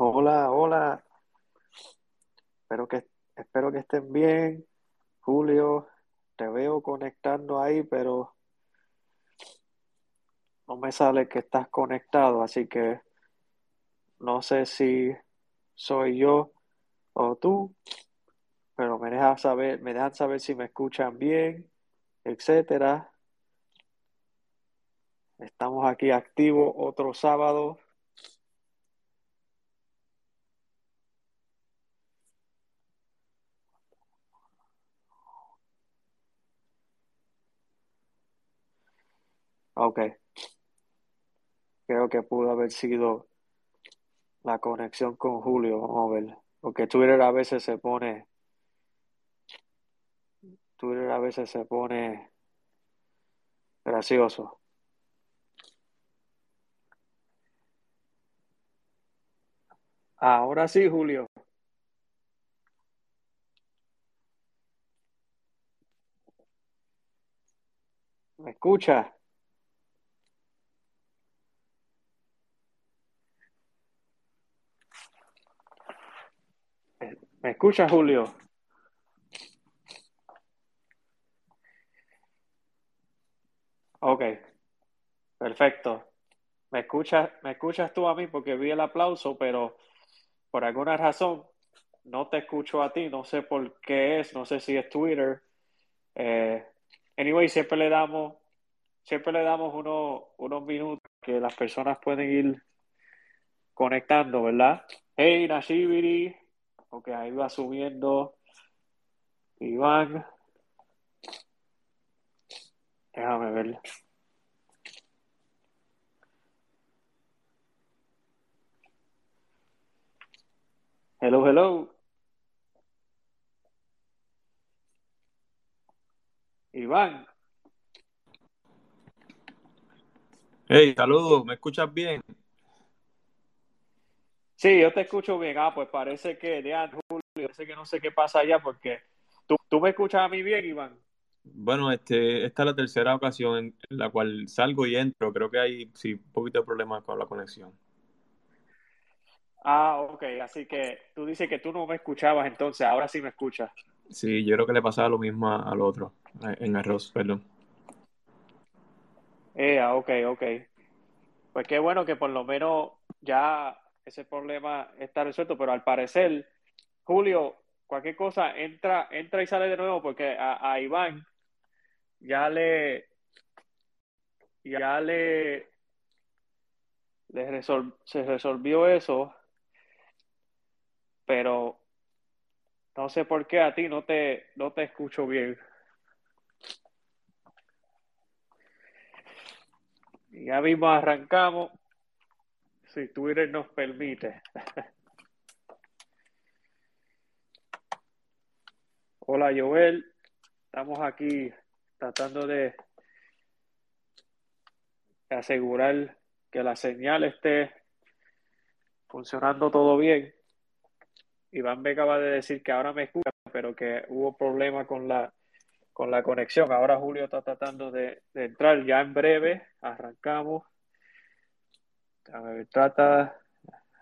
Hola, hola. Espero que, espero que estén bien. Julio, te veo conectando ahí, pero no me sale que estás conectado, así que no sé si soy yo o tú, pero me dejan saber, me dejan saber si me escuchan bien, etcétera. Estamos aquí activos otro sábado. Creo que pudo haber sido la conexión con Julio. Vamos a ver. Porque Twitter a veces se pone. Twitter a veces se pone gracioso. Ahora sí, Julio. ¿Me escucha? ¿Me escucha, Julio? Ok, perfecto. ¿Me escuchas, me escuchas tú a mí porque vi el aplauso, pero por alguna razón no te escucho a ti, no sé por qué es, no sé si es Twitter. Eh, anyway, siempre le damos, siempre le damos unos, unos minutos que las personas pueden ir conectando, ¿verdad? Hey, Nashibiri, ok, ahí va subiendo Iván. Déjame ver. Hello, hello. Iván. Hey, saludos, ¿me escuchas bien? Sí, yo te escucho bien. Ah, pues parece que, de Julio, parece que no sé qué pasa allá porque tú, tú me escuchas a mí bien, Iván. Bueno, este, esta es la tercera ocasión en la cual salgo y entro. Creo que hay sí, un poquito de problemas con la conexión. Ah, ok, así que tú dices que tú no me escuchabas, entonces ahora sí me escuchas. Sí, yo creo que le pasaba lo mismo al otro, en arroz, perdón. Eh, ah, ok, ok. Pues qué bueno que por lo menos ya ese problema está resuelto, pero al parecer, Julio, cualquier cosa, entra, entra y sale de nuevo porque a, Iván ya le, ya le, le resol, se resolvió eso, pero no sé por qué a ti no te, no te escucho bien. Ya mismo arrancamos, si Twitter nos permite. Hola Joel, estamos aquí tratando de asegurar que la señal esté funcionando todo bien. Iván me acaba de decir que ahora me escucha, pero que hubo problema con la, con la conexión. Ahora Julio está tratando de, de entrar. Ya en breve arrancamos. A ver, trata.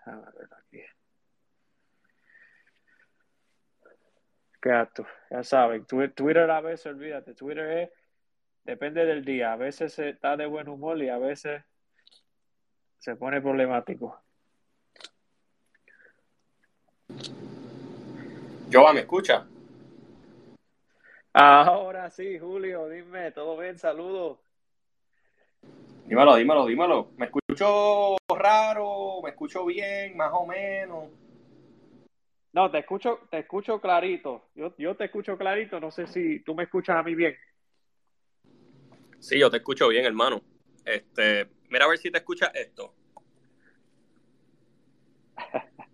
A ver aquí. Gato, ya saben, Twitter a veces, olvídate, Twitter es, depende del día, a veces está de buen humor y a veces se pone problemático. Joa, ¿me escucha? Ahora sí, Julio, dime, ¿todo bien? Saludos. Dímelo, dímelo, dímelo. ¿Me escucho raro? ¿Me escucho bien? Más o menos. No, te escucho, te escucho clarito. Yo, yo te escucho clarito. No sé si tú me escuchas a mí bien. Sí, yo te escucho bien, hermano. Este, mira a ver si te escuchas esto.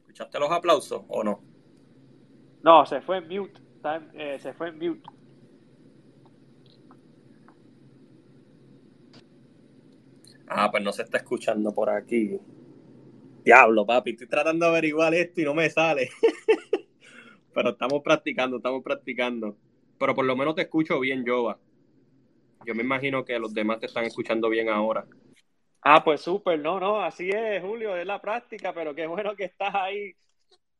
¿Escuchaste los aplausos o no? No, se fue en mute. Eh, se fue en mute. Ah, pues no se está escuchando por aquí. Diablo, papi, estoy tratando de averiguar esto y no me sale. Pero estamos practicando, estamos practicando. Pero por lo menos te escucho bien, Jova. yo me imagino que los demás te están escuchando bien ahora. Ah, pues súper, no, no, así es, Julio, es la práctica, pero qué bueno que estás ahí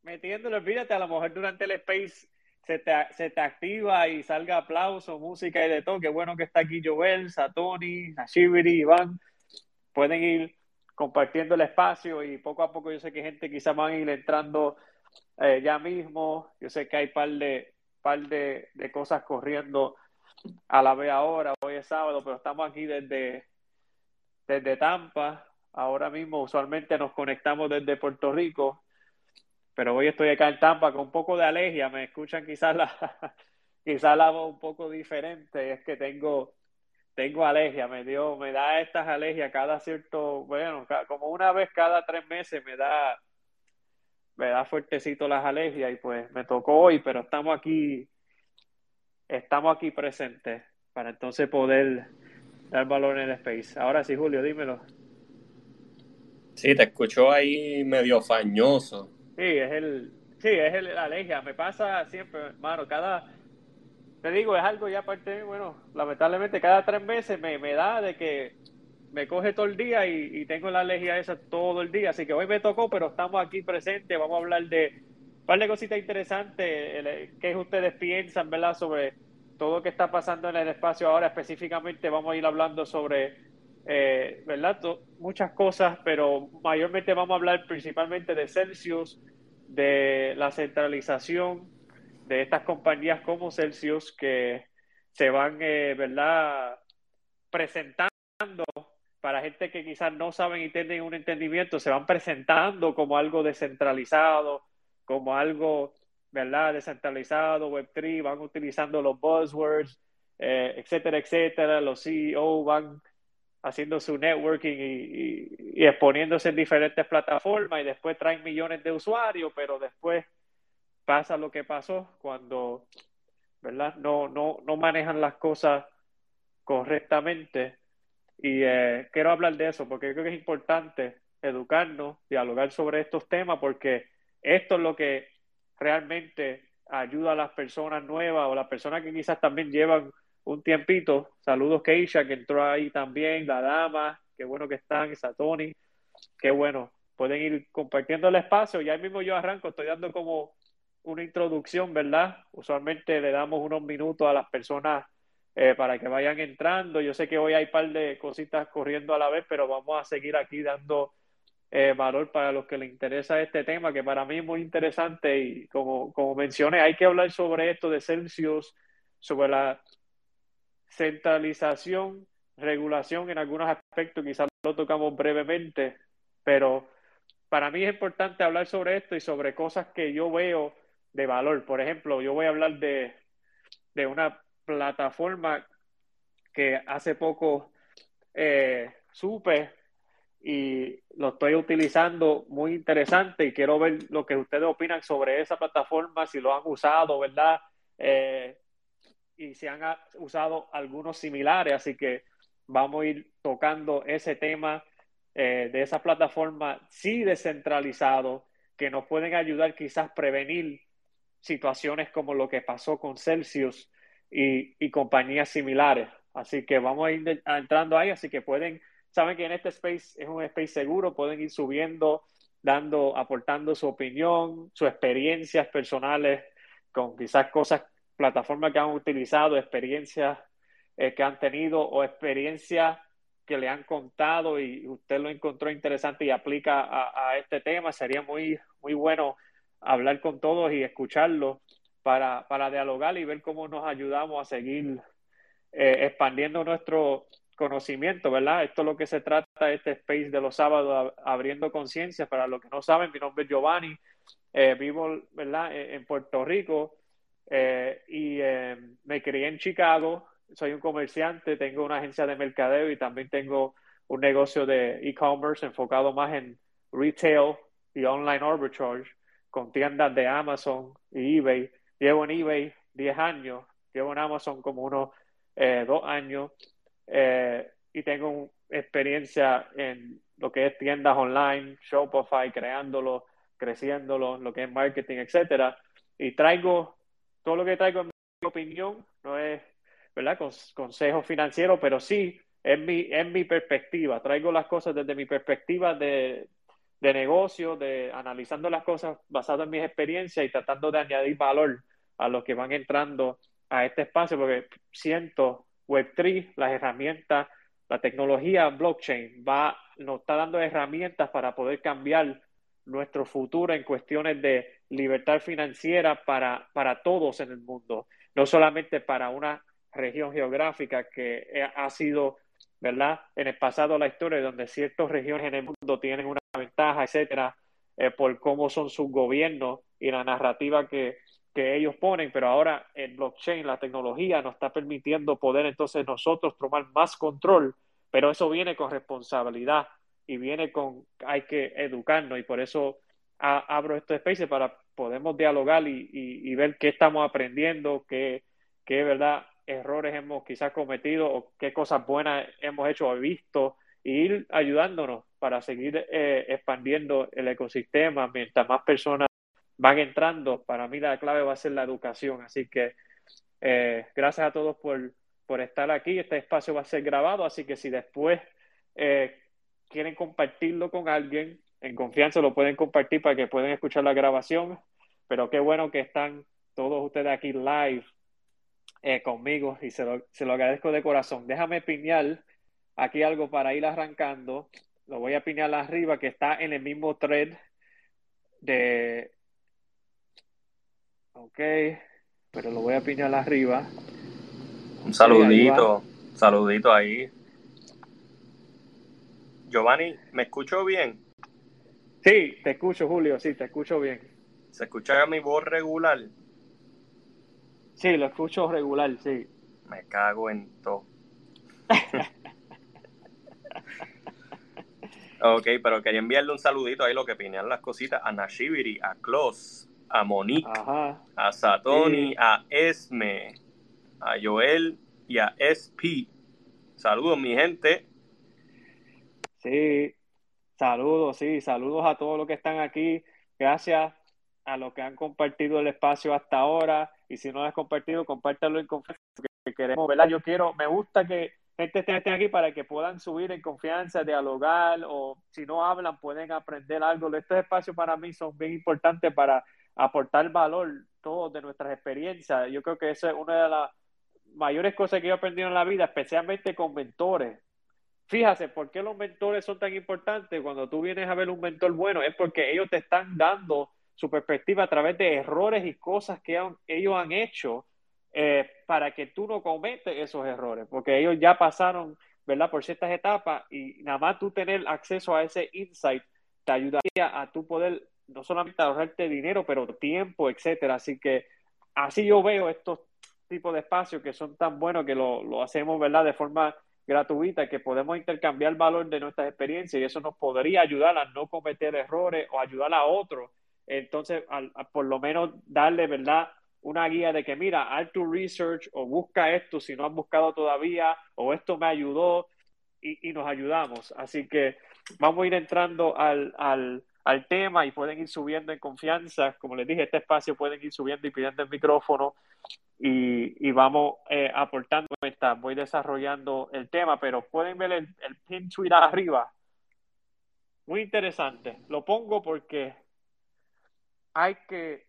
metiéndolo. Fíjate, a lo mejor durante el space se te, se te activa y salga aplauso, música y de todo. Qué bueno que está aquí Joel, Satoni, Ashibiri, Iván. Pueden ir compartiendo el espacio y poco a poco yo sé que gente quizá van a ir entrando eh, ya mismo. Yo sé que hay par de, par de, de cosas corriendo a la vez ahora. Hoy es sábado, pero estamos aquí desde desde Tampa. Ahora mismo usualmente nos conectamos desde Puerto Rico, pero hoy estoy acá en Tampa con un poco de alergia. Me escuchan quizás la, quizás la voz un poco diferente. Es que tengo, tengo alergia. Me dio, me da estas alergias cada cierto, bueno, como una vez cada tres meses me da, me da fuertecito las alergias y pues me tocó hoy, pero estamos aquí, estamos aquí presentes para entonces poder dar valor en el space. Ahora sí, Julio, dímelo. Sí, te escucho ahí medio fañoso. Sí, es el, sí, es el, la alergia. Me pasa siempre, hermano, cada, te digo, es algo ya parte, bueno, lamentablemente cada tres meses me, me da de que me coge todo el día y, y, tengo la alergia esa todo el día. Así que hoy me tocó, pero estamos aquí presentes. Vamos a hablar de un par de cositas interesantes. ¿Qué ustedes piensan, verdad, sobre todo lo que está pasando en el espacio ahora específicamente vamos a ir hablando sobre, eh, ¿verdad? Muchas cosas, pero mayormente vamos a hablar principalmente de Celsius, de la centralización de estas compañías como Celsius que se van, eh, ¿verdad? Presentando para gente que quizás no saben y tienen un entendimiento, se van presentando como algo descentralizado, como algo ¿verdad? Descentralizado, Web3, van utilizando los buzzwords, eh, etcétera, etcétera. Los CEO van haciendo su networking y, exponiéndose en diferentes plataformas y después traen millones de usuarios, pero después pasa lo que pasó cuando, ¿verdad? No, no, no manejan las cosas correctamente. Y eh, quiero hablar de eso porque creo que es importante educarnos, dialogar sobre estos temas, porque esto es lo que realmente ayuda a las personas nuevas o las personas que quizás también llevan un tiempito. Saludos Keisha, que entró ahí también, la dama, qué bueno que están, Tony qué bueno. Pueden ir compartiendo el espacio. Ya mismo yo arranco, estoy dando como una introducción, ¿verdad? Usualmente le damos unos minutos a las personas eh, para que vayan entrando. Yo sé que hoy hay un par de cositas corriendo a la vez, pero vamos a seguir aquí dando eh, valor para los que les interesa este tema, que para mí es muy interesante y como, como mencioné, hay que hablar sobre esto de Celsius, sobre la centralización, regulación en algunos aspectos, quizás lo tocamos brevemente, pero para mí es importante hablar sobre esto y sobre cosas que yo veo de valor. Por ejemplo, yo voy a hablar de, de una plataforma que hace poco eh, supe y lo estoy utilizando muy interesante y quiero ver lo que ustedes opinan sobre esa plataforma, si lo han usado, ¿verdad? Eh, y si han usado algunos similares, así que vamos a ir tocando ese tema eh, de esa plataforma, sí descentralizado, que nos pueden ayudar quizás prevenir situaciones como lo que pasó con Celsius y, y compañías similares. Así que vamos a ir entrando ahí, así que pueden saben que en este space es un space seguro, pueden ir subiendo, dando, aportando su opinión, sus experiencias personales con quizás cosas, plataformas que han utilizado, experiencias eh, que han tenido o experiencias que le han contado y usted lo encontró interesante y aplica a, este tema. Sería muy, muy bueno hablar con todos y escucharlos para, para dialogar y ver cómo nos ayudamos a seguir eh, expandiendo nuestro, conocimiento, ¿verdad? Esto es lo que se trata, este space de los sábados, abriendo conciencia. Para los que no saben, mi nombre es Giovanni, eh, vivo, ¿verdad?, e, en Puerto Rico eh, y eh, me crié en Chicago. Soy un comerciante, tengo una agencia de mercadeo y también tengo un negocio de e-commerce enfocado más en retail y online arbitrage con tiendas de Amazon y eBay. Llevo en eBay 10 años, llevo en Amazon como unos dos años eh, y tengo experiencia en lo que es tiendas online, Shopify, creándolo, creciéndolo, lo que es marketing, etcétera. Y traigo todo lo que traigo en mi opinión, no es ¿verdad? Consejo financiero, pero sí, es mi, es mi perspectiva. Traigo las cosas desde mi perspectiva de, de negocio, de analizando las cosas basado en mis experiencias y tratando de añadir valor a los que van entrando a este espacio, porque siento Web3, las herramientas, la tecnología blockchain va, nos está dando herramientas para poder cambiar nuestro futuro en cuestiones de libertad financiera para, para todos en el mundo, no solamente para una región geográfica que ha sido, ¿verdad? En el pasado la historia donde ciertas regiones en el mundo tienen una ventaja, etcétera, eh, por cómo son sus gobiernos y la narrativa que, que ellos ponen, pero ahora el blockchain, la tecnología nos está permitiendo poder entonces nosotros tomar más control, pero eso viene con responsabilidad y viene con, hay que educarnos y por eso abro este espacio para podemos dialogar y, y, ver qué estamos aprendiendo, qué, qué verdad errores hemos quizás cometido o qué cosas buenas hemos hecho o visto e ir ayudándonos para seguir eh, expandiendo el ecosistema mientras más personas van entrando. Para mí la clave va a ser la educación. Así que eh, gracias a todos por, por estar aquí. Este espacio va a ser grabado, así que si después eh, quieren compartirlo con alguien, en confianza lo pueden compartir para que puedan escuchar la grabación. Pero qué bueno que están todos ustedes aquí live eh, conmigo y se lo, se lo, agradezco de corazón. Déjame piñar aquí algo para ir arrancando. Lo voy a piñar arriba que está en el mismo thread de... Ok, pero lo voy a piñar arriba. Un saludito, saludito ahí. Giovanni, ¿me escucho bien? Sí, te escucho, Julio, sí, te escucho bien. ¿Se escucha mi voz regular? Sí, lo escucho regular, sí. Me cago en todo. ok, pero quería enviarle un saludito ahí lo que pinean las cositas a Nashibiri, a Klaus, a Monique, a Satoni, a Esme, a Joel y a SP. Saludos, mi gente. Sí, saludos, sí, saludos a todos los que están aquí. Gracias a los que han compartido el espacio hasta ahora. Y si no lo has compartido, compártelo en confianza, que queremos, ¿verdad? Yo quiero, me gusta que gente esté, aquí para que puedan subir en confianza, dialogar, o si no hablan, pueden aprender algo. Estos espacios para mí son bien importantes para aportar valor todos de nuestras experiencias. Yo creo que esa es una de las mayores cosas que yo he aprendido en la vida, especialmente con mentores Fíjate, ¿por qué los mentores son tan importantes? Cuando tú vienes a ver un mentor bueno, es porque ellos te están dando su perspectiva a través de errores y cosas que ellos han hecho eh, para que tú no cometes esos errores, porque ellos ya pasaron, ¿verdad?, por ciertas etapas y nada más tú tener acceso a ese insight te ayudaría a tú poder no solamente ahorrarte dinero, pero tiempo, etcétera. Así que así yo veo estos tipos de espacios que son tan buenos que lo, lo hacemos, ¿verdad?, de forma gratuita que podemos intercambiar valor de nuestras experiencias y eso nos podría ayudar a no cometer errores o ayudar a otros. Entonces, por lo menos darle, ¿verdad? Una guía de que, mira, haz tu research o busca esto si no has buscado todavía o esto me ayudó y, nos ayudamos. Así que vamos a ir entrando al, al, al tema y pueden ir subiendo en confianza. Como les dije, este espacio pueden ir subiendo y pidiendo el micrófono y, vamos eh, aportando. Voy desarrollando el tema, pero pueden ver el, el pin arriba. Muy interesante. Lo pongo porque hay que,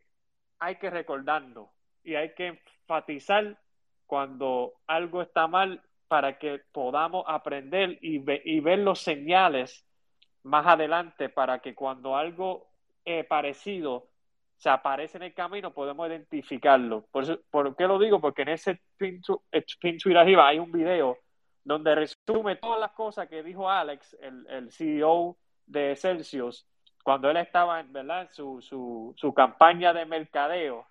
hay que recordarlo y hay que enfatizar cuando algo está mal para que podamos aprender y, y ver los señales más adelante para que cuando algo eh, parecido se aparece en el camino podemos identificarlo. Por, eso, ¿Por qué lo digo? Porque en ese pin, tweet arriba hay un video donde resume todas las cosas que dijo Alex, el, CEO de Celsius, cuando él estaba en ¿verdad? Su, su, su campaña de mercadeo,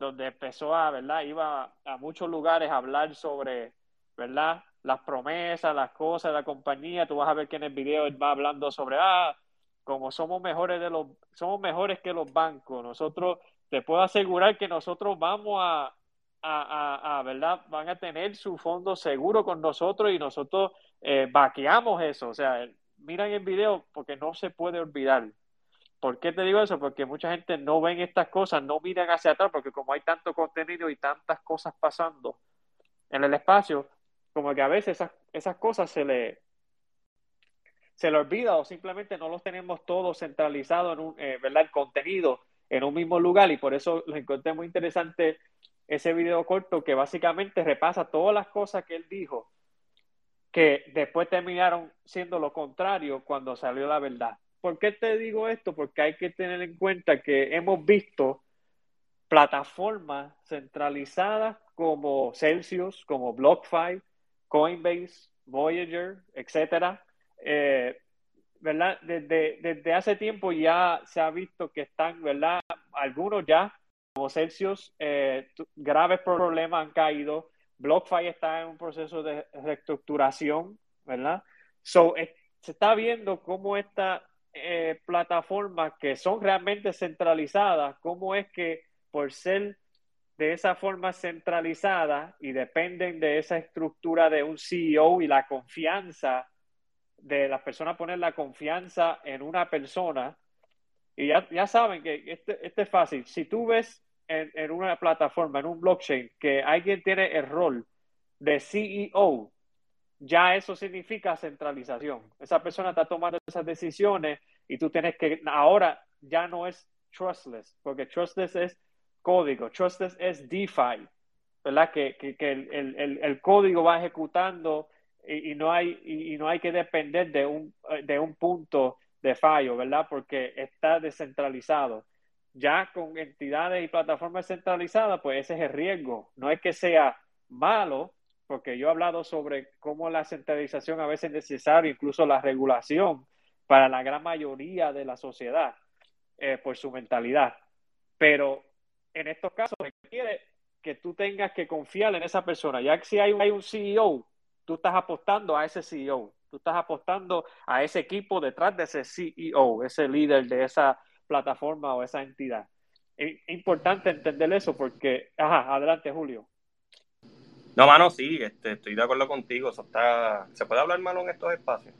donde empezó a, ¿verdad? Iba a muchos lugares a hablar sobre, ¿verdad? las promesas, las cosas de la compañía, tú vas a ver que en el video él va hablando sobre, ah, como somos mejores de los, somos mejores que los bancos, nosotros, te puedo asegurar que nosotros vamos a, a, a, ¿verdad? Van a tener su fondo seguro con nosotros y nosotros eh, vaqueamos eso, o sea, miran el video porque no se puede olvidar. ¿Por qué te digo eso? Porque mucha gente no ven estas cosas, no miran hacia atrás, porque como hay tanto contenido y tantas cosas pasando, en el espacio, como que a veces esas, esas cosas se le, se le olvida o simplemente no los tenemos todos centralizados en un, eh, ¿verdad? El contenido en un mismo lugar y por eso lo encontré muy interesante ese video corto que básicamente repasa todas las cosas que él dijo que después terminaron siendo lo contrario cuando salió la verdad. ¿Por qué te digo esto? Porque hay que tener en cuenta que hemos visto plataformas centralizadas como Celsius, como BlockFi, Coinbase, Voyager, etcétera, eh, ¿verdad? Desde, desde hace tiempo ya se ha visto que están, ¿verdad? Algunos ya, como Celsius, eh, graves problemas han caído. BlockFi está en un proceso de reestructuración, ¿verdad? So, se está viendo cómo estas eh, plataformas que son realmente centralizadas, cómo es que por ser de esa forma centralizada y dependen de esa estructura de un CEO y la confianza de las personas poner la confianza en una persona. Y ya, ya saben que este, este, es fácil. Si tú ves en, una plataforma, en un blockchain, que alguien tiene el rol de CEO, ya eso significa centralización. Esa persona está tomando esas decisiones y tú tienes que, ahora ya no es trustless, porque trustless es código, trustless es DeFi, ¿verdad? Que, que, el, el, código va ejecutando y, no hay, y, no hay que depender de un, de un punto de fallo, ¿verdad? Porque está descentralizado. Ya con entidades y plataformas centralizadas, pues ese es el riesgo. No es que sea malo, porque yo he hablado sobre cómo la centralización a veces es necesaria, incluso la regulación para la gran mayoría de la sociedad, eh, por su mentalidad. Pero en estos casos requiere que tú tengas que confiar en esa persona. Ya que si hay hay un CEO tú estás apostando a ese CEO, tú estás apostando a ese equipo detrás de ese CEO, ese líder de esa plataforma o esa entidad. Es importante entender eso porque, ajá, adelante Julio. No, mano, sí, este, estoy de acuerdo contigo. Eso está, ¿Se puede hablar malo en estos espacios?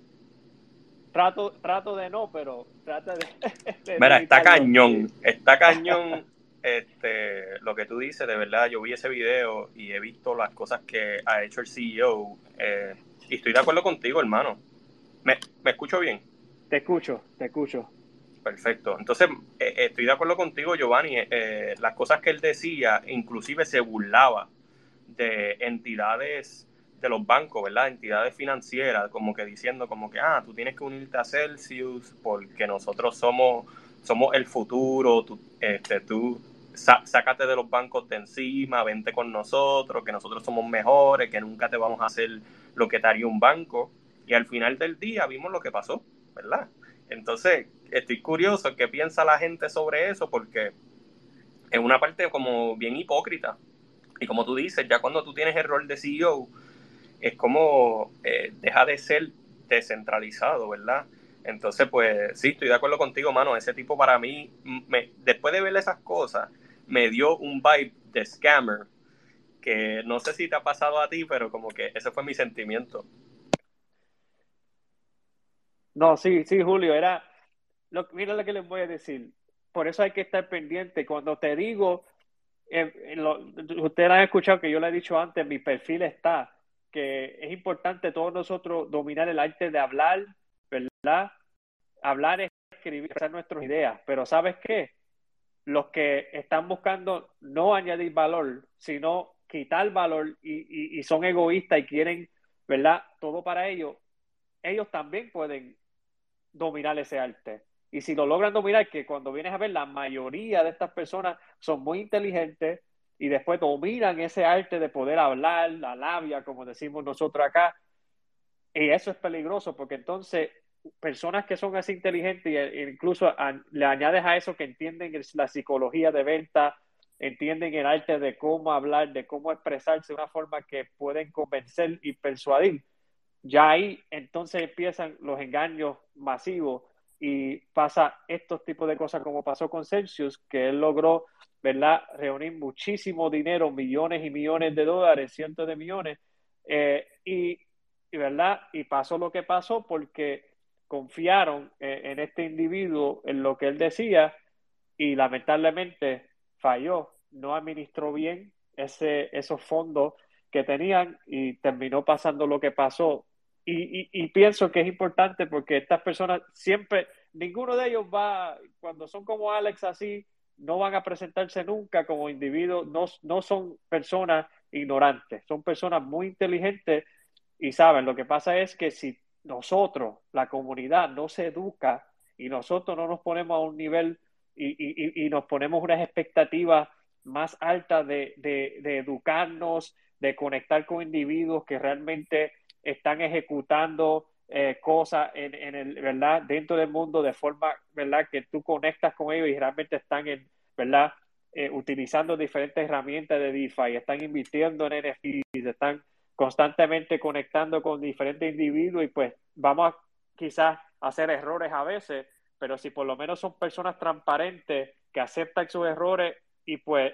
Trato, trato de no, pero trata de. Mira, está cañón, está cañón este, lo que tú dices, de verdad, yo vi ese video y he visto las cosas que ha hecho el CEO eh, y estoy de acuerdo contigo, hermano. ¿Me, escucho bien? Te escucho, te escucho. Perfecto. Entonces, eh, estoy de acuerdo contigo, Giovanni. Eh, las cosas que él decía, inclusive se burlaba de entidades de los bancos, ¿verdad? Entidades financieras, como que diciendo como que, ah, tú tienes que unirte a Celsius porque nosotros somos somos el futuro, tú, este, tú sácate de los bancos de encima, vente con nosotros, que nosotros somos mejores, que nunca te vamos a hacer lo que te haría un banco. Y al final del día vimos lo que pasó, ¿verdad? Entonces, estoy curioso qué piensa la gente sobre eso, porque es una parte como bien hipócrita. Y como tú dices, ya cuando tú tienes el rol de CEO, es como eh, deja de ser descentralizado, ¿verdad? Entonces, pues sí, estoy de acuerdo contigo, mano. Ese tipo para mí, me, después de ver esas cosas, me dio un vibe de scammer que no sé si te ha pasado a ti, pero como que ese fue mi sentimiento. No, sí, sí, Julio, era, lo, mira lo que les voy a decir. Por eso hay que estar pendiente. Cuando te digo, eh, ustedes han escuchado que yo le he dicho antes, mi perfil está, que es importante todos nosotros dominar el arte de hablar, ¿verdad? Hablar es escribir, nuestras ideas, pero ¿sabes qué? Los que están buscando no añadir valor, sino quitar valor y, son egoístas y quieren, ¿verdad? Todo para ellos, ellos también pueden dominar ese arte. Y si lo logran dominar, que cuando vienes a ver, la mayoría de estas personas son muy inteligentes y después dominan ese arte de poder hablar, la labia, como decimos nosotros acá, y eso es peligroso porque entonces personas que son así inteligentes e incluso le añades a eso que entienden la psicología de venta, entienden el arte de cómo hablar, de cómo expresarse de una forma que pueden convencer y persuadir. Ya ahí entonces empiezan los engaños masivos y pasa estos tipos de cosas como pasó con Celsius, que él logró, ¿verdad?, reunir muchísimo dinero, millones y millones de dólares, cientos de millones, eh, y verdad, y pasó lo que pasó porque confiaron en, este individuo, en lo que él decía, y lamentablemente falló, no administró bien ese, esos fondos que tenían y terminó pasando lo que pasó. Y, pienso que es importante porque estas personas siempre, ninguno de ellos va, cuando son como Alex así, no van a presentarse nunca como individuos, no, no son personas ignorantes, son personas muy inteligentes y saben, lo que pasa es que si nosotros, la comunidad, no se educa y nosotros no nos ponemos a un nivel y, y, nos ponemos unas expectativas más altas de, de, educarnos, de conectar con individuos que realmente están ejecutando eh, cosas en, en, el, ¿verdad? dentro del mundo de forma ¿verdad? que tú conectas con ellos y realmente están en, ¿verdad? Eh, utilizando diferentes herramientas de DeFi, están invirtiendo en NFTs, están constantemente conectando con diferentes individuos y pues vamos a quizás hacer errores a veces, pero si por lo menos son personas transparentes que aceptan sus errores y pues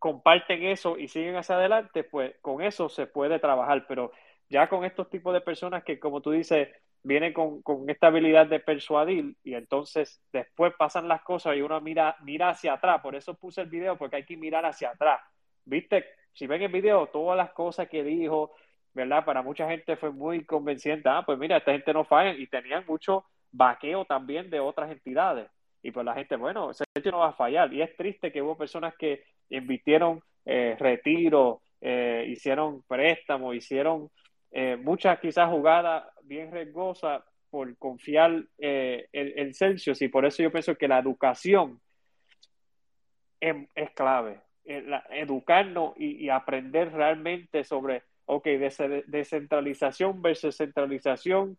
comparten eso y siguen hacia adelante, pues con eso se puede trabajar, pero ya con estos tipos de personas que como tú dices, vienen con, con esta habilidad de persuadir y entonces después pasan las cosas y uno mira, mira hacia atrás, por eso puse el video, porque hay que mirar hacia atrás, ¿viste? Si ven el video, todas las cosas que dijo, ¿verdad? Para mucha gente fue muy convenciente, ah, pues mira, esta gente no falla y tenían mucho vaqueo también de otras entidades. Y pues la gente, bueno, ese no va a fallar. Y es triste que hubo personas que invirtieron eh, retiro, eh, hicieron préstamos, hicieron eh, muchas quizás jugadas bien riesgosas por confiar eh, en, Celsius. Y por eso yo pienso que la educación es, clave. Educarnos y, aprender realmente sobre, ok, descentralización versus centralización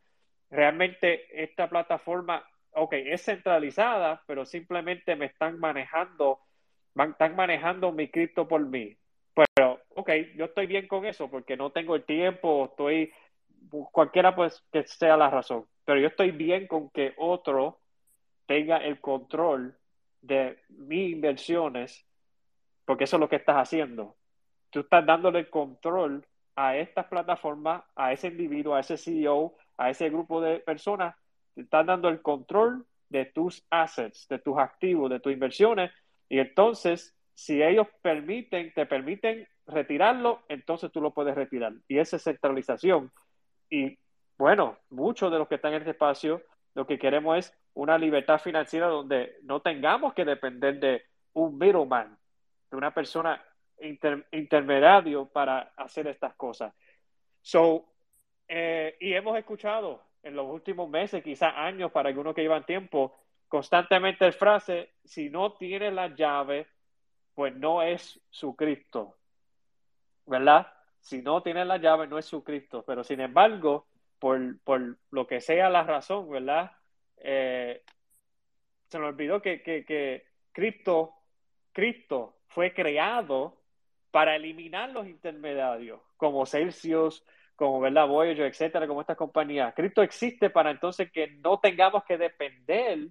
realmente esta plataforma, ok, es centralizada, pero simplemente me están manejando, están manejando mi cripto por mí. Pero, ok, yo estoy bien con eso porque no tengo el tiempo, estoy, cualquiera pues que sea la razón, pero yo estoy bien con que otro tenga el control de mis inversiones, porque eso es lo que estás haciendo. Tú estás dándole el control a estas plataformas, a ese individuo, a ese CEO, a ese grupo de personas, te están dando el control de tus assets, de tus activos, de tus inversiones, y entonces, si ellos permiten, te permiten retirarlo, entonces tú lo puedes retirar. Y esa es centralización. Y bueno, muchos de los que están en este espacio, lo que queremos es una libertad financiera donde no tengamos que depender de un middleman, de una persona intermediario para hacer estas cosas. So, eh, y hemos escuchado en los últimos meses, quizás años para algunos que llevan tiempo, constantemente el frase, si no tiene la llave, pues no es su Cristo. ¿Verdad? Si no tiene la llave, no es su Cristo. Pero sin embargo, por, por lo que sea la razón, ¿verdad? Eh, se me olvidó que, que, que Cristo, Cristo fue creado para eliminar los intermediarios, como Celsius, como ¿verdad? Voyager, etcétera, como estas compañías. Cristo existe para entonces que no tengamos que depender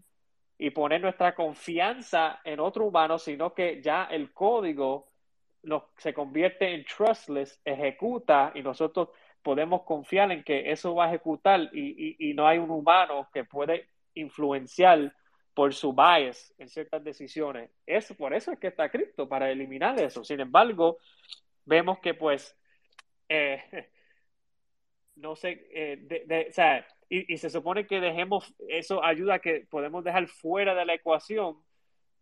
y poner nuestra confianza en otro humano, sino que ya el código se convierte en trustless, ejecuta y nosotros podemos confiar en que eso va a ejecutar y, y, y no hay un humano que puede influenciar por su bias en ciertas decisiones. Es, por eso es que está cripto, para eliminar eso. Sin embargo, vemos que pues eh, no sé, eh, o sea, y, se supone que dejemos, eso ayuda a que podemos dejar fuera de la ecuación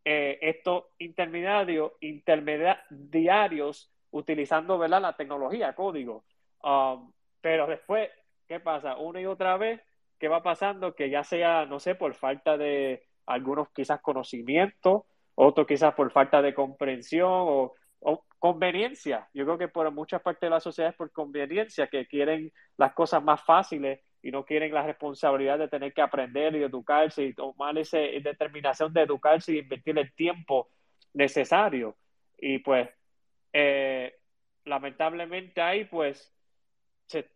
eh, estos intermediarios, intermediarios utilizando ¿verdad? la tecnología, código. Um, pero después, ¿qué pasa? Una y otra vez, ¿qué va pasando? Que ya sea, no sé, por falta de algunos quizás conocimientos, otros quizás por falta de comprensión o o conveniencia. Yo creo que por muchas partes de la sociedad es por conveniencia, que quieren las cosas más fáciles y no quieren la responsabilidad de tener que aprender y educarse y tomar esa determinación de educarse y invertir el tiempo necesario. Y pues, eh, lamentablemente ahí pues se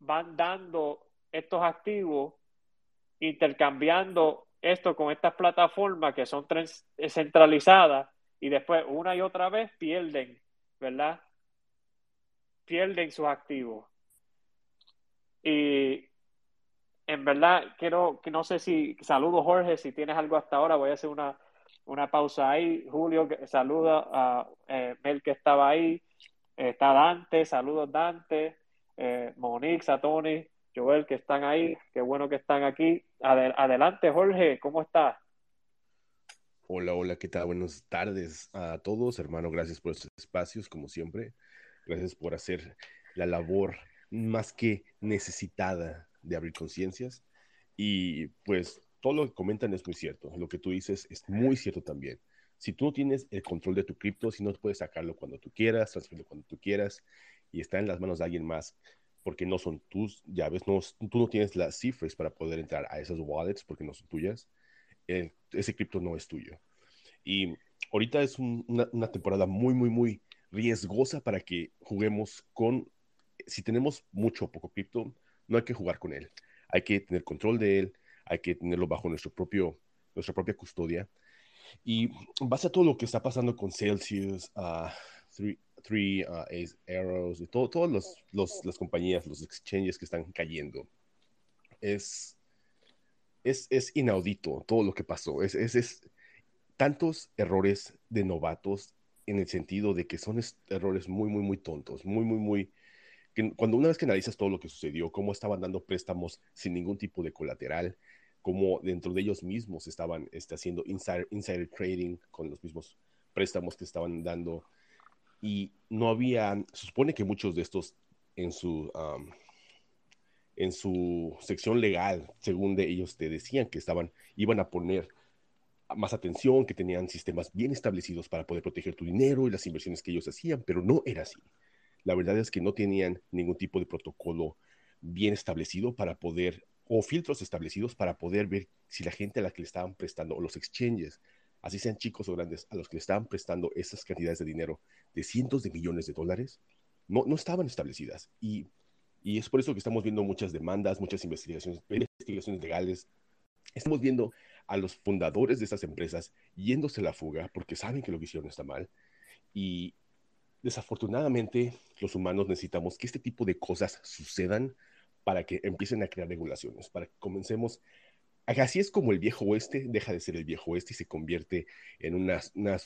van dando estos activos, intercambiando esto con estas plataformas que son centralizadas y después una y otra vez pierden, ¿verdad? Pierden sus activos. Y en verdad quiero, que no sé si, saludo Jorge, si tienes algo hasta ahora, voy a hacer una, una pausa ahí. Julio, saluda a eh, Mel que estaba ahí. Está Dante, saludos Dante, eh, Monique, Satoni, Joel, que están ahí, qué bueno que están aquí. Adelante, Jorge, ¿cómo estás? Hola, hola, ¿qué tal? Buenas tardes a todos, hermano. Gracias por estos espacios, como siempre. Gracias por hacer la labor más que necesitada de abrir conciencias. Y pues todo lo que comentan es muy cierto. Lo que tú dices es muy cierto también. Si tú no tienes el control de tu cripto, si no puedes sacarlo cuando tú quieras, transferirlo cuando tú quieras y está en las manos de alguien más, porque no son tus llaves, no, tú no tienes las cifras para poder entrar a esas wallets porque no son tuyas, ese cripto no es tuyo. Y ahorita es una, una temporada muy, muy, muy riesgosa para que juguemos con, si tenemos mucho o poco cripto, no hay que jugar con él. Hay que tener control de él, hay que tenerlo bajo nuestro propio, nuestra propia custodia y base a todo lo que está pasando con Celsius, uh, Three, uh, Arrows, y todo, todas los, los, las compañías, los exchanges que están cayendo, es, es, es inaudito todo lo que pasó. Es, es, es, tantos errores de novatos en el sentido de que son errores muy, muy, muy tontos, muy, muy, muy... Que cuando una vez que analizas todo lo que sucedió, cómo estaban dando préstamos sin ningún tipo de colateral, como dentro de ellos mismos estaban este, haciendo insider, trading con los mismos préstamos que estaban dando. Y no había, se supone que muchos de estos en su, en su sección legal, según de ellos te decían que estaban, iban a poner más atención, que tenían sistemas bien establecidos para poder proteger tu dinero y las inversiones que ellos hacían, pero no era así. La verdad es que no tenían ningún tipo de protocolo bien establecido para poder o filtros establecidos para poder ver si la gente a la que le estaban prestando, o los exchanges, así sean chicos o grandes, a los que le estaban prestando esas cantidades de dinero de cientos de millones de dólares, no, no estaban establecidas. Y, y es por eso que estamos viendo muchas demandas, muchas investigaciones, investigaciones legales. Estamos viendo a los fundadores de estas empresas yéndose a la fuga porque saben que lo que hicieron está mal. Y desafortunadamente los humanos necesitamos que este tipo de cosas sucedan para que empiecen a crear regulaciones, para que comencemos. Así es como el viejo oeste deja de ser el viejo oeste y se convierte en una, una,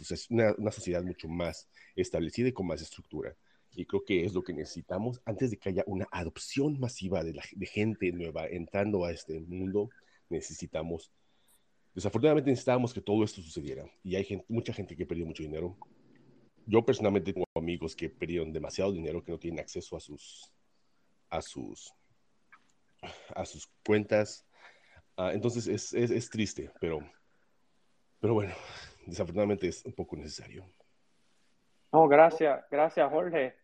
una, sociedad mucho más establecida y con más estructura. Y creo que es lo que necesitamos antes de que haya una adopción masiva de, gente nueva entrando a este mundo. Necesitamos, desafortunadamente necesitábamos que todo esto sucediera. Y hay mucha gente que perdió mucho dinero. Yo personalmente tengo amigos que perdieron demasiado dinero, que no tienen acceso a sus, a sus a sus cuentas. Ah, entonces es, es, triste, pero, pero bueno, desafortunadamente es un poco necesario. No, gracias, gracias Jorge.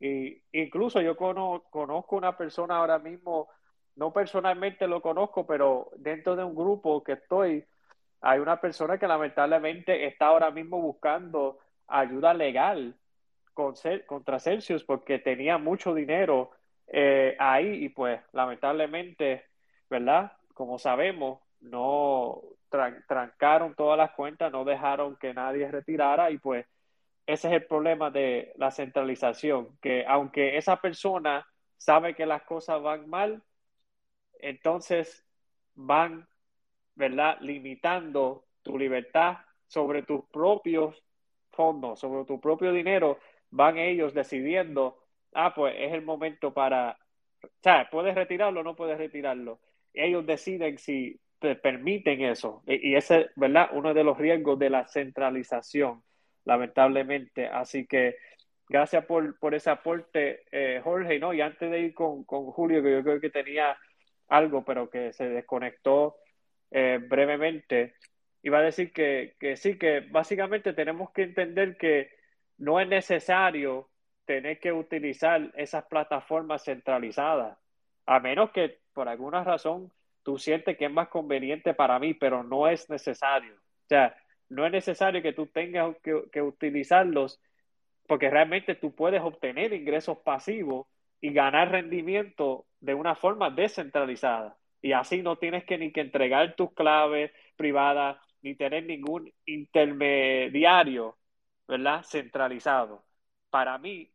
Y incluso yo conozco una persona ahora mismo, no personalmente lo conozco, pero dentro de un grupo que estoy, hay una persona que lamentablemente está ahora mismo buscando ayuda legal contra Celsius porque tenía mucho dinero eh, ahí y pues lamentablemente, ¿verdad? Como sabemos, no trancaron todas las cuentas, no dejaron que nadie retirara y pues ese es el problema de la centralización, que aunque esa persona sabe que las cosas van mal, entonces van, ¿verdad? Limitando tu libertad sobre tus propios fondos, sobre tu propio dinero, van ellos decidiendo ah, pues es el momento para, o sea, puedes retirarlo o no puedes retirarlo. Ellos deciden si te permiten eso. Y, ese es, ¿verdad? Uno de los riesgos de la centralización, lamentablemente. Así que gracias por, por ese aporte, eh, Jorge, ¿no? Y antes de ir con, con, Julio, que yo creo que tenía algo, pero que se desconectó eh, brevemente, iba a decir que, que sí, que básicamente tenemos que entender que no es necesario tener que utilizar esas plataformas centralizadas, a menos que por alguna razón tú sientes que es más conveniente para mí, pero no es necesario. O sea, no es necesario que tú tengas que, utilizarlos porque realmente tú puedes obtener ingresos pasivos y ganar rendimiento de una forma descentralizada. Y así no tienes que ni que entregar tus claves privadas ni tener ningún intermediario, ¿verdad? Centralizado. Para mí,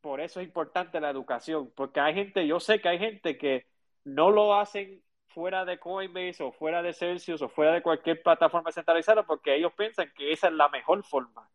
por eso es importante la educación, porque hay gente, yo sé que hay gente que no lo hacen fuera de Coinbase o fuera de Celsius o fuera de cualquier plataforma centralizada porque ellos piensan que esa es la mejor forma.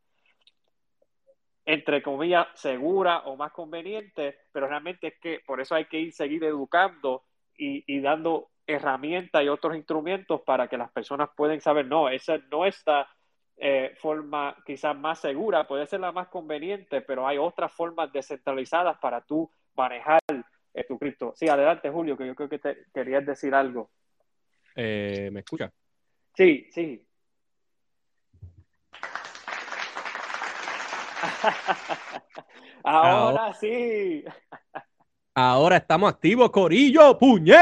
entre comillas, segura o más conveniente, pero realmente es que por eso hay que ir seguir educando y, y dando herramientas y otros instrumentos para que las personas puedan saber, no, esa no está eh, forma quizás más segura, puede ser la más conveniente, pero hay otras formas descentralizadas para tú manejar tu cripto. Sí, adelante Julio, que yo creo que te querías decir algo. Eh, ¿Me escucha? Sí, sí. ahora, sí. ahora estamos activos, Corillo, puñe.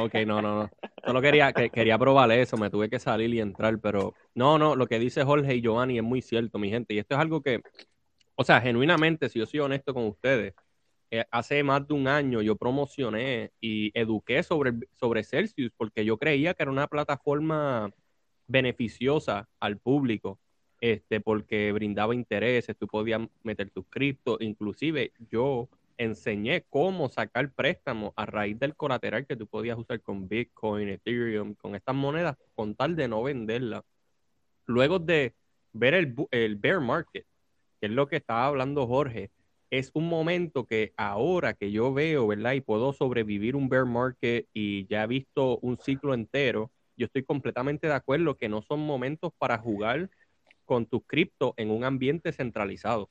Ok, no, no, no. Solo quería, que, quería probar eso, me tuve que salir y entrar, pero no, no, lo que dice Jorge y Giovanni es muy cierto, mi gente. Y esto es algo que, o sea, genuinamente, si yo soy honesto con ustedes, eh, hace más de un año yo promocioné y eduqué sobre, sobre Celsius porque yo creía que era una plataforma beneficiosa al público, este, porque brindaba intereses, tú podías meter tus cripto, inclusive yo enseñé cómo sacar préstamos a raíz del colateral que tú podías usar con Bitcoin, Ethereum, con estas monedas, con tal de no venderlas. Luego de ver el, el bear market, que es lo que estaba hablando Jorge, es un momento que ahora que yo veo, ¿verdad? Y puedo sobrevivir un bear market y ya he visto un ciclo entero, yo estoy completamente de acuerdo que no son momentos para jugar con tus cripto en un ambiente centralizado.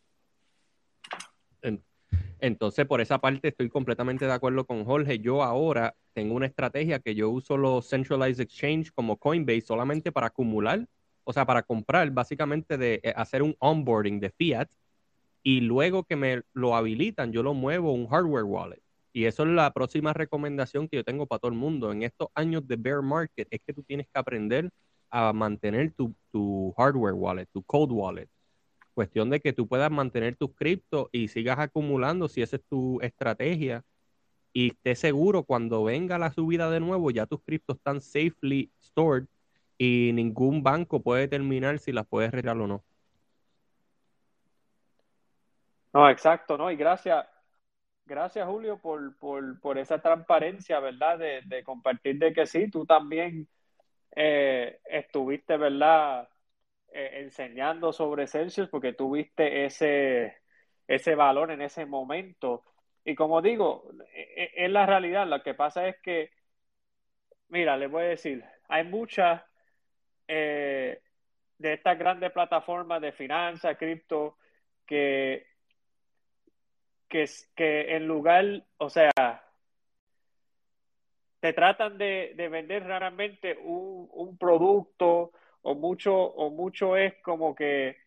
Entonces, por esa parte estoy completamente de acuerdo con Jorge. Yo ahora tengo una estrategia que yo uso los centralized exchange como Coinbase solamente para acumular, o sea, para comprar, básicamente de eh, hacer un onboarding de fiat y luego que me lo habilitan, yo lo muevo un hardware wallet. Y eso es la próxima recomendación que yo tengo para todo el mundo. En estos años de bear market es que tú tienes que aprender a mantener tu, tu hardware wallet, tu cold wallet. Cuestión de que tú puedas mantener tus criptos y sigas acumulando si esa es tu estrategia. Y esté seguro cuando venga la subida de nuevo, ya tus criptos están safely stored y ningún banco puede determinar si las puedes retirar o no. No, exacto, ¿no? Y gracias, gracias Julio por, por, por esa transparencia, ¿verdad? De, de, compartir de que sí, tú también eh, estuviste, ¿verdad? Eh, enseñando sobre Celsius porque tuviste ese, ese valor en ese momento. Y como digo, e, e, es la realidad. Lo que pasa es que, mira, les voy a decir, hay muchas eh, de estas grandes plataformas de finanzas, cripto, que, que, que en lugar, o sea, te tratan de, de vender raramente un, un producto o mucho, o mucho es como que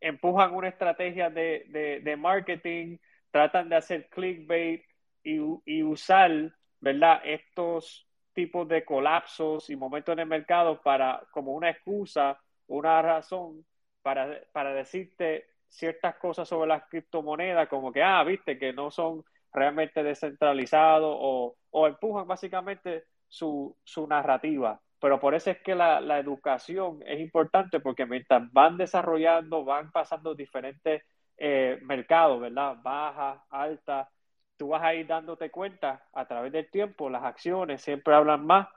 empujan una estrategia de, de, marketing, tratan de hacer clickbait y, y, usar, ¿verdad? Estos tipos de colapsos y momentos en el mercado para, como una excusa, una razón para, para decirte ciertas cosas sobre las criptomonedas, como que, ah, viste, que no son realmente descentralizados o, o empujan básicamente su, su narrativa. Pero por eso es que la, la, educación es importante porque mientras van desarrollando, van pasando diferentes eh, mercados, ¿verdad? Baja, alta, tú vas a ir dándote cuenta a través del tiempo, las acciones siempre hablan más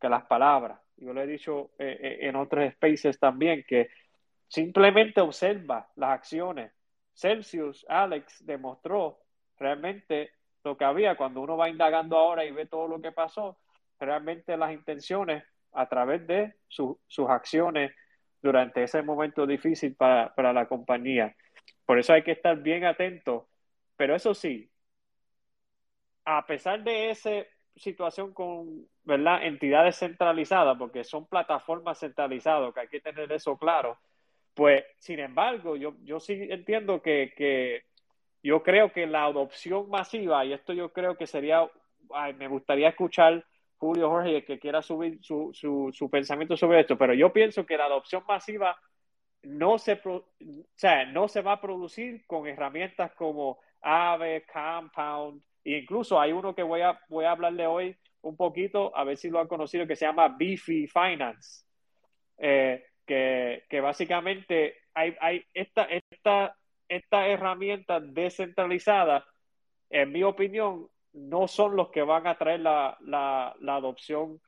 que las palabras. Yo lo he dicho eh, eh, en otros spaces también, que simplemente observa las acciones. Celsius, Alex, demostró realmente lo que había cuando uno va indagando ahora y ve todo lo que pasó, realmente las intenciones a través de sus acciones durante ese momento difícil para, para la compañía. Por eso hay que estar bien atento. Pero eso sí, a pesar de esa situación con ¿verdad? entidades centralizadas, porque son plataformas centralizadas, que hay que tener eso claro, pues sin embargo, yo, yo sí entiendo que, que yo creo que la adopción masiva, y esto yo creo que sería, me gustaría escuchar Julio Jorge que quiera subir su, su, su, pensamiento sobre esto, pero yo pienso que la adopción masiva no se, o sea, no se va a producir con herramientas como Aave, Compound, e incluso hay uno que voy a, voy a hablarle hoy un poquito, a ver si lo han conocido, que se llama Beefy Finance, eh, que, básicamente hay, hay esta, esta, esta herramienta descentralizada, en mi opinión, no son los que van a traer la, la, adopción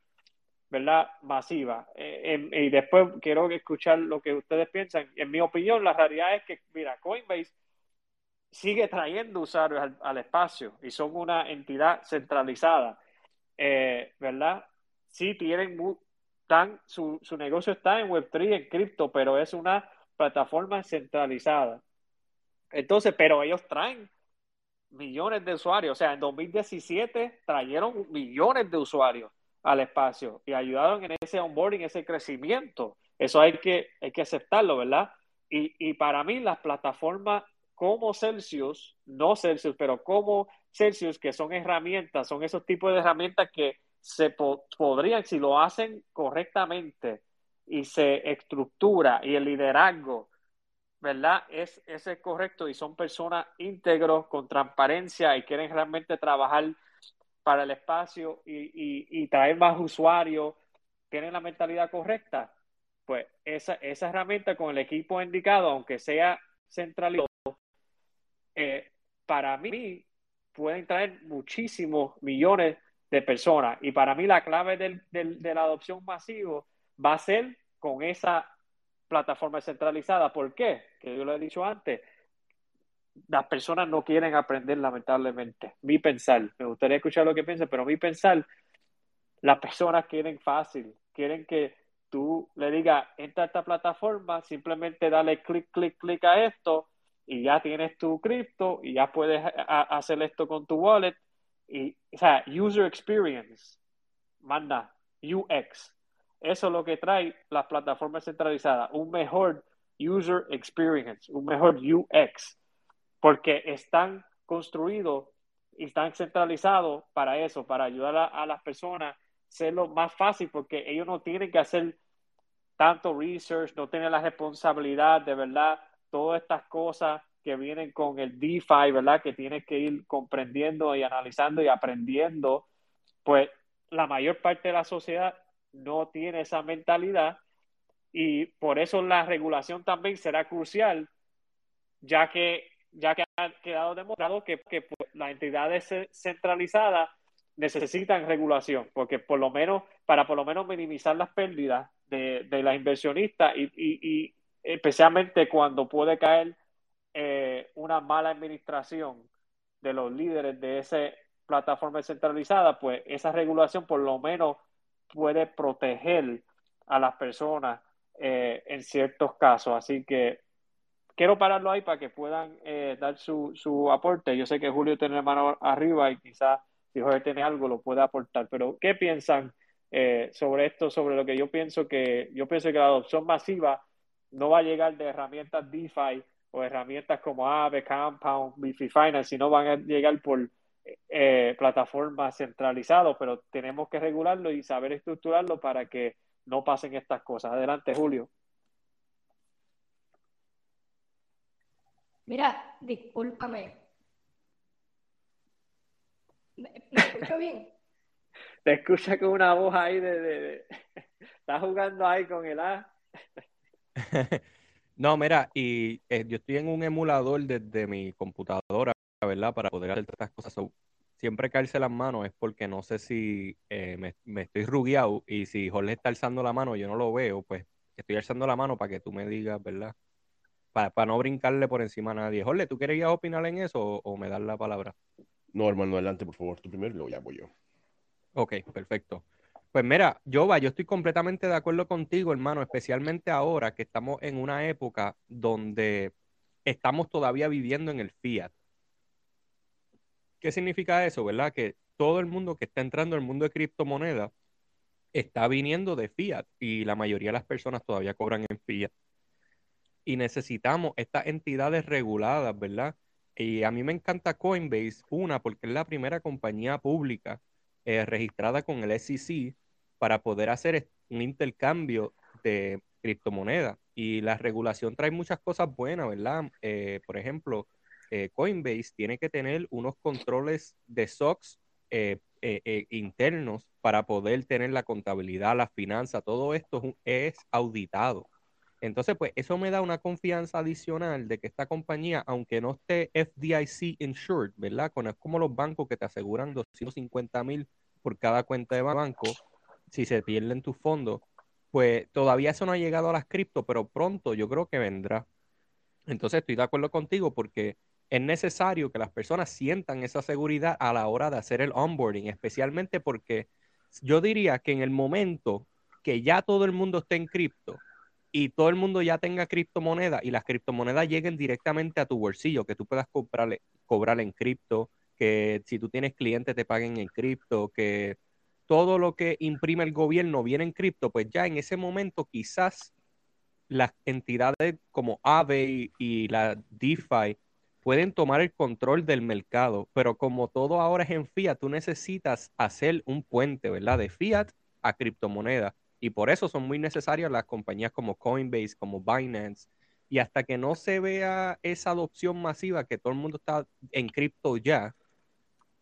¿verdad? Masiva. Eh, y después quiero escuchar lo que ustedes piensan. En mi opinión, la realidad es que, mira, Coinbase sigue trayendo usuarios al, espacio y son una entidad centralizada, eh, ¿verdad? Sí tienen, tan, su, su negocio está en Web3, en cripto, pero es una plataforma centralizada. Entonces, pero ellos traen millones de usuarios. O sea, en 2017 trajeron millones de usuarios al espacio y ayudaron en ese onboarding, ese crecimiento. Eso hay que, hay que aceptarlo, ¿verdad? Y, y para mí las plataformas como Celsius, no Celsius, pero como Celsius, que son herramientas, son esos tipos de herramientas que se podrían, si lo hacen correctamente y se estructura y el liderazgo, ¿verdad? Es, es correcto y son personas íntegros, con transparencia y quieren realmente trabajar para el espacio y, traer más usuarios, tienen la mentalidad correcta, pues esa, esa herramienta con el equipo indicado, aunque sea centralizado, eh, para mí pueden traer muchísimos millones de personas. Y para mí la clave de la adopción masiva va a ser con esa plataforma centralizada. ¿Por qué? Que yo lo he dicho antes, las personas no quieren aprender lamentablemente. Mi pensar, me gustaría escuchar lo que piensan, pero mi pensar, las personas quieren fácil, quieren que tú le digas, entra a esta plataforma, simplemente dale clic, clic, clic a esto y ya tienes tu cripto y ya puedes hacer esto con tu wallet. Y, o sea, user experience, manda, UX. Eso es lo que trae las plataformas centralizadas, un mejor user experience, un mejor UX porque están construidos y están centralizados para eso, para ayudar a, las personas a hacerlo más fácil, porque ellos no tienen que hacer tanto research, no tienen la responsabilidad de verdad, todas estas cosas que vienen con el DeFi, ¿verdad? Que tienes que ir comprendiendo y analizando y aprendiendo, pues la mayor parte de la sociedad no tiene esa mentalidad y por eso la regulación también será crucial, ya que ya que ha quedado demostrado que, que pues, las entidades centralizadas necesitan regulación, porque por lo menos, para por lo menos minimizar las pérdidas de, de las inversionistas y, y, especialmente cuando puede caer eh, una mala administración de los líderes de esa plataforma centralizada, pues esa regulación por lo menos puede proteger a las personas eh, en ciertos casos. Así que quiero pararlo ahí para que puedan eh, dar su, su, aporte. Yo sé que Julio tiene la mano arriba y quizás si Jorge tiene algo lo pueda aportar, pero ¿qué piensan eh, sobre esto, sobre lo que yo pienso que yo pienso que la adopción masiva no va a llegar de herramientas DeFi o herramientas como Aave, Compound, Bifi Finance, sino van a llegar por eh, plataformas centralizadas, pero tenemos que regularlo y saber estructurarlo para que no pasen estas cosas. Adelante, Julio. Mira, discúlpame. ¿Me, escucho bien? Te escucha con una voz ahí de... de, Estás jugando ahí con el A. no, mira, y eh, yo estoy en un emulador desde mi computadora, ¿verdad? Para poder hacer estas cosas. siempre caerse las manos es porque no sé si eh, me, me, estoy rugueado y si Jorge está alzando la mano yo no lo veo, pues estoy alzando la mano para que tú me digas, ¿verdad? para, no brincarle por encima a nadie. Jorge, ¿tú querías opinar en eso o, me das la palabra? No, hermano, adelante, por favor, tú primero y luego ya voy yo. Ok, perfecto. Pues mira, Jova, yo estoy completamente de acuerdo contigo, hermano, especialmente ahora que estamos en una época donde estamos todavía viviendo en el fiat. ¿Qué significa eso, verdad? Que todo el mundo que está entrando al mundo de criptomonedas está viniendo de fiat y la mayoría de las personas todavía cobran en fiat y necesitamos estas entidades reguladas, ¿verdad? Y a mí me encanta Coinbase, una, porque es la primera compañía pública eh, registrada con el SEC para poder hacer un intercambio de criptomonedas. Y la regulación trae muchas cosas buenas, ¿verdad? Eh, por ejemplo, eh, Coinbase tiene que tener unos controles de SOX internos para poder tener la contabilidad, la finanza, todo esto es auditado. Entonces, pues eso me da una confianza adicional de que esta compañía, aunque no esté FDIC insured, ¿verdad? Con, es como los bancos que te aseguran 250 mil por cada cuenta de banco, si se pierden tus fondos, pues todavía eso no ha llegado a las cripto, pero pronto yo creo que vendrá. Entonces estoy de acuerdo contigo porque es necesario que las personas sientan esa seguridad a la hora de hacer el onboarding, especialmente porque yo diría que en el momento que ya todo el mundo esté en cripto y todo el mundo ya tenga criptomonedas y las criptomonedas lleguen directamente a tu bolsillo, que tú puedas comprarle, cobrar en cripto, que si tú tienes clientes te paguen en cripto, que todo lo que imprime el gobierno viene en cripto, pues ya en ese momento quizás las entidades como Aave y la DeFi pueden tomar el control del mercado, pero como todo ahora es en fiat, tú necesitas hacer un puente, ¿verdad? De fiat a criptomoneda. Y por eso son muy necesarias las compañías como Coinbase, como Binance. Y hasta que no se vea esa adopción masiva, que todo el mundo está en cripto ya,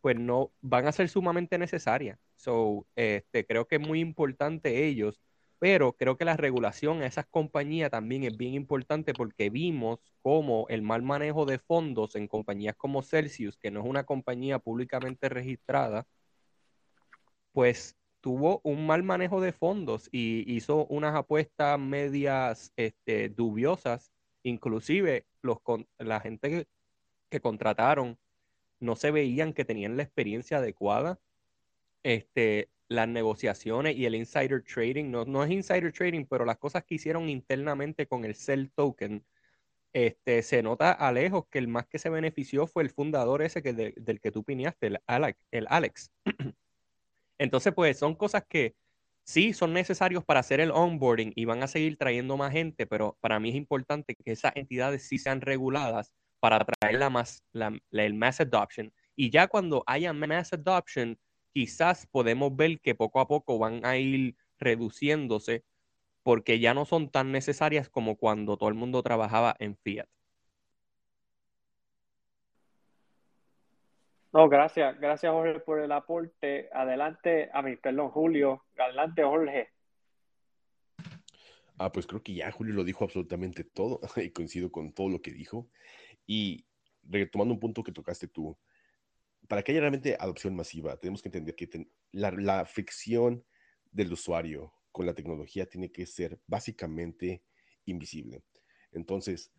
pues no van a ser sumamente necesarias. So, este, creo que es muy importante ellos pero creo que la regulación a esas compañías también es bien importante porque vimos cómo el mal manejo de fondos en compañías como Celsius, que no es una compañía públicamente registrada, pues tuvo un mal manejo de fondos y hizo unas apuestas medias este, dubiosas. Inclusive los, la gente que, que contrataron no se veían que tenían la experiencia adecuada. Este, las negociaciones y el insider trading, no, no es insider trading, pero las cosas que hicieron internamente con el Cell Token, este, se nota a lejos que el más que se benefició fue el fundador ese que del que tú piñaste, el Alex. El Alex. Entonces, pues son cosas que sí son necesarios para hacer el onboarding y van a seguir trayendo más gente, pero para mí es importante que esas entidades sí sean reguladas para traer la más, la, el mass adoption. Y ya cuando haya mass adoption, quizás podemos ver que poco a poco van a ir reduciéndose porque ya no son tan necesarias como cuando todo el mundo trabajaba en Fiat. No, gracias, gracias Jorge por el aporte. Adelante, a mi, perdón, Julio. Adelante, Jorge. Ah, pues creo que ya Julio lo dijo absolutamente todo y coincido con todo lo que dijo. Y retomando un punto que tocaste tú, para que haya realmente adopción masiva, tenemos que entender que la, fricción del usuario con la tecnología tiene que ser básicamente invisible. Entonces,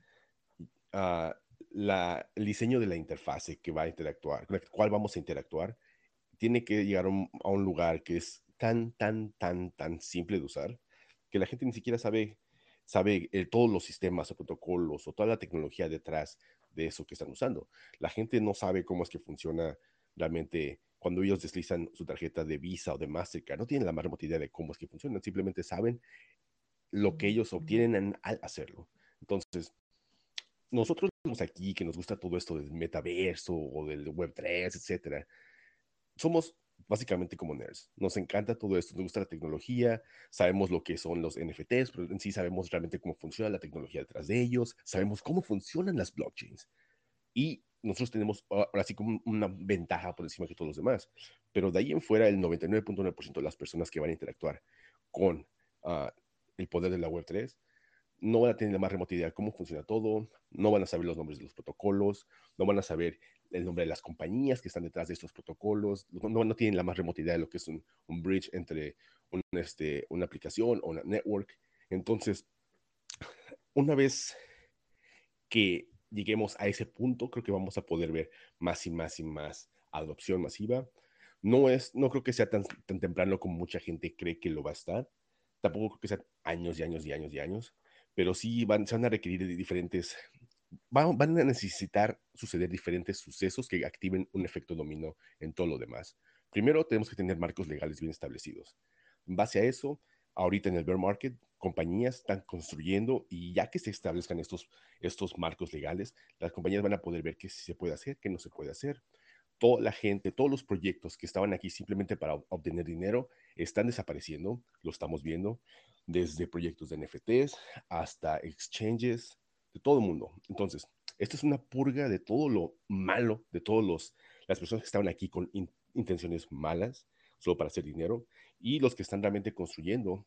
ah, el diseño de la interfase que va a interactuar, con la cual vamos a interactuar, tiene que llegar a un, lugar que es tan, tan, tan, tan simple de usar que la gente ni siquiera sabe, sabe eh, todos los sistemas o protocolos o toda la tecnología detrás de eso que están usando. La gente no sabe cómo es que funciona realmente cuando ellos deslizan su tarjeta de Visa o de Mastercard. No tienen la más remota idea de cómo es que funcionan, simplemente saben lo que ellos obtienen al hacerlo. Entonces, nosotros aquí que nos gusta todo esto del metaverso o del Web3, etcétera, somos básicamente como nerds. Nos encanta todo esto, nos gusta la tecnología, sabemos lo que son los NFTs, pero en sí sabemos realmente cómo funciona la tecnología detrás de ellos, sabemos cómo funcionan las blockchains. Y nosotros tenemos ahora sí como una ventaja por encima de todos los demás. Pero de ahí en fuera, el 99.9% de las personas que van a interactuar con ah, el poder de la Web3 no van a tener la más remota de cómo funciona todo, no van a saber los nombres de los protocolos, no van a saber el nombre de las compañías que están detrás de estos protocolos, no, no tienen la más remota idea de lo que es un, un bridge entre un, este, una aplicación o una network. Entonces, una vez que lleguemos a ese punto, creo que vamos a poder ver más y más y más adopción masiva. No, es, no creo que sea tan, tan temprano como mucha gente cree que lo va a estar. Tampoco creo que sea años y años y años y años, pero sí van, se van a requerir de diferentes, van, a necesitar suceder diferentes sucesos que activen un efecto dominó en todo lo demás. Primero, tenemos que tener marcos legales bien establecidos. En base a eso, ahorita en el bear market, compañías están construyendo y ya que se establezcan estos, estos marcos legales, las compañías van a poder ver qué se puede hacer, qué no se puede hacer. Toda la gente, todos los proyectos que estaban aquí simplemente para obtener dinero están desapareciendo, lo estamos viendo, desde proyectos de NFTs hasta exchanges, de todo el mundo. Entonces, esto es una purga de todo lo malo, de todas las personas que estaban aquí con intenciones malas, solo para hacer dinero, y los que están realmente construyendo,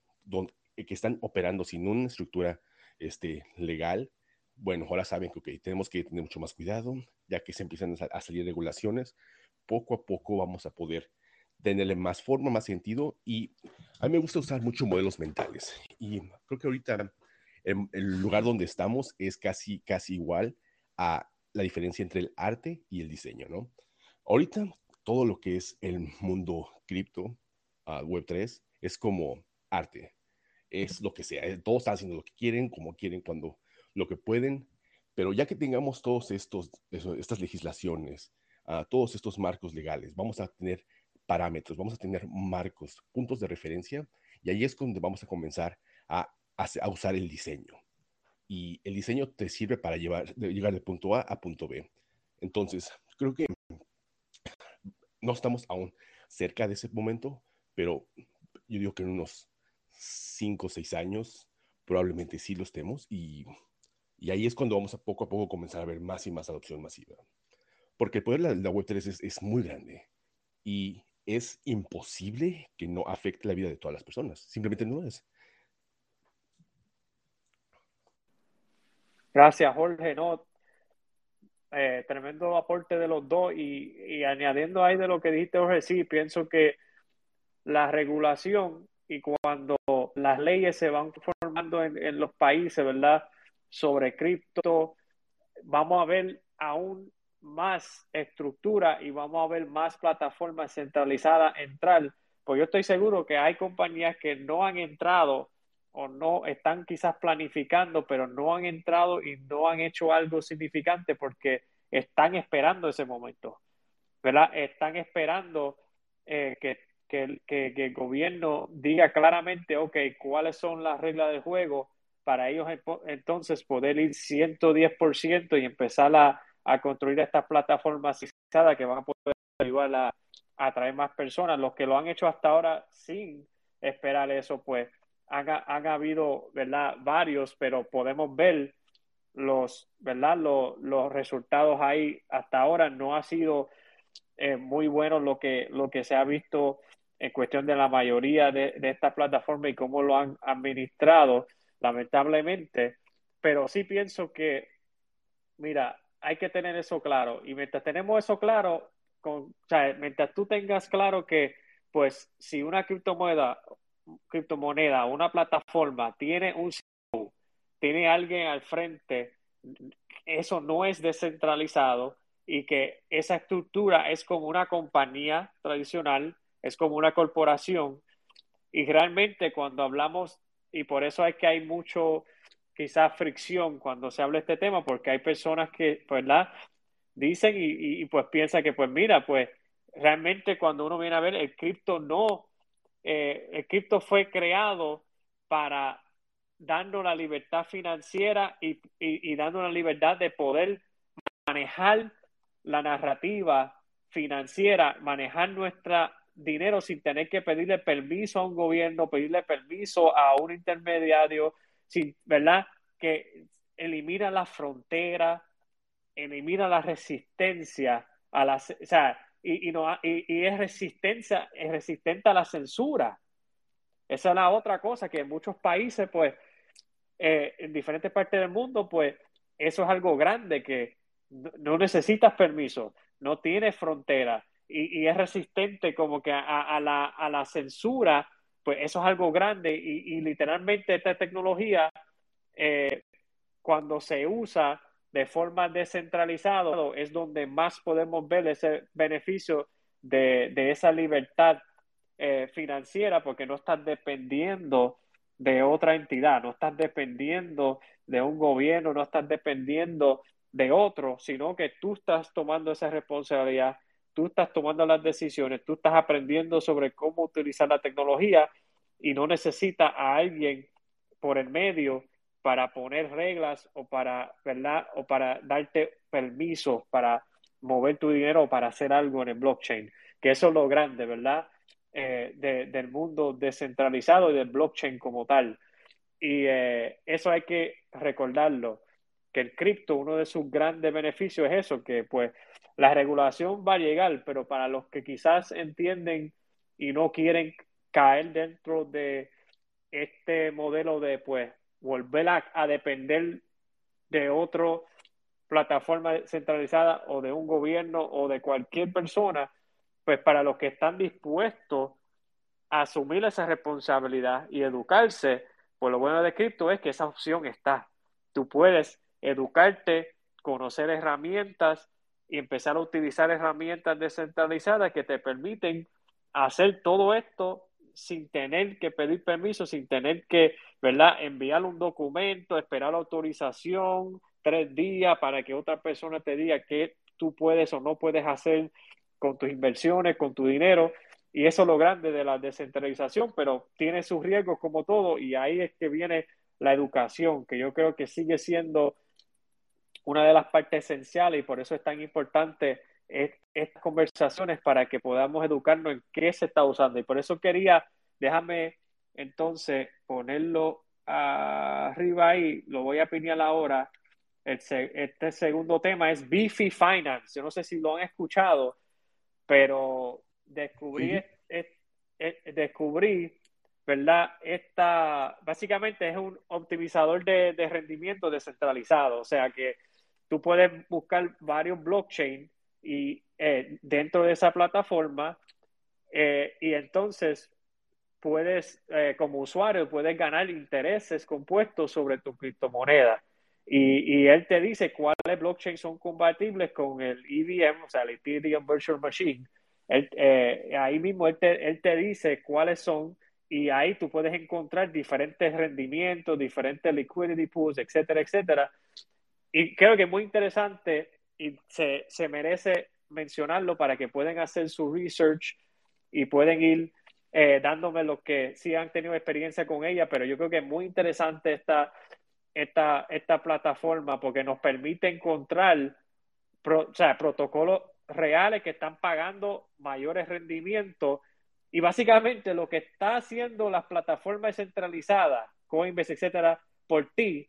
eh, que están operando sin una estructura este, legal, bueno, ahora saben que tenemos que tener mucho más cuidado, ya que se empiezan a salir regulaciones, poco a poco vamos a poder tenerle más forma, más sentido y a mí me gusta usar mucho modelos mentales y creo que ahorita el lugar donde estamos es casi, casi igual a la diferencia entre el arte y el diseño, ¿no? Ahorita todo lo que es el mundo cripto, uh, Web3, es como arte, es lo que sea, eh, todos están haciendo lo que quieren, como quieren, cuando lo que pueden, pero ya que tengamos todos estas legislaciones, uh, todos estos marcos legales, vamos a tener parámetros, vamos a tener marcos, puntos de referencia, y ahí es donde vamos a comenzar a, a usar el diseño y el diseño te sirve para llevar, llegar de punto A a punto B. Entonces, creo que no estamos aún cerca de ese momento, pero yo digo que en unos 5 o 6 años probablemente sí lo estemos y, y, ahí es cuando vamos a poco a poco comenzar a ver más y más adopción masiva. Porque el poder de la, Web3 es, es muy grande y es imposible que no afecte la vida de todas las personas. Simplemente no es. Gracias, Jorge. No, eh, tremendo aporte de los dos y, añadiendo ahí de lo que dijiste, Jorge, sí, pienso que la regulación y cuando las leyes se van formando en, los países, ¿verdad? Sobre cripto, vamos a ver aún más estructura y vamos a ver más plataformas centralizadas entrar. Pues yo estoy seguro que hay compañías que no han entrado o no están quizás planificando, pero no han entrado y no han hecho algo significante porque están esperando ese momento, ¿verdad? Están esperando eh, que, que, que, el gobierno diga claramente, ok, cuáles son las reglas del juego para ellos entonces poder ir 110% y empezar a, a construir estas plataformas que van a poder ayudar a, a atraer más personas. Los que lo han hecho hasta ahora sin esperar eso, pues han, habido, ¿verdad? Varios, pero podemos ver los, ¿verdad? Los, los resultados ahí hasta ahora no ha sido eh, muy bueno lo que, lo que se ha visto en cuestión de la mayoría de, de estas plataformas y cómo lo han administrado, lamentablemente. Pero sí pienso que, mira, hay que tener eso claro. Y mientras tenemos eso claro, con, o sea, mientras tú tengas claro que, pues, si una criptomoneda criptomoneda, una plataforma, tiene un CEO, tiene alguien al frente, eso no es descentralizado y que esa estructura es como una compañía tradicional, es como una corporación y realmente cuando hablamos, y por eso es que hay mucho quizás fricción cuando se habla este tema, porque hay personas que, ¿verdad? Dicen y, y pues piensan que pues mira, pues realmente cuando uno viene a ver el cripto no eh, el cripto fue creado para darnos la libertad financiera y, y, y dando la libertad de poder manejar la narrativa financiera, manejar nuestro dinero sin tener que pedirle permiso a un gobierno, pedirle permiso a un intermediario, sin, ¿verdad? Que elimina la frontera, elimina la resistencia a las, o sea, y, y, no, y, y, es resistencia, es resistente a la censura. Esa es la otra cosa que en muchos países, pues, eh, en diferentes partes del mundo, pues, eso es algo grande que no necesitas permiso, no tienes frontera y, es resistente como que a, a, la, a, la, censura, pues eso es algo grande y, y literalmente esta tecnología, eh, cuando se usa de forma descentralizada es donde más podemos ver ese beneficio de, esa libertad eh, financiera porque no estás dependiendo de otra entidad, no estás dependiendo de un gobierno, no estás dependiendo de otro, sino que tú estás tomando esa responsabilidad, tú estás tomando las decisiones, tú estás aprendiendo sobre cómo utilizar la tecnología y no necesitas a alguien por el medio para poner reglas o para, ¿verdad? O para darte permiso para mover tu dinero o para hacer algo en el blockchain. Que eso es lo grande, ¿verdad? Eh, del mundo descentralizado y del blockchain como tal. Y eh, eso hay que recordarlo, que el cripto, uno de sus grandes beneficios es eso, que pues la regulación va a llegar, pero para los que quizás entienden y no quieren caer dentro de este modelo de pues volver a, depender de otra plataforma centralizada o de un gobierno o de cualquier persona, pues para los que están dispuestos asumir esa responsabilidad y educarse, pues lo bueno de cripto es que esa opción está. Tú puedes educarte, conocer herramientas y empezar a utilizar herramientas descentralizadas que te permiten hacer todo esto sin tener que pedir permiso, sin tener que, ¿verdad?, enviar un documento, esperar la autorización, tres días para que otra persona te diga qué tú puedes o no puedes hacer con tus inversiones, con tu dinero. Y eso es lo grande de la descentralización, pero tiene sus riesgos como todo y ahí es que viene la educación, que yo creo que sigue siendo una de las partes esenciales y por eso es tan importante estas conversaciones para que podamos educarnos en qué se está usando. Y por eso quería, déjame entonces ponerlo arriba ahí, lo voy a piñar ahora. este segundo tema es Beefy Finance. Yo no sé si lo han escuchado, pero descubrí, descubrí ¿verdad? Esta básicamente es un optimizador de, de rendimiento descentralizado, o sea que tú puedes buscar varios blockchains y eh, dentro de esa plataforma eh, y entonces puedes, eh, como usuario, puedes ganar intereses compuestos sobre tu criptomoneda. Y, y, él te dice cuáles blockchains son compatibles con el EVM, o sea, el Ethereum Virtual Machine. ahí mismo él te, él te dice cuáles son y ahí tú puedes encontrar diferentes rendimientos, diferentes liquidity pools, etcétera, etcétera. Y creo que es muy interesante y se, se merece mencionarlo para que puedan hacer su research y pueden ir eh, dándome lo que sí han tenido experiencia con ella, pero yo creo que es muy interesante esta, esta, esta plataforma porque nos permite encontrar protocolos reales que están pagando mayores rendimientos y básicamente lo que está haciendo las plataformas centralizadas, Coinbase, etcétera, por ti,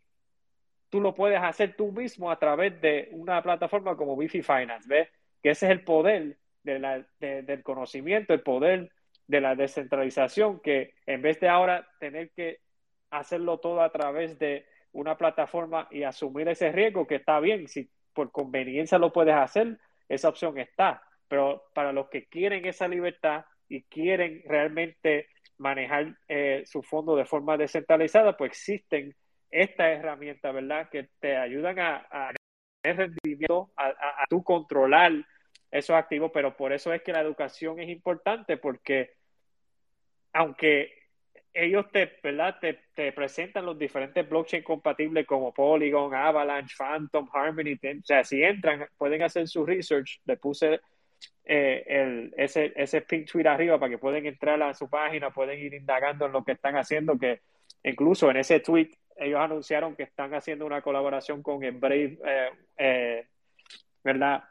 tú lo puedes hacer tú mismo a través de una plataforma como Bifi Finance, ¿ves? Que ese es el poder de del conocimiento, el poder de la descentralización, que en vez de ahora tener que hacerlo todo a través de una plataforma y asumir ese riesgo, que está bien, si por conveniencia lo puedes hacer, esa opción está. Pero para los que quieren esa libertad y quieren realmente manejar eh, su fondo de forma descentralizada, pues existen estas herramientas, ¿verdad? Que te ayudan a, a rendimiento, a, a, tu controlar esos activos, pero por eso es que la educación es importante, porque aunque ellos te, ¿verdad? Te, te presentan los diferentes blockchain compatibles como Polygon, Avalanche, Phantom, Harmony, o sea, si entran, pueden hacer su research, le puse eh, el, ese, ese pink tweet arriba para que puedan entrar a su página, pueden ir indagando en lo que están haciendo, que incluso en ese tweet ellos anunciaron que están haciendo una colaboración con el Brave, eh, eh, ¿verdad?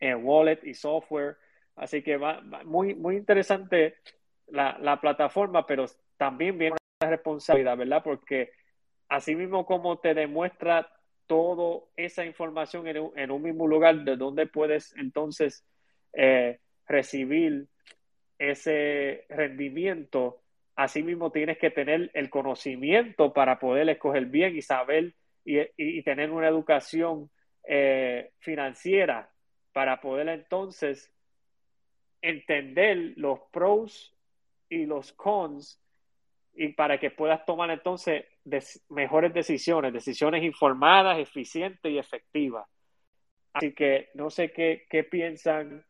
Eh, wallet y software. Así que va, muy, muy interesante la, la, plataforma, pero también viene una responsabilidad, ¿verdad? Porque así mismo como te demuestra toda esa información en un, en un mismo lugar, de donde puedes entonces recibir ese rendimiento, asimismo tienes que tener el conocimiento para poder escoger bien y saber y, tener una educación eh, financiera para poder entonces entender los pros y los cons y para que puedas tomar entonces mejores decisiones, decisiones informadas, eficientes y efectivas. Así que no sé qué, qué piensan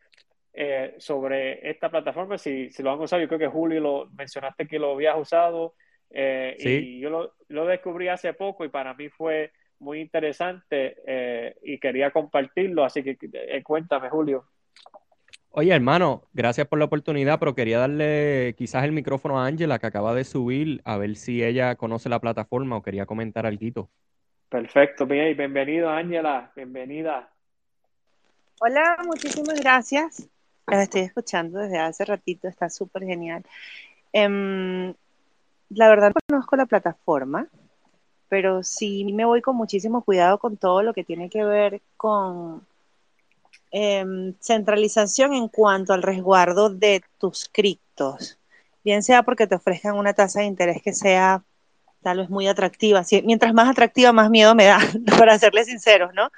eh, sobre esta plataforma, si, si, lo han usado, yo creo que Julio lo mencionaste que lo habías usado eh, y yo lo, lo, descubrí hace poco y para mí fue muy interesante eh, y quería compartirlo, así que cuéntame Julio. Oye, hermano, gracias por la oportunidad, pero quería darle quizás el micrófono a Ángela, que acaba de subir, a ver si ella conoce la plataforma o quería comentar algo. Perfecto, bien, bienvenido Ángela, bienvenida. Hola, muchísimas gracias. Los estoy escuchando desde hace ratito, está súper genial. Em, la verdad no conozco la plataforma, pero sí me voy con muchísimo cuidado con todo lo que tiene que ver con em, centralización en cuanto al resguardo de tus criptos, bien sea porque te ofrezcan una tasa de interés que sea tal vez muy atractiva. mientras más atractiva, más miedo me da, para serles sinceros, ¿no?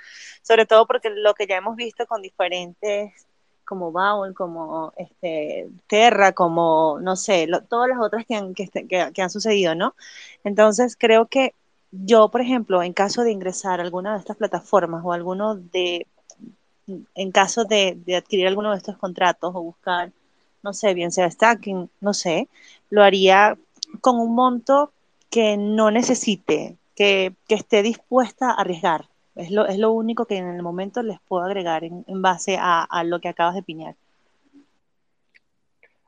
Sobre todo porque lo que ya hemos visto con diferentes como Bowl, como este, Terra, como, no sé, todas las otras que han, este, que han sucedido, ¿no? Entonces, creo que yo, por ejemplo, en caso de ingresar a alguna de estas plataformas o alguno de, en caso de, de, adquirir alguno de estos contratos o buscar, no sé, bien sea stacking, no sé, lo haría con un monto que no necesite, que, que esté dispuesta a arriesgar. Es lo, es lo, único que en el momento les puedo agregar en, base a, a, lo que acabas de piñar.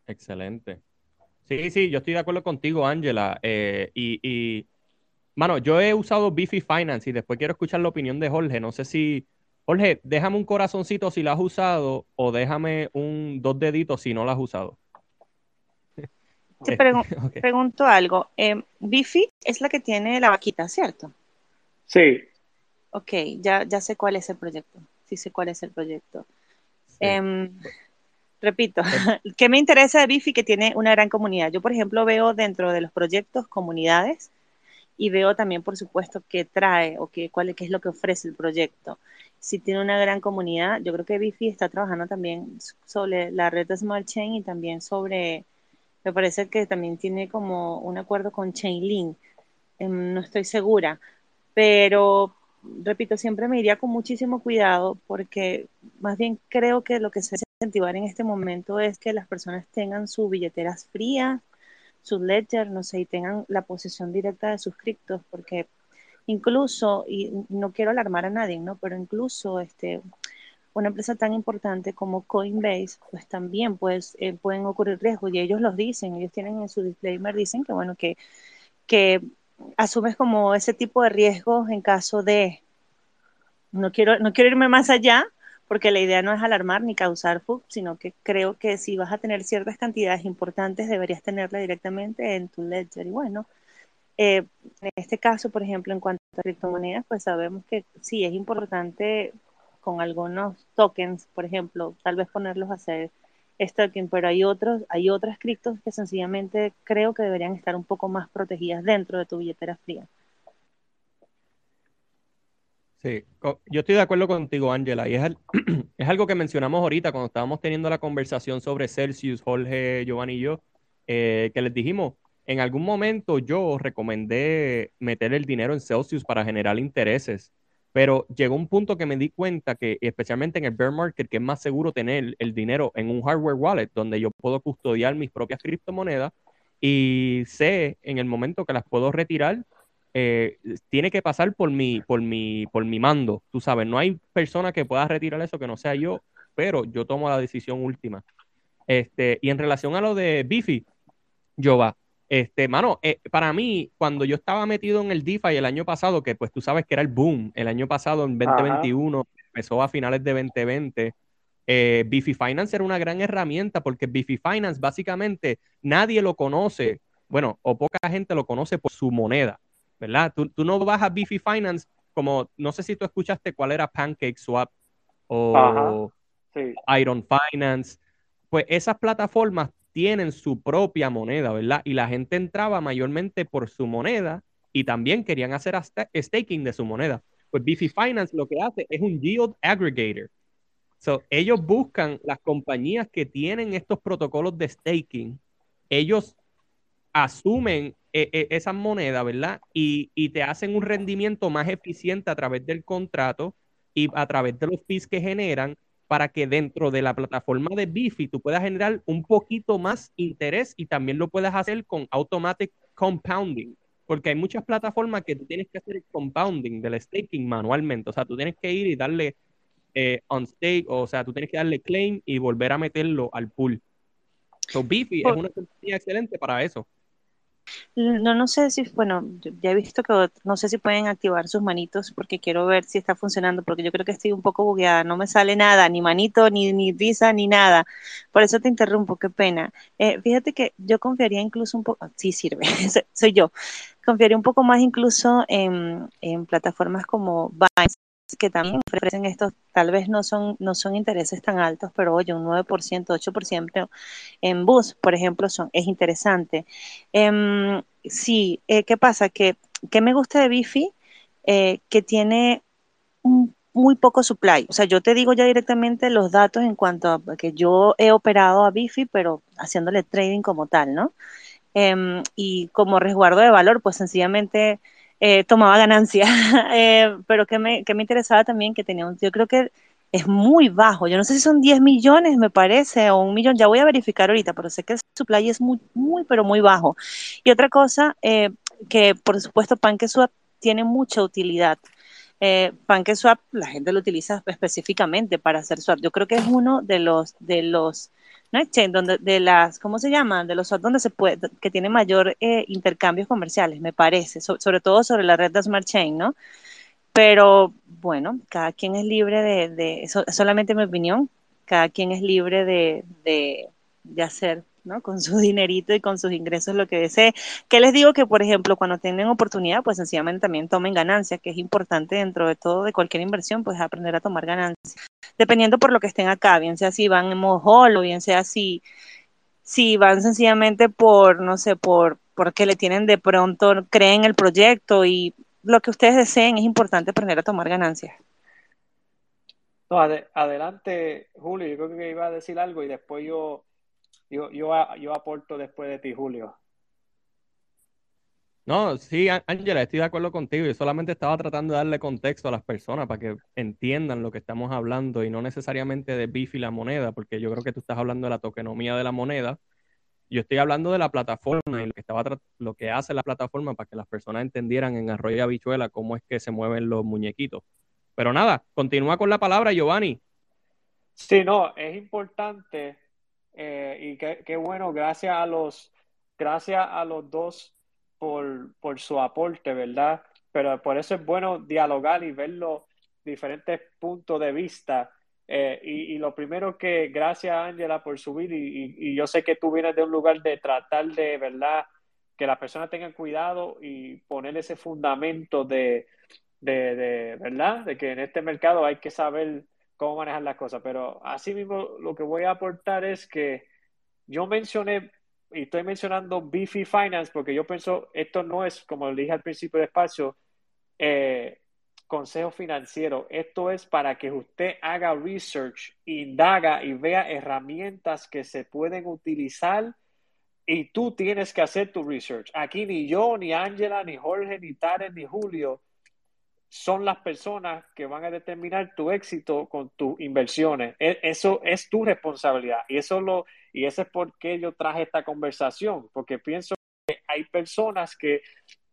Excelente. Sí, sí, yo estoy de acuerdo contigo, Ángela. Eh, y, y, mano, yo he usado Biffy Finance y después quiero escuchar la opinión de Jorge. No sé si, Jorge, déjame un corazoncito si lo has usado o déjame un dos deditos si no lo has usado. Te okay. pregunto algo. Eh, Biffy es la que tiene la vaquita, ¿cierto? Sí. Ok, ya, ya sé cuál es el proyecto. Sí sé cuál es el proyecto. Sí. Eh, repito, ¿qué me interesa de Bifi? Que tiene una gran comunidad. Yo, por ejemplo, veo dentro de los proyectos comunidades y veo también, por supuesto, qué trae o qué, cuál, qué es lo que ofrece el proyecto. Si tiene una gran comunidad, yo creo que Bifi está trabajando también sobre la red de Smart Chain y también sobre, me parece que también tiene como un acuerdo con Chainlink. Eh, no estoy segura, pero repito, siempre me iría con muchísimo cuidado porque más bien creo que lo que se incentivar en este momento es que las personas tengan sus billeteras frías, sus ledger, no sé, y tengan la posesión directa de sus criptos, porque incluso, y no quiero alarmar a nadie, ¿no? Pero incluso este, una empresa tan importante como Coinbase, pues también pues, eh, pueden ocurrir riesgos y ellos los dicen, ellos tienen en su disclaimer, dicen que bueno, que, que asumes como ese tipo de riesgos en caso de, no quiero, no quiero irme más allá, porque la idea no es alarmar ni causar FUP, sino que creo que si vas a tener ciertas cantidades importantes, deberías tenerla directamente en tu ledger. Y bueno, eh, en este caso, por ejemplo, en cuanto a criptomonedas, pues sabemos que sí es importante con algunos tokens, por ejemplo, tal vez ponerlos a hacer staking, pero hay otros, hay otras criptos que sencillamente creo que deberían estar un poco más protegidas dentro de tu billetera fría. Sí, yo estoy de acuerdo contigo, Ángela, y es, es, algo que mencionamos ahorita cuando estábamos teniendo la conversación sobre Celsius, Jorge, Giovanni y yo, eh, que les dijimos, en algún momento yo recomendé meter el dinero en Celsius para generar intereses, pero llegó un punto que me di cuenta que, especialmente en el bear market, que es más seguro tener el dinero en un hardware wallet donde yo puedo custodiar mis propias criptomonedas y sé en el momento que las puedo retirar eh, tiene que pasar por mi, por, mi, por mi mando, tú sabes, no hay persona que pueda retirar eso que no sea yo, pero yo tomo la decisión última. Este, y en relación a lo de Bifi, yo va, este, mano, eh, para mí, cuando yo estaba metido en el DeFi el año pasado, que pues tú sabes que era el boom, el año pasado, en 2021, Ajá. empezó a finales de 2020, eh, Bifi Finance era una gran herramienta porque Bifi Finance básicamente nadie lo conoce, bueno, o poca gente lo conoce por su moneda. ¿verdad? Tú, tú, no vas a Beefy Finance como, no sé si tú escuchaste cuál era Pancake Swap o sí. Iron Finance. Pues esas plataformas tienen su propia moneda, ¿verdad? Y la gente entraba mayormente por su moneda y también querían hacer staking de su moneda. Pues Beefy Finance lo que hace es un yield aggregator. So, ellos buscan las compañías que tienen estos protocolos de staking, ellos asumen eh, eh, esas monedas, ¿verdad? Y, y, te hacen un rendimiento más eficiente a través del contrato y a través de los fees que generan para que dentro de la plataforma de Bifi tú puedas generar un poquito más interés y también lo puedas hacer con automatic compounding, porque hay muchas plataformas que tú tienes que hacer el compounding del staking manualmente, o sea, tú tienes que ir y darle eh, on stake, o sea, tú tienes que darle claim y volver a meterlo al pool. So Bifi es una compañía excelente para eso. No, no sé si, bueno, ya he visto que no sé si pueden activar sus manitos porque quiero ver si está funcionando, porque yo creo que estoy un poco bugueada, no me sale nada, ni manito, ni, ni visa, ni nada. Por eso te interrumpo, qué pena. Eh, fíjate que yo confiaría incluso un poco, sí sirve, soy yo, confiaría un poco más incluso en, en plataformas como Binance que también ofrecen estos, tal vez no son, no son intereses tan altos, pero oye, un 9%, 8% en bus, por ejemplo, son, es interesante. Eh, sí, eh, ¿qué pasa? Que, que me gusta de Bifi, eh, que tiene un, muy poco supply. O sea, yo te digo ya directamente los datos en cuanto a que yo he operado a Bifi, pero haciéndole trading como tal, ¿no? Em, y como resguardo de valor, pues sencillamente eh, tomaba ganancia. Eh, pero que me, que me interesaba también que tenía un, yo creo que es muy bajo. Yo no sé si son 10 millones, me parece, o un millón. Ya voy a verificar ahorita, pero sé que el supply es muy, muy, pero muy bajo. Y otra cosa, eh, que por supuesto PancakeSwap tiene mucha utilidad. Eh, PancakeSwap, la gente lo utiliza específicamente para hacer swap. Yo creo que es uno de los, de los, no donde, de las, ¿cómo se llama? De los swap donde se puede, que tiene mayor eh, intercambios comerciales, me parece, sobre todo sobre la red de Smart Chain, ¿no? Pero bueno, cada quien es libre de, de eso es solamente mi opinión, cada quien es libre de, de, de hacer Con su dinerito y con sus ingresos lo que desee. Que les digo que, por ejemplo, cuando tengan oportunidad, pues sencillamente también tomen ganancias, que es importante dentro de todo, de cualquier inversión, pues aprender a tomar ganancias. Dependiendo por lo que estén acá, bien sea si van en modo o bien sea si, si van sencillamente por, no sé, por porque le tienen de pronto, creen el proyecto y lo que ustedes deseen, es importante aprender a tomar ganancias. Adelante, Julio, yo creo que iba a decir algo y después yo, yo, yo, yo aporto después de ti, Julio. No, sí, Ángela, estoy de acuerdo contigo. Yo solamente estaba tratando de darle contexto a las personas para que entiendan lo que estamos hablando y no necesariamente de BIF y la moneda, porque yo creo que tú estás hablando de la tokenomía de la moneda yo estoy hablando de la plataforma y lo que, estaba lo que hace la plataforma para que las personas entendieran en Arroyo y Habichuela cómo es que se mueven los muñequitos. Pero nada, continúa con la palabra, Giovanni. Sí, no, es importante eh, y qué, bueno, gracias a los, gracias a los dos por, por su aporte, ¿verdad? Pero por eso es bueno dialogar y ver los diferentes puntos de vista eh, y, lo primero que, gracias Ángela por subir, y, yo sé que tú vienes de un lugar de tratar de, ¿verdad? Que las personas tengan cuidado y poner ese fundamento de, de, ¿verdad? De que en este mercado hay que saber cómo manejar las cosas. Pero así mismo lo que voy a aportar es que yo mencioné, y estoy mencionando Beefy Finance, porque yo pienso, esto no es, como le dije al principio del espacio, eh, consejo financiero. Esto es para que usted haga research, indaga y vea herramientas que se pueden utilizar y tú tienes que hacer tu research. Aquí ni yo, ni Ángela, ni Jorge, ni Taren, ni Julio son las personas que van a determinar tu éxito con tus inversiones. E, eso es tu responsabilidad y eso lo y ese es por qué yo traje esta conversación, porque pienso que hay personas que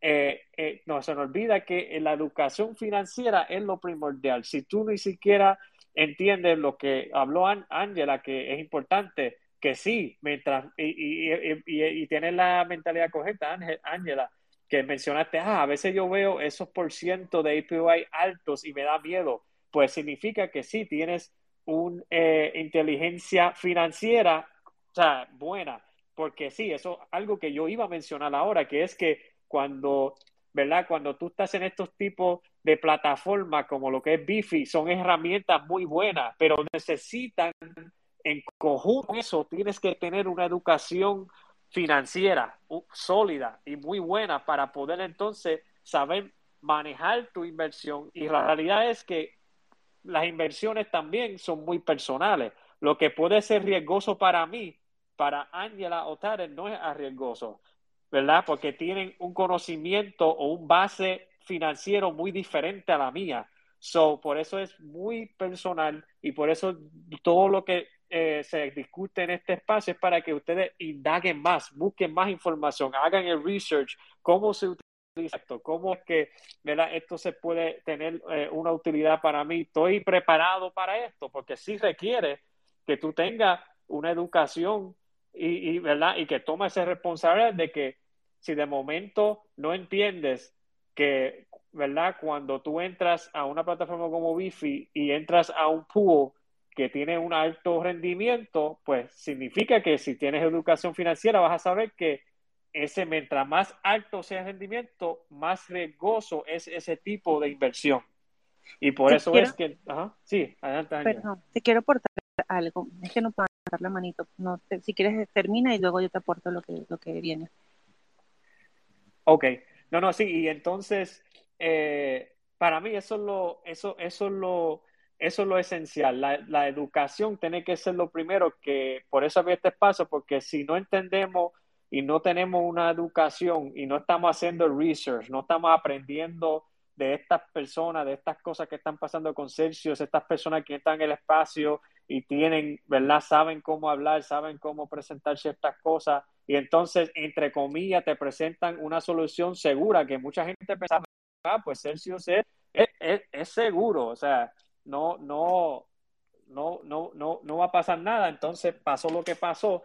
eh, eh, no se nos olvida que la educación financiera es lo primordial. Si tú ni siquiera entiendes lo que habló Ángela, que es importante, que sí, mientras, y, y, tienes la mentalidad correcta, Ángela, que mencionaste, ah, a veces yo veo esos por ciento de APY altos y me da miedo. Pues significa que sí, tienes una eh, inteligencia financiera, buena, porque sí, eso es algo que yo iba a mencionar ahora, que es que cuando, ¿verdad? Cuando tú estás en estos tipos de plataformas como lo que es Bifi, son herramientas muy buenas, pero necesitan en conjunto eso, tienes que tener una educación financiera sólida y muy buena para poder entonces saber manejar tu inversión. Y la realidad es que las inversiones también son muy personales. Lo que puede ser riesgoso para mí, para Ángela o Tarek, no es arriesgoso. ¿verdad? Porque tienen un conocimiento o un base financiero muy diferente a la mía. So, por eso es muy personal y por eso todo lo que eh, se discute en este espacio es para que ustedes indaguen más, busquen más información, hagan el research, cómo se utiliza esto, cómo es que ¿verdad? esto se puede tener eh, una utilidad para mí. Estoy preparado para esto porque sí requiere que tú tengas una educación y, ¿verdad? y que toma esa responsabilidad de que si de momento no entiendes que, ¿verdad? Cuando tú entras a una plataforma como Bifi y entras a un pool que tiene un alto rendimiento, pues significa que si tienes educación financiera vas a saber que ese mientras más alto sea el rendimiento, más riesgoso es ese tipo de inversión. Y por eso es que, ajá, sí, adelante. Perdón, te quiero aportar algo. Es que no puedo dar la manito. No, si quieres termina y luego yo te aporto lo que, lo que viene. Ok, no, no, sí, y entonces, eh, para mí eso es lo, eso, eso es lo, eso es lo esencial. La, educación tiene que ser lo primero que, por eso había este espacio, porque si no entendemos y no tenemos una educación y no estamos haciendo research, no estamos aprendiendo de estas personas, de estas cosas que están pasando con Celsius, estas personas que están en el espacio y tienen, ¿verdad? Saben cómo hablar, saben cómo presentar ciertas cosas y entonces, entre comillas, te presentan una solución segura que mucha gente pensaba, ah, pues Celsius es, es, es seguro, o sea, no, no, no, no, no, no va a pasar nada. Entonces pasó lo que pasó.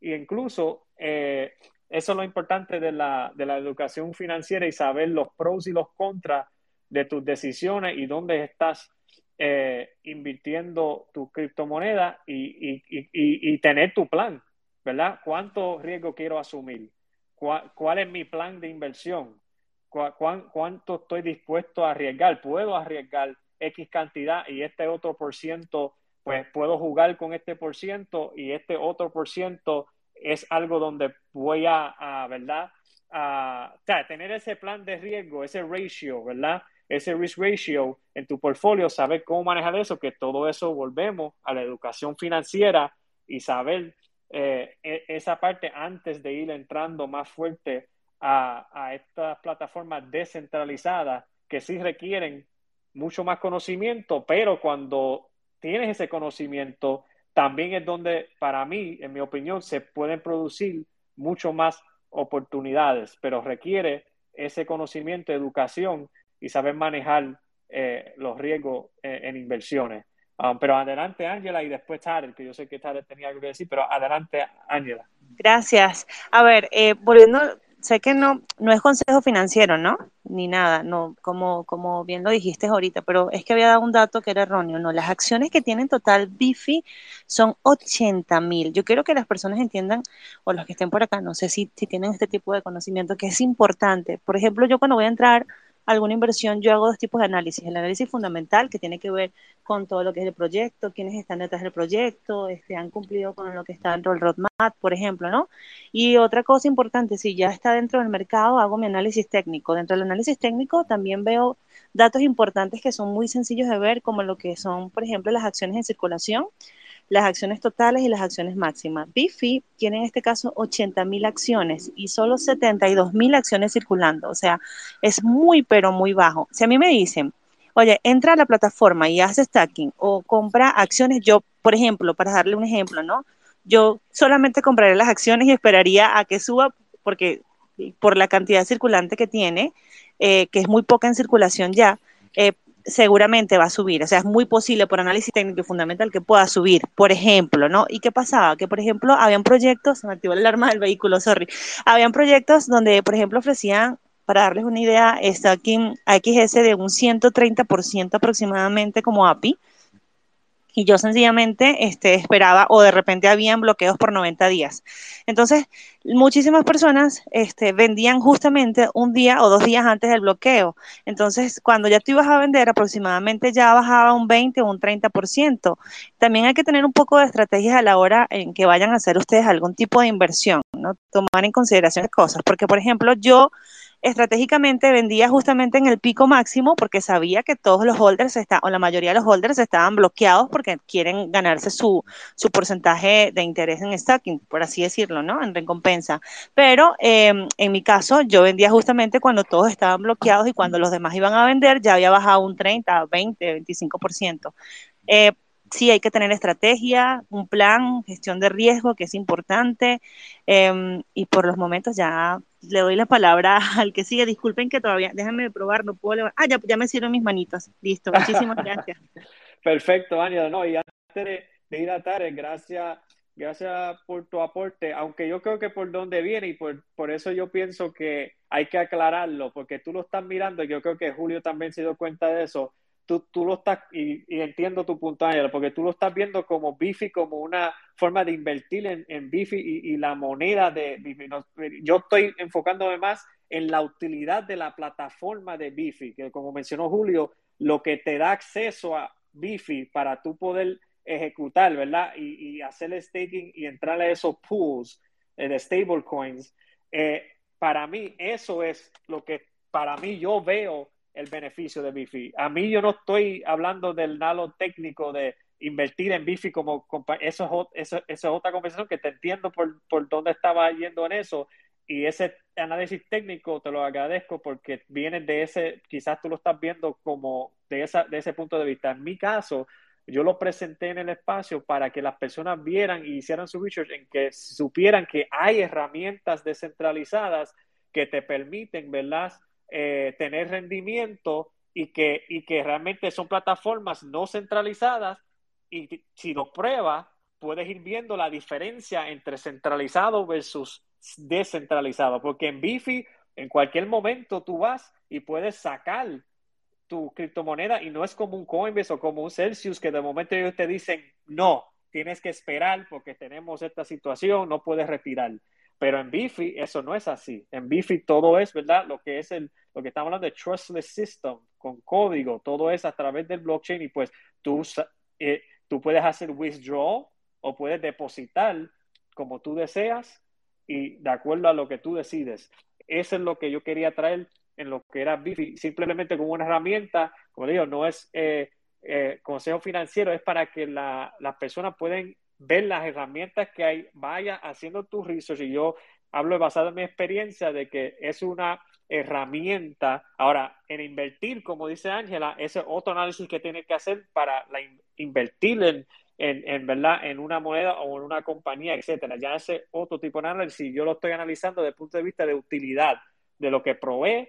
Y incluso eh, eso es lo importante de la, de la educación financiera y saber los pros y los contras de tus decisiones y dónde estás eh, invirtiendo tu criptomoneda y, y, y, y, tener tu plan, ¿verdad? ¿Cuánto riesgo quiero asumir? ¿Cuál, cuál es mi plan de inversión? ¿Cuánto estoy dispuesto a arriesgar? ¿Puedo arriesgar X cantidad y este otro por ciento, pues puedo jugar con este por ciento y este otro por ciento es algo donde voy a, ¿verdad? A, tener ese plan de riesgo, ese ratio, ¿verdad? Ese risk ratio en tu portfolio, saber cómo manejar eso, que todo eso volvemos a la educación financiera y saber eh, e, esa parte antes de ir entrando más fuerte a, a estas plataformas descentralizadas que sí requieren mucho más conocimiento, pero cuando tienes ese conocimiento, también es donde, para mí, en mi opinión, se pueden producir mucho más oportunidades, pero requiere ese conocimiento, educación y saber manejar eh, los riesgos eh, en inversiones. Um, pero adelante, Ángela, y después Tarek, que yo sé que Tarek tenía algo que decir, pero adelante, Ángela. Gracias. A ver, eh, volviendo sé que no, no es consejo financiero, ¿no? Ni nada, no, como, como bien lo dijiste ahorita, pero es que había dado un dato que era erróneo, ¿no? Las acciones que tienen total Bifi son 80 mil. Yo quiero que las personas entiendan, o los que estén por acá, no sé si, si tienen este tipo de conocimiento, que es importante. Por ejemplo, yo cuando voy a entrar alguna inversión, yo hago dos tipos de análisis. El análisis fundamental, que tiene que ver con todo lo que es el proyecto, quiénes están detrás del proyecto, este, han cumplido con lo que está dentro del roadmap, por ejemplo, ¿no? Y otra cosa importante, si ya está dentro del mercado, hago mi análisis técnico. Dentro del análisis técnico también veo datos importantes que son muy sencillos de ver, como lo que son, por ejemplo, las acciones en circulación, las acciones totales y las acciones máximas. Bifi tiene en este caso 80 mil acciones y solo 72 mil acciones circulando. O sea, es muy, pero muy bajo. Si a mí me dicen, oye, entra a la plataforma y haz stacking o compra acciones, yo, por ejemplo, para darle un ejemplo, ¿no? Yo solamente compraría las acciones y esperaría a que suba porque por la cantidad circulante que tiene, eh, que es muy poca en circulación ya, eh, seguramente va a subir. O sea, es muy posible por análisis técnico y fundamental que pueda subir, por ejemplo, ¿no? ¿Y qué pasaba? Que, por ejemplo, habían proyectos, se me activó el alarma del vehículo, sorry, habían proyectos donde, por ejemplo, ofrecían, para darles una idea, stacking XS de un 130% aproximadamente como API, y yo sencillamente este, esperaba o de repente habían bloqueos por 90 días. Entonces, muchísimas personas este, vendían justamente un día o dos días antes del bloqueo. Entonces, cuando ya tú ibas a vender, aproximadamente ya bajaba un 20 o un 30%. También hay que tener un poco de estrategias a la hora en que vayan a hacer ustedes algún tipo de inversión, ¿no? Tomar en consideración cosas. Porque, por ejemplo, yo estratégicamente vendía justamente en el pico máximo porque sabía que todos los holders está, o la mayoría de los holders estaban bloqueados porque quieren ganarse su, su porcentaje de interés en stacking, por así decirlo, ¿no? En recompensa. Pero em, en mi caso, yo vendía justamente cuando todos estaban bloqueados y cuando los demás iban a vender ya había bajado un 30, 20, 25%. Eh, sí hay que tener estrategia, un plan, gestión de riesgo, que es importante. Em, y por los momentos ya le doy la palabra al que sigue. Disculpen que todavía, déjenme probar, no puedo levantar. Ah, ya, ya me sirven mis manitos. Listo, muchísimas gracias. Perfecto, Ania. No, y antes de, ir a Tarek, gracias, gracias por tu aporte, aunque yo creo que por dónde viene y por, por eso yo pienso que hay que aclararlo, porque tú lo estás mirando y yo creo que Julio también se dio cuenta de eso tú, tú lo estás, y, entiendo tu punto, porque tú lo estás viendo como Bifi, como una forma de invertir en, en Bifi y, la moneda de Bifi. yo estoy enfocándome más en la utilidad de la plataforma de Bifi, que como mencionó Julio, lo que te da acceso a Bifi para tú poder ejecutar, ¿verdad? Y, y hacer el staking y entrar a esos pools eh, de stablecoins. Eh, para mí, eso es lo que para mí yo veo el beneficio de Bifi. A mí yo no estoy hablando del nalo técnico de invertir en Bifi como eso es, eso, es otra conversación que te entiendo por, por dónde estaba yendo en eso y ese análisis técnico te lo agradezco porque viene de ese, quizás tú lo estás viendo como de, esa, de ese punto de vista. En mi caso, yo lo presenté en el espacio para que las personas vieran y hicieran su research en que supieran que hay herramientas descentralizadas que te permiten, ¿verdad?, eh, tener rendimiento y que, y que realmente son plataformas no centralizadas y si lo pruebas, puedes ir viendo la diferencia entre centralizado versus descentralizado, porque en Bifi en cualquier momento tú vas y puedes sacar tu criptomoneda y no es como un Coinbase o como un Celsius que de momento ellos te dicen, no, tienes que esperar porque tenemos esta situación, no puedes retirar. Pero en Bifi eso no es así. En Bifi todo es, ¿verdad? Lo que es el, lo que estamos hablando de trustless system, con código, todo es a través del blockchain y pues tú, eh, tú puedes hacer withdraw o puedes depositar como tú deseas y de acuerdo a lo que tú decides. Eso es lo que yo quería traer en lo que era Bifi, simplemente como una herramienta, como digo, no es eh, eh, consejo financiero, es para que las personas pueden ver las herramientas que hay, vaya haciendo tu research y yo hablo basado en mi experiencia de que es una herramienta. Ahora, en invertir, como dice Ángela, ese es otro análisis que tiene que hacer para la, invertir en, en, verdad en una moneda o en una compañía, etcétera. Ya ese otro tipo de análisis, yo lo estoy analizando desde el punto de vista de utilidad, de lo que provee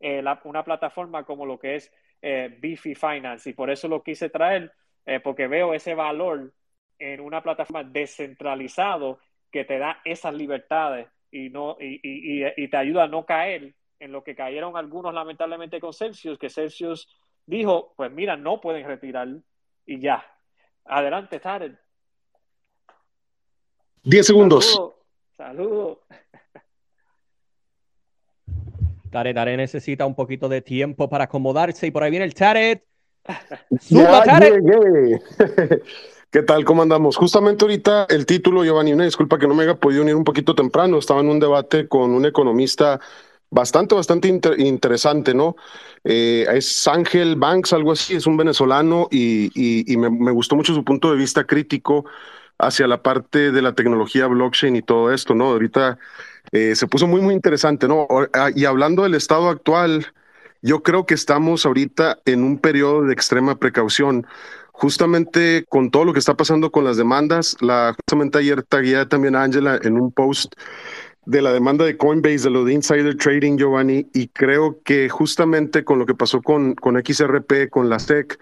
eh, una plataforma como lo que es eh, Bifi Finance. Y por eso lo quise traer, eh, porque veo ese valor en una plataforma descentralizado que te da esas libertades y, no, y, y, te ayuda a no caer en lo que cayeron algunos lamentablemente con Celsius, que Celsius dijo, pues mira, no pueden retirar y ya. Adelante, Tarek. Diez segundos. Saludos. Tare, Tare necesita un poquito de tiempo para acomodarse y por ahí viene el Taret. ¡Zumba, ¿Qué tal? ¿Cómo andamos? Justamente ahorita el título, Giovanni, una disculpa que no me haya podido unir un poquito temprano. Estaba en un debate con un economista bastante, bastante interesante, ¿no? Eh, es Ángel Banks, algo así, es un venezolano y, me, me, gustó mucho su punto de vista crítico hacia la parte de la tecnología blockchain y todo esto, ¿no? Ahorita eh, se puso muy, muy interesante, ¿no? Ah, y hablando del estado actual, yo creo que estamos ahorita en un periodo de extrema precaución. Justamente con todo lo que está pasando con las demandas, la, justamente ayer tagué también a Angela en un post de la demanda de Coinbase, de lo de insider trading, Giovanni, y creo que justamente con lo que pasó con, con XRP, con la SEC,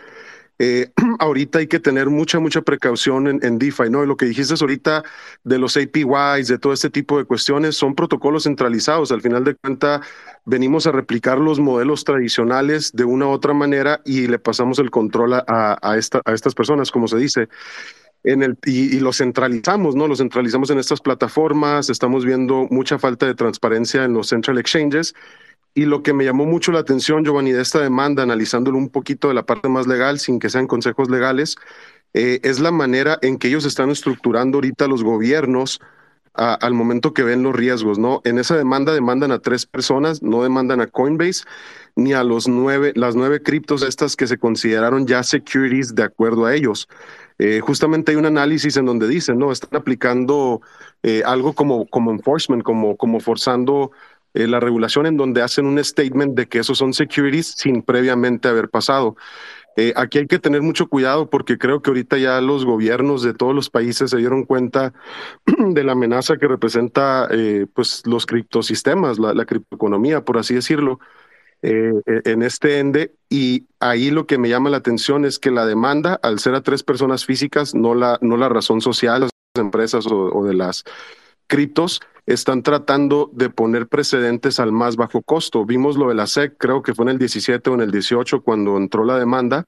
eh, ahorita hay que tener mucha, mucha precaución en, en, DeFi, ¿no? Lo que dijiste ahorita de los APYs, de todo este tipo de cuestiones, son protocolos centralizados. Al final de cuentas, venimos a replicar los modelos tradicionales de una u otra manera y le pasamos el control a, a, esta, a estas personas, como se dice. En el, y, y lo centralizamos, ¿no? Lo centralizamos en estas plataformas, estamos viendo mucha falta de transparencia en los central exchanges y lo que me llamó mucho la atención, Giovanni, de esta demanda, analizándolo un poquito de la parte más legal, sin que sean consejos legales, eh, es la manera en que ellos están estructurando ahorita los gobiernos al momento que ven los riesgos, ¿no? En esa demanda demandan a tres personas, no demandan a Coinbase ni a los nueve, las nueve criptos estas que se consideraron ya securities de acuerdo a ellos. Eh, justamente hay un análisis en donde dicen, ¿no? Están aplicando eh, algo como, como enforcement, como, como forzando eh, la regulación en donde hacen un statement de que esos son securities sin previamente haber pasado. Aquí hay que tener mucho cuidado porque creo que ahorita ya los gobiernos de todos los países se dieron cuenta de la amenaza que representa pues los criptosistemas, la, la, criptoeconomía, por así decirlo, en este ende. Y ahí lo que me llama la atención es que la demanda, al ser a tres personas físicas, no la, no la razón social de las empresas o, o de las criptos, están tratando de poner precedentes al más bajo costo. Vimos lo de la SEC, creo que fue en el 17 o en el 18 cuando entró la demanda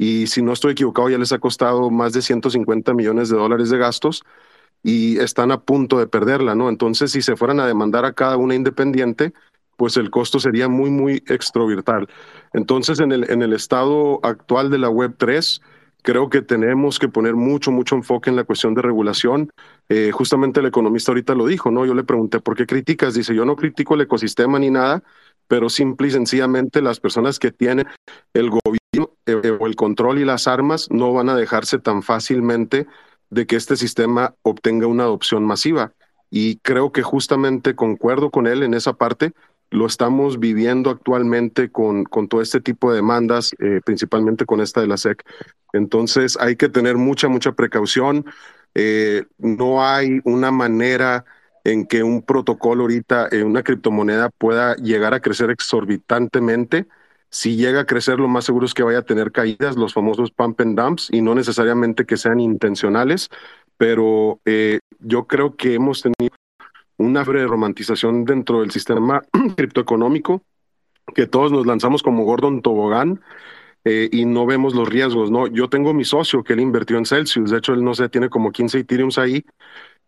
y si no estoy equivocado ya les ha costado más de 150 millones de dólares de gastos y están a punto de perderla, ¿no? Entonces, si se fueran a demandar a cada una independiente, pues el costo sería muy, muy extrovertal. Entonces, en el, en el estado actual de la Web 3, Creo que tenemos que poner mucho, mucho enfoque en la cuestión de regulación. Eh, justamente el economista ahorita lo dijo, ¿no? Yo le pregunté, ¿por qué criticas? Dice, yo no critico el ecosistema ni nada, pero simple y sencillamente las personas que tienen el gobierno eh, o el control y las armas no van a dejarse tan fácilmente de que este sistema obtenga una adopción masiva. Y creo que justamente concuerdo con él en esa parte, lo estamos viviendo actualmente con, con todo este tipo de demandas, eh, principalmente con esta de la SEC. Entonces hay que tener mucha, mucha precaución. Eh, no hay una manera en que un protocolo ahorita, en una criptomoneda pueda llegar a crecer exorbitantemente. Si llega a crecer, lo más seguro es que vaya a tener caídas, los famosos pump and dumps, y no necesariamente que sean intencionales, pero eh, yo creo que hemos tenido una romantización dentro del sistema criptoeconómico, que todos nos lanzamos como Gordon Tobogán eh, y no vemos los riesgos, ¿no? Yo tengo mi socio que él invirtió en Celsius, de hecho él no sé, tiene como 15 Ethereums ahí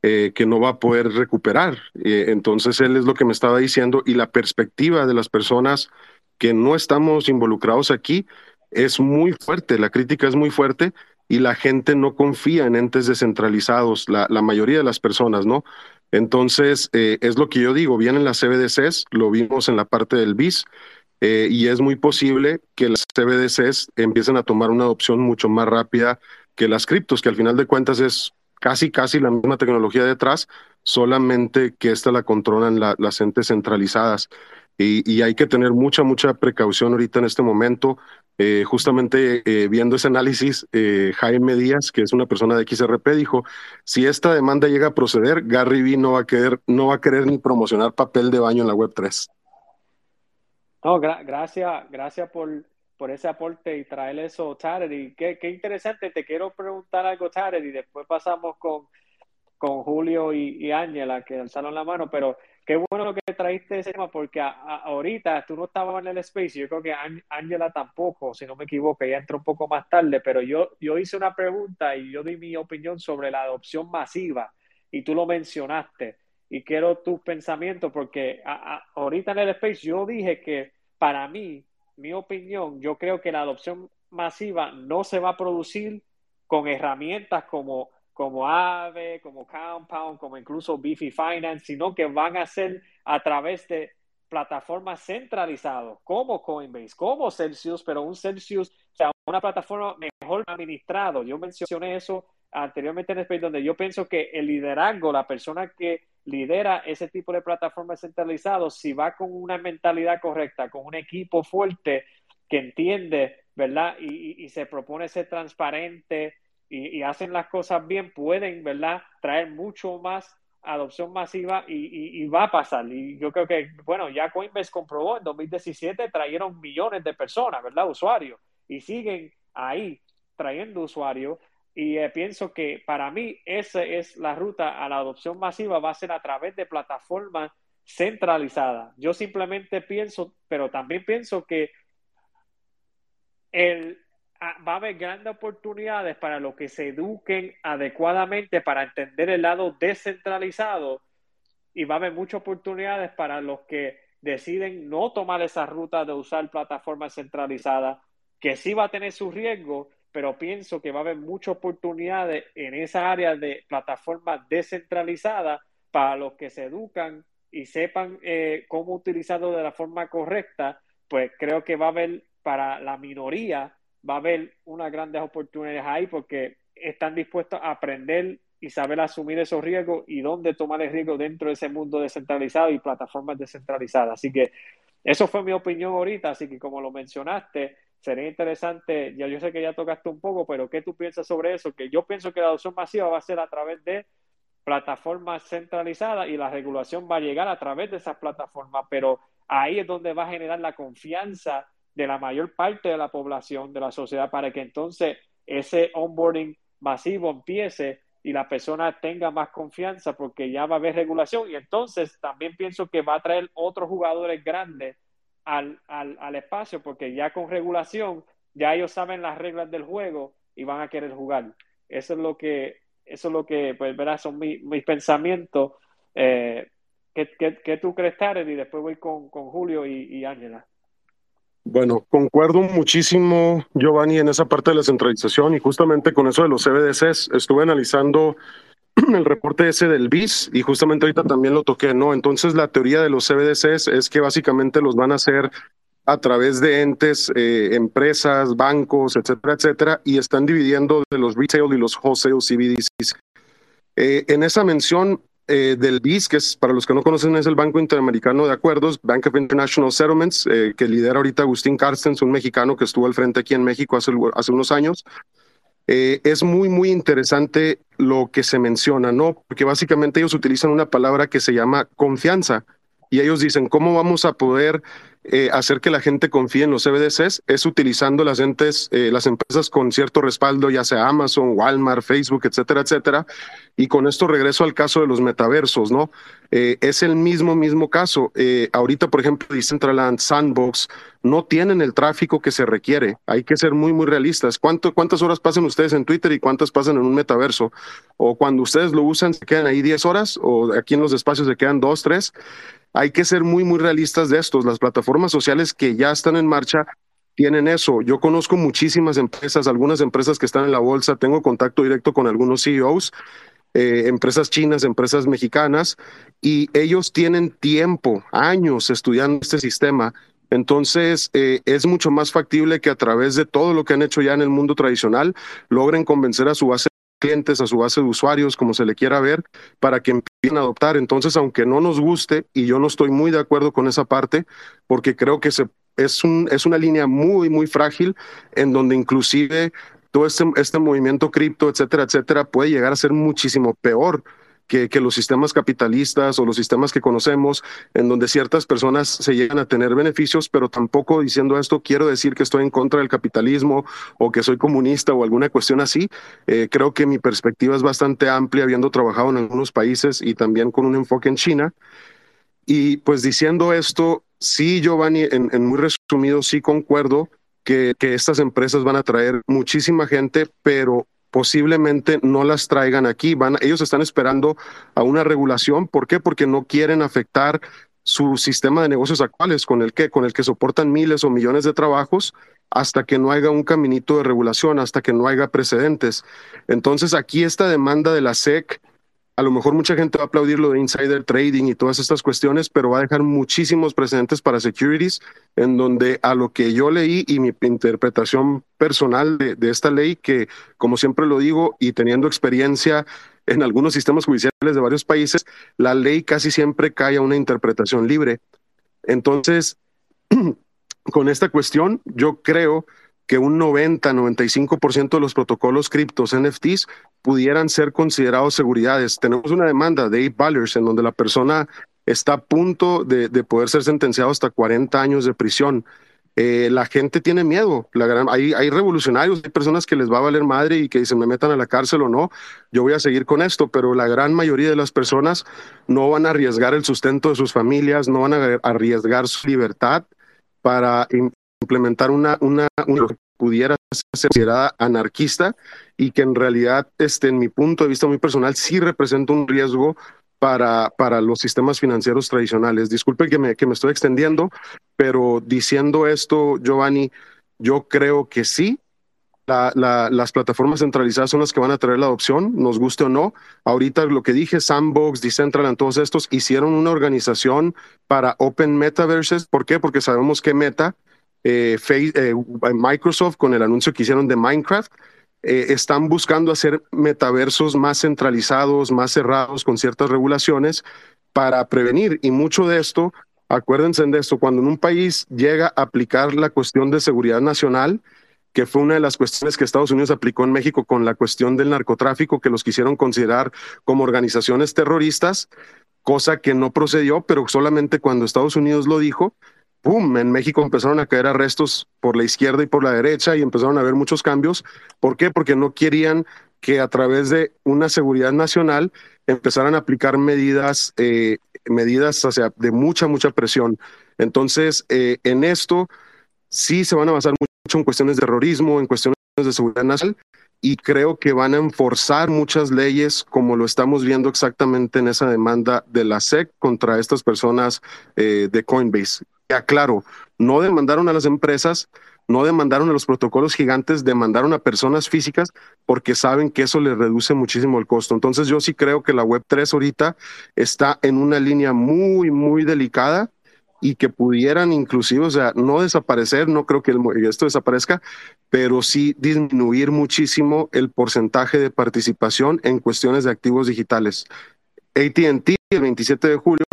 eh, que no va a poder recuperar. Eh, entonces él es lo que me estaba diciendo y la perspectiva de las personas que no estamos involucrados aquí es muy fuerte, la crítica es muy fuerte y la gente no confía en entes descentralizados, la, la mayoría de las personas, ¿no? Entonces, eh, es lo que yo digo, vienen las CBDCs, lo vimos en la parte del BIS, eh, y es muy posible que las CBDCs empiecen a tomar una adopción mucho más rápida que las criptos, que al final de cuentas es casi, casi la misma tecnología detrás, solamente que esta la controlan las entes centralizadas. Y, hay que tener mucha, mucha precaución ahorita en este momento. Eh, justamente eh, viendo ese análisis, eh, Jaime Díaz, que es una persona de XRP, dijo, si esta demanda llega a proceder, Gary Vee no va a querer, no va a querer ni promocionar papel de baño en la Web3. No, gracias, gracias por, por ese aporte y traer eso, Taredy. Qué, qué interesante, te quiero preguntar algo, Taredy, y después pasamos con, con Julio y Ángela, que alzaron la mano, pero Qué bueno lo que traíste ese tema, porque ahorita tú no estabas en el space, yo creo que Ángela tampoco, si no me equivoco, ella entró un poco más tarde, pero yo, yo hice una pregunta y yo di mi opinión sobre la adopción masiva y tú lo mencionaste y quiero tus pensamientos porque ahorita en el space yo dije que para mí, mi opinión, yo creo que la adopción masiva no se va a producir con herramientas como como AVE, como Compound, como incluso Beefy Finance, sino que van a ser a través de plataformas centralizadas, como Coinbase, como Celsius, pero un Celsius, o sea, una plataforma mejor administrado. Yo mencioné eso anteriormente en el space, donde yo pienso que el liderazgo, la persona que lidera ese tipo de plataformas centralizadas, si va con una mentalidad correcta, con un equipo fuerte que entiende, ¿verdad? Y, y se propone ser transparente, y, hacen las cosas bien, pueden, ¿verdad?, traer mucho más adopción masiva y, va a pasar. Y yo creo que, bueno, ya Coinbase comprobó en 2017 trajeron millones de personas, ¿verdad?, usuarios, y siguen ahí trayendo usuarios. Y eh, pienso que para mí esa es la ruta a la adopción masiva, va a ser a través de plataformas centralizadas. Yo simplemente pienso, pero también pienso que el, va a haber grandes oportunidades para los que se eduquen adecuadamente para entender el lado descentralizado y va a haber muchas oportunidades para los que deciden no tomar esa ruta de usar plataformas centralizadas, que sí va a tener su riesgo, pero pienso que va a haber muchas oportunidades en esa área de plataformas descentralizadas para los que se educan y sepan eh, cómo utilizarlo de la forma correcta, pues creo que va a haber para la minoría va a haber unas grandes oportunidades ahí porque están dispuestos a aprender y saber asumir esos riesgos y dónde tomar el riesgo dentro de ese mundo descentralizado y plataformas descentralizadas. Así que eso fue mi opinión ahorita, así que como lo mencionaste, sería interesante, ya yo sé que ya tocaste un poco, pero ¿qué tú piensas sobre eso? Que yo pienso que la adopción masiva va a ser a través de plataformas centralizadas y la regulación va a llegar a través de esas plataformas, pero ahí es donde va a generar la confianza de la mayor parte de la población, de la sociedad, para que entonces ese onboarding masivo empiece y la persona tenga más confianza porque ya va a haber regulación y entonces también pienso que va a traer otros jugadores grandes al, al, espacio porque ya con regulación ya ellos saben las reglas del juego y van a querer jugar. Eso es lo que, eso es lo que, pues, verás, son mis, pensamientos. Eh, ¿qué, tú crees, Tarek? Y después voy con, Julio y Ángela. Bueno, concuerdo muchísimo, Giovanni, en esa parte de la centralización y justamente con eso de los CBDCs, estuve analizando el reporte ese del BIS y justamente ahorita también lo toqué, ¿no? Entonces la teoría de los CBDCs es que básicamente los van a hacer a través de entes, eh, empresas, bancos, etcétera, etcétera, y están dividiendo de los retail y los wholesale CBDCs. Eh, en esa mención eh, del BIS, que es para los que no conocen, es el Banco Interamericano de Acuerdos, Bank of International Settlements, que lidera ahorita Agustín Carstens, un mexicano que estuvo al frente aquí en México hace, hace unos años. es muy, muy interesante lo que se menciona, ¿no? Porque básicamente ellos utilizan una palabra que se llama confianza y ellos dicen, ¿cómo vamos a poder eh, hacer que la gente confíe en los CBDCs es utilizando las entes, eh, las empresas con cierto respaldo, ya sea Amazon, Walmart, Facebook, etcétera, etcétera. Y con esto regreso al caso de los metaversos, ¿no? Eh, es el mismo, mismo caso. ahorita, por ejemplo, Decentraland, Sandbox, no tienen el tráfico que se requiere. Hay que ser muy, muy realistas. ¿Cuánto, ¿Cuántas horas pasan ustedes en Twitter y cuántas pasan en un metaverso? O cuando ustedes lo usan, se quedan ahí 10 horas, o aquí en los espacios se quedan 2, 3 hay que ser muy, muy realistas de estos. Las plataformas sociales que ya están en marcha tienen eso. Yo conozco muchísimas empresas, algunas empresas que están en la bolsa, tengo contacto directo con algunos CEOs, eh, empresas chinas, empresas mexicanas, y ellos tienen tiempo, años estudiando este sistema. Entonces, eh, es mucho más factible que a través de todo lo que han hecho ya en el mundo tradicional, logren convencer a su base clientes, a su base de usuarios, como se le quiera ver, para que empiecen a adoptar. Entonces, aunque no nos guste, y yo no estoy muy de acuerdo con esa parte, porque creo que es, es una línea muy, muy frágil en donde inclusive todo este, este movimiento cripto, etcétera, etcétera, puede llegar a ser muchísimo peor que, los sistemas capitalistas o los sistemas que conocemos, en donde ciertas personas se llegan a tener beneficios, pero tampoco diciendo esto quiero decir que estoy en contra del capitalismo o que soy comunista o alguna cuestión así. Eh, creo que mi perspectiva es bastante amplia, habiendo trabajado en algunos países y también con un enfoque en China. Y pues diciendo esto, sí, Giovanni, en, en muy resumido, sí concuerdo que, que, estas empresas van a traer muchísima gente, pero posiblemente no las traigan aquí. Van, ellos están esperando a una regulación. ¿Por qué? Porque no quieren afectar su sistema de negocios actuales con el que, con el que soportan miles o millones de trabajos hasta que no haya un caminito de regulación, hasta que no haya precedentes. Entonces aquí esta demanda de la SEC a lo mejor mucha gente va a aplaudir lo de insider trading y todas estas cuestiones, pero va a dejar muchísimos precedentes para securities, en donde a lo que yo leí y mi interpretación personal de, esta ley, que como siempre lo digo y teniendo experiencia en algunos sistemas judiciales de varios países, la ley casi siempre cae a una interpretación libre. Entonces, con esta cuestión, yo creo que un 90-95% de los protocolos criptos NFTs pudieran ser considerados seguridades. Tenemos una demanda de 8 Ballers en donde la persona está a punto de, poder ser sentenciado hasta 40 años de prisión. Eh, la gente tiene miedo. Hay, revolucionarios, hay personas que les va a valer madre y que dicen me metan a la cárcel o no, yo voy a seguir con esto, pero la gran mayoría de las personas no van a arriesgar el sustento de sus familias, no van a arriesgar su libertad para implementar una, pudiera ser considerada anarquista y que en realidad, este, en mi punto de vista muy personal, sí representa un riesgo para, para los sistemas financieros tradicionales. Disculpe que me, que me estoy extendiendo, pero diciendo esto, Giovanni, yo creo que sí, las plataformas centralizadas son las que van a traer la adopción, nos guste o no. Ahorita lo que dije, Sandbox, Decentraland, todos estos hicieron una organización para Open Metaverses. ¿Por qué? Porque sabemos que Meta eh, eh, Microsoft con el anuncio que hicieron de Minecraft, eh, están buscando hacer metaversos más centralizados, más cerrados, con ciertas regulaciones para prevenir. Y mucho de esto, acuérdense de esto, cuando en un país llega a aplicar la cuestión de seguridad nacional, que fue una de las cuestiones que Estados Unidos aplicó en México con la cuestión del narcotráfico, que los quisieron considerar como organizaciones terroristas, cosa que no procedió, pero solamente cuando Estados Unidos lo dijo, ¡pum! En México empezaron a caer arrestos por la izquierda y por la derecha y empezaron a haber muchos cambios. ¿Por qué? Porque no querían que a través de una seguridad nacional empezaran a aplicar medidas, eh, medidas o sea, de mucha, mucha presión. Entonces, eh, en esto sí se van a basar mucho en cuestiones de terrorismo, en cuestiones de seguridad nacional, y creo que van a enforzar muchas leyes como lo estamos viendo exactamente en esa demanda de la SEC contra estas personas eh, de Coinbase aclaro, no demandaron a las empresas no demandaron a los protocolos gigantes, demandaron a personas físicas porque saben que eso les reduce muchísimo el costo. Entonces yo sí creo que la Web3 ahorita está en una línea muy, muy delicada y que pudieran inclusive, o sea, no desaparecer, no creo que esto desaparezca, pero sí disminuir muchísimo el porcentaje de participación en cuestiones de activos digitales. ATT el 27 de julio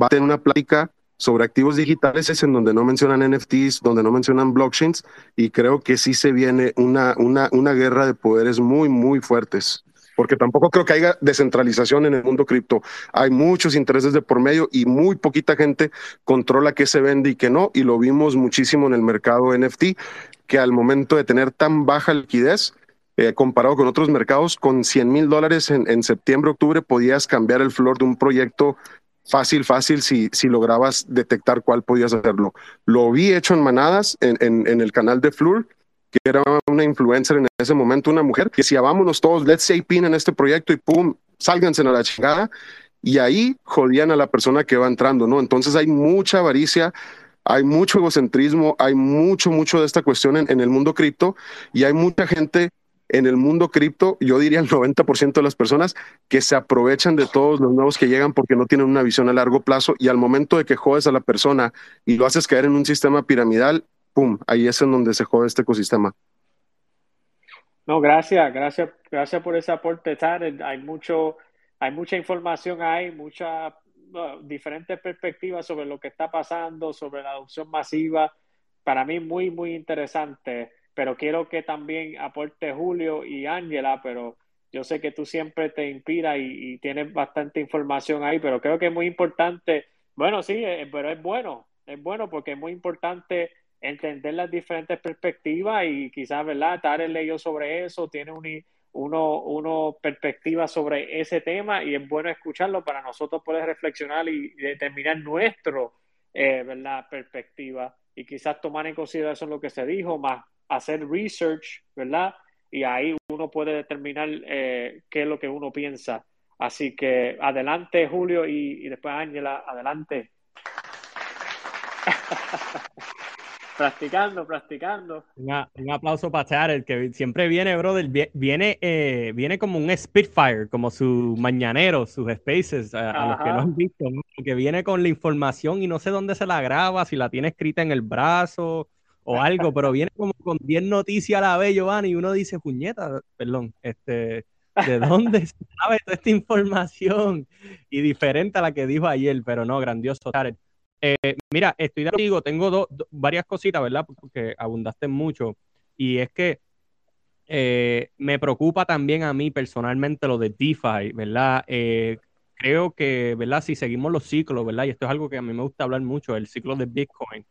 va a tener una plática sobre activos digitales es en donde no mencionan NFTs, donde no mencionan blockchains, y creo que sí se viene una, una, una guerra de poderes muy, muy fuertes porque tampoco creo que haya descentralización en el mundo cripto. Hay muchos intereses de por medio y muy poquita gente controla qué se vende y qué no, y lo vimos muchísimo en el mercado NFT, que al momento de tener tan baja liquidez, eh, comparado con otros mercados, con 100 mil dólares en, en septiembre, octubre, podías cambiar el flor de un proyecto fácil, fácil si, si lograbas detectar cuál podías hacerlo. Lo vi hecho en manadas en, en, el canal de Flur, que era una influencer en ese momento, una mujer, que decía, vámonos todos, let's say pin en este proyecto y pum, sálganse a la chingada. Y ahí jodían a la persona que va entrando, ¿no? Entonces hay mucha avaricia, hay mucho egocentrismo, hay mucho, mucho de esta cuestión en, en el mundo cripto y hay mucha gente en el mundo cripto, yo diría el 90% de las personas que se aprovechan de todos los nuevos que llegan porque no tienen una visión a largo plazo y al momento de que jodes a la persona y lo haces caer en un sistema piramidal, ¡pum! Ahí es en donde se jode este ecosistema. No, gracias, gracias, gracias por ese aporte, Hay mucho, hay mucha información ahí, muchas diferentes perspectivas sobre lo que está pasando, sobre la adopción masiva. Para mí muy, muy interesante pero quiero que también aporte Julio y Ángela, pero yo sé que tú siempre te inspira y, tienes bastante información ahí, pero creo que es muy importante, bueno, sí, eh, pero es bueno, es bueno porque es muy importante entender las diferentes perspectivas y quizás, ¿verdad? Tarek leyó sobre eso, tiene un, uno, uno perspectiva sobre ese tema y es bueno escucharlo para nosotros poder reflexionar y determinar nuestro, eh, ¿verdad? Perspectiva y quizás tomar en consideración lo que se dijo, más hacer research, ¿verdad? Y ahí uno puede determinar eh, qué es lo que uno piensa. Así que adelante, Julio, y, después Ángela, adelante. practicando, practicando. un aplauso para el que siempre viene, brother. Viene, eh, viene como un Spitfire, como su mañanero, sus spaces, a, los que no han visto, que viene con la información y no sé dónde se la graba, si la tiene escrita en el brazo o algo, pero viene como con 10 noticias a la vez, Giovanni, y uno dice, puñeta, perdón, este, ¿de dónde sabe toda esta información? Y diferente a la que dijo ayer, pero no, grandioso, eh, mira, estoy de acuerdo, tengo varias cositas, ¿verdad? Porque abundaste mucho, y es que eh, me preocupa también a mí personalmente lo de DeFi, ¿verdad? Eh, creo que, ¿verdad? Si seguimos los ciclos, ¿verdad? Y esto es algo que a mí me gusta hablar mucho, el ciclo de Bitcoin.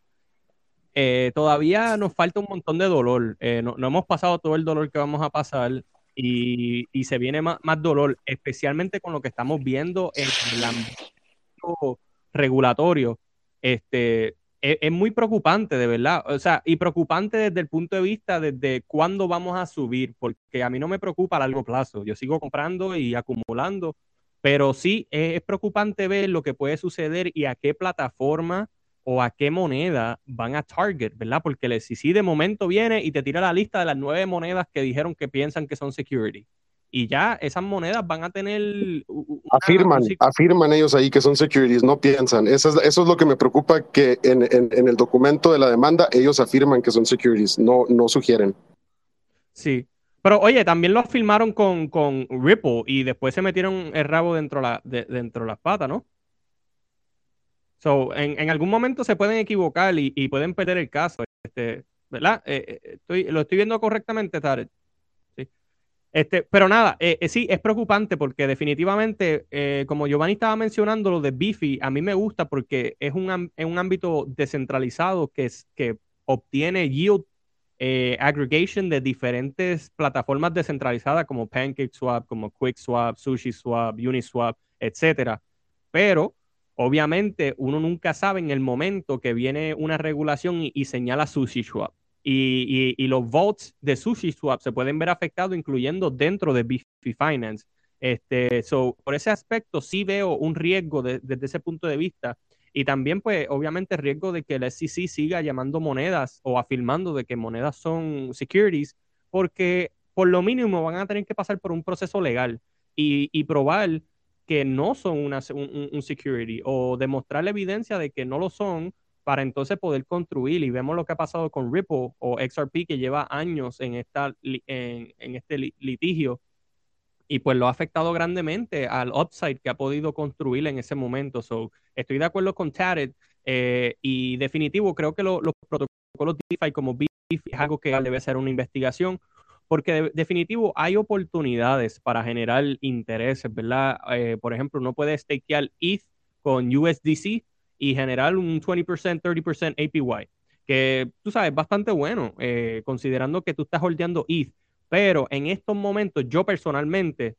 Eh, todavía nos falta un montón de dolor. No, hemos pasado todo el dolor que vamos a pasar y, se viene más, dolor, especialmente con lo que estamos viendo en el ámbito regulatorio. Este, es, es, muy preocupante, de verdad. O sea, y preocupante desde el punto de vista de cuándo vamos a subir, porque a mí no me preocupa a largo plazo. Yo sigo comprando y acumulando, pero sí es preocupante ver lo que puede suceder y a qué plataforma o a qué moneda van a target, ¿verdad? Porque el SEC de momento viene y te tira la lista de las nueve monedas que dijeron que piensan que son security. Y ya esas monedas van a tener... afirman, afirman ellos ahí que son securities, no piensan. Eso es, eso es lo que me preocupa, que en, en, el documento de la demanda ellos afirman que son securities, no, no sugieren. Sí, pero oye, también lo afirmaron con, con Ripple y después se metieron el rabo dentro, la, de, dentro de las patas, ¿no? So, en, algún momento se pueden equivocar y, pueden perder el caso, este, ¿verdad? Eh, eh, estoy, lo estoy viendo correctamente, Tarek. Este, pero nada, eh, sí, es preocupante porque definitivamente, como Giovanni estaba mencionando, lo de Bifi, a mí me gusta porque es un, un ámbito descentralizado que, es, que obtiene yield aggregation de diferentes plataformas descentralizadas como PancakeSwap, como QuickSwap, SushiSwap, Uniswap, etcétera. Pero Obviamente, uno nunca sabe en el momento que viene una regulación y, señala SushiSwap. Y, los votes de SushiSwap se pueden ver afectados, incluyendo dentro de Bifi Finance. Este, so, por ese aspecto, sí veo un riesgo desde ese punto de vista. Y también, pues, obviamente, riesgo de que el SEC siga llamando monedas o afirmando de que monedas son securities, porque por lo mínimo van a tener que pasar por un proceso legal y, y probar que no son una, un, security o demostrar la evidencia de que no lo son para entonces poder construir. Y vemos lo que ha pasado con Ripple o XRP, que lleva años en, esta, en, en este litigio y pues lo ha afectado grandemente al upside que ha podido construir en ese momento. So, estoy de acuerdo con Tared eh, y definitivo creo que los protocolos DeFi como BIF es algo que debe ser una investigación porque de, definitivo hay oportunidades para generar intereses, ¿verdad? Eh, por ejemplo, uno puede stakear ETH con USDC y generar un 20%, 30% APY, que tú sabes, bastante bueno, eh, considerando que tú estás holdeando ETH. Pero en estos momentos, yo personalmente,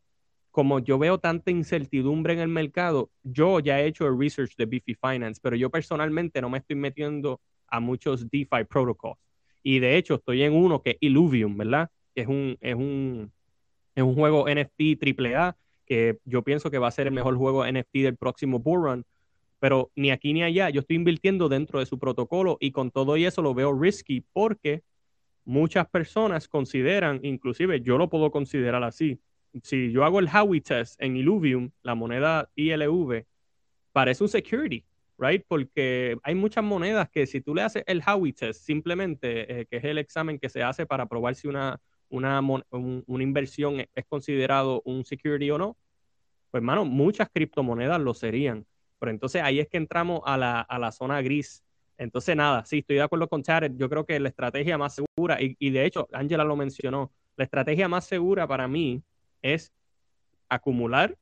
como yo veo tanta incertidumbre en el mercado, yo ya he hecho el research de BeFi Finance, pero yo personalmente no me estoy metiendo a muchos DeFi protocols. Y de hecho, estoy en uno que es Illuvium, ¿verdad? es un, es un, es un juego NFT AAA que yo pienso que va a ser el mejor juego NFT del próximo Bull Run, pero ni aquí ni allá, yo estoy invirtiendo dentro de su protocolo y con todo y eso lo veo risky porque muchas personas consideran, inclusive yo lo puedo considerar así, si yo hago el Howey test en Illuvium, la moneda ILV, parece un security, right? Porque hay muchas monedas que si tú le haces el Howey test, simplemente, eh, que es el examen que se hace para probar si una una, una inversión es considerado un security o no, pues hermano, muchas criptomonedas lo serían. Pero entonces ahí es que entramos a la, a la zona gris. Entonces, nada, sí, estoy de acuerdo con Jared. Yo creo que la estrategia más segura, y, y de hecho, Angela lo mencionó, la estrategia más segura para mí es acumular,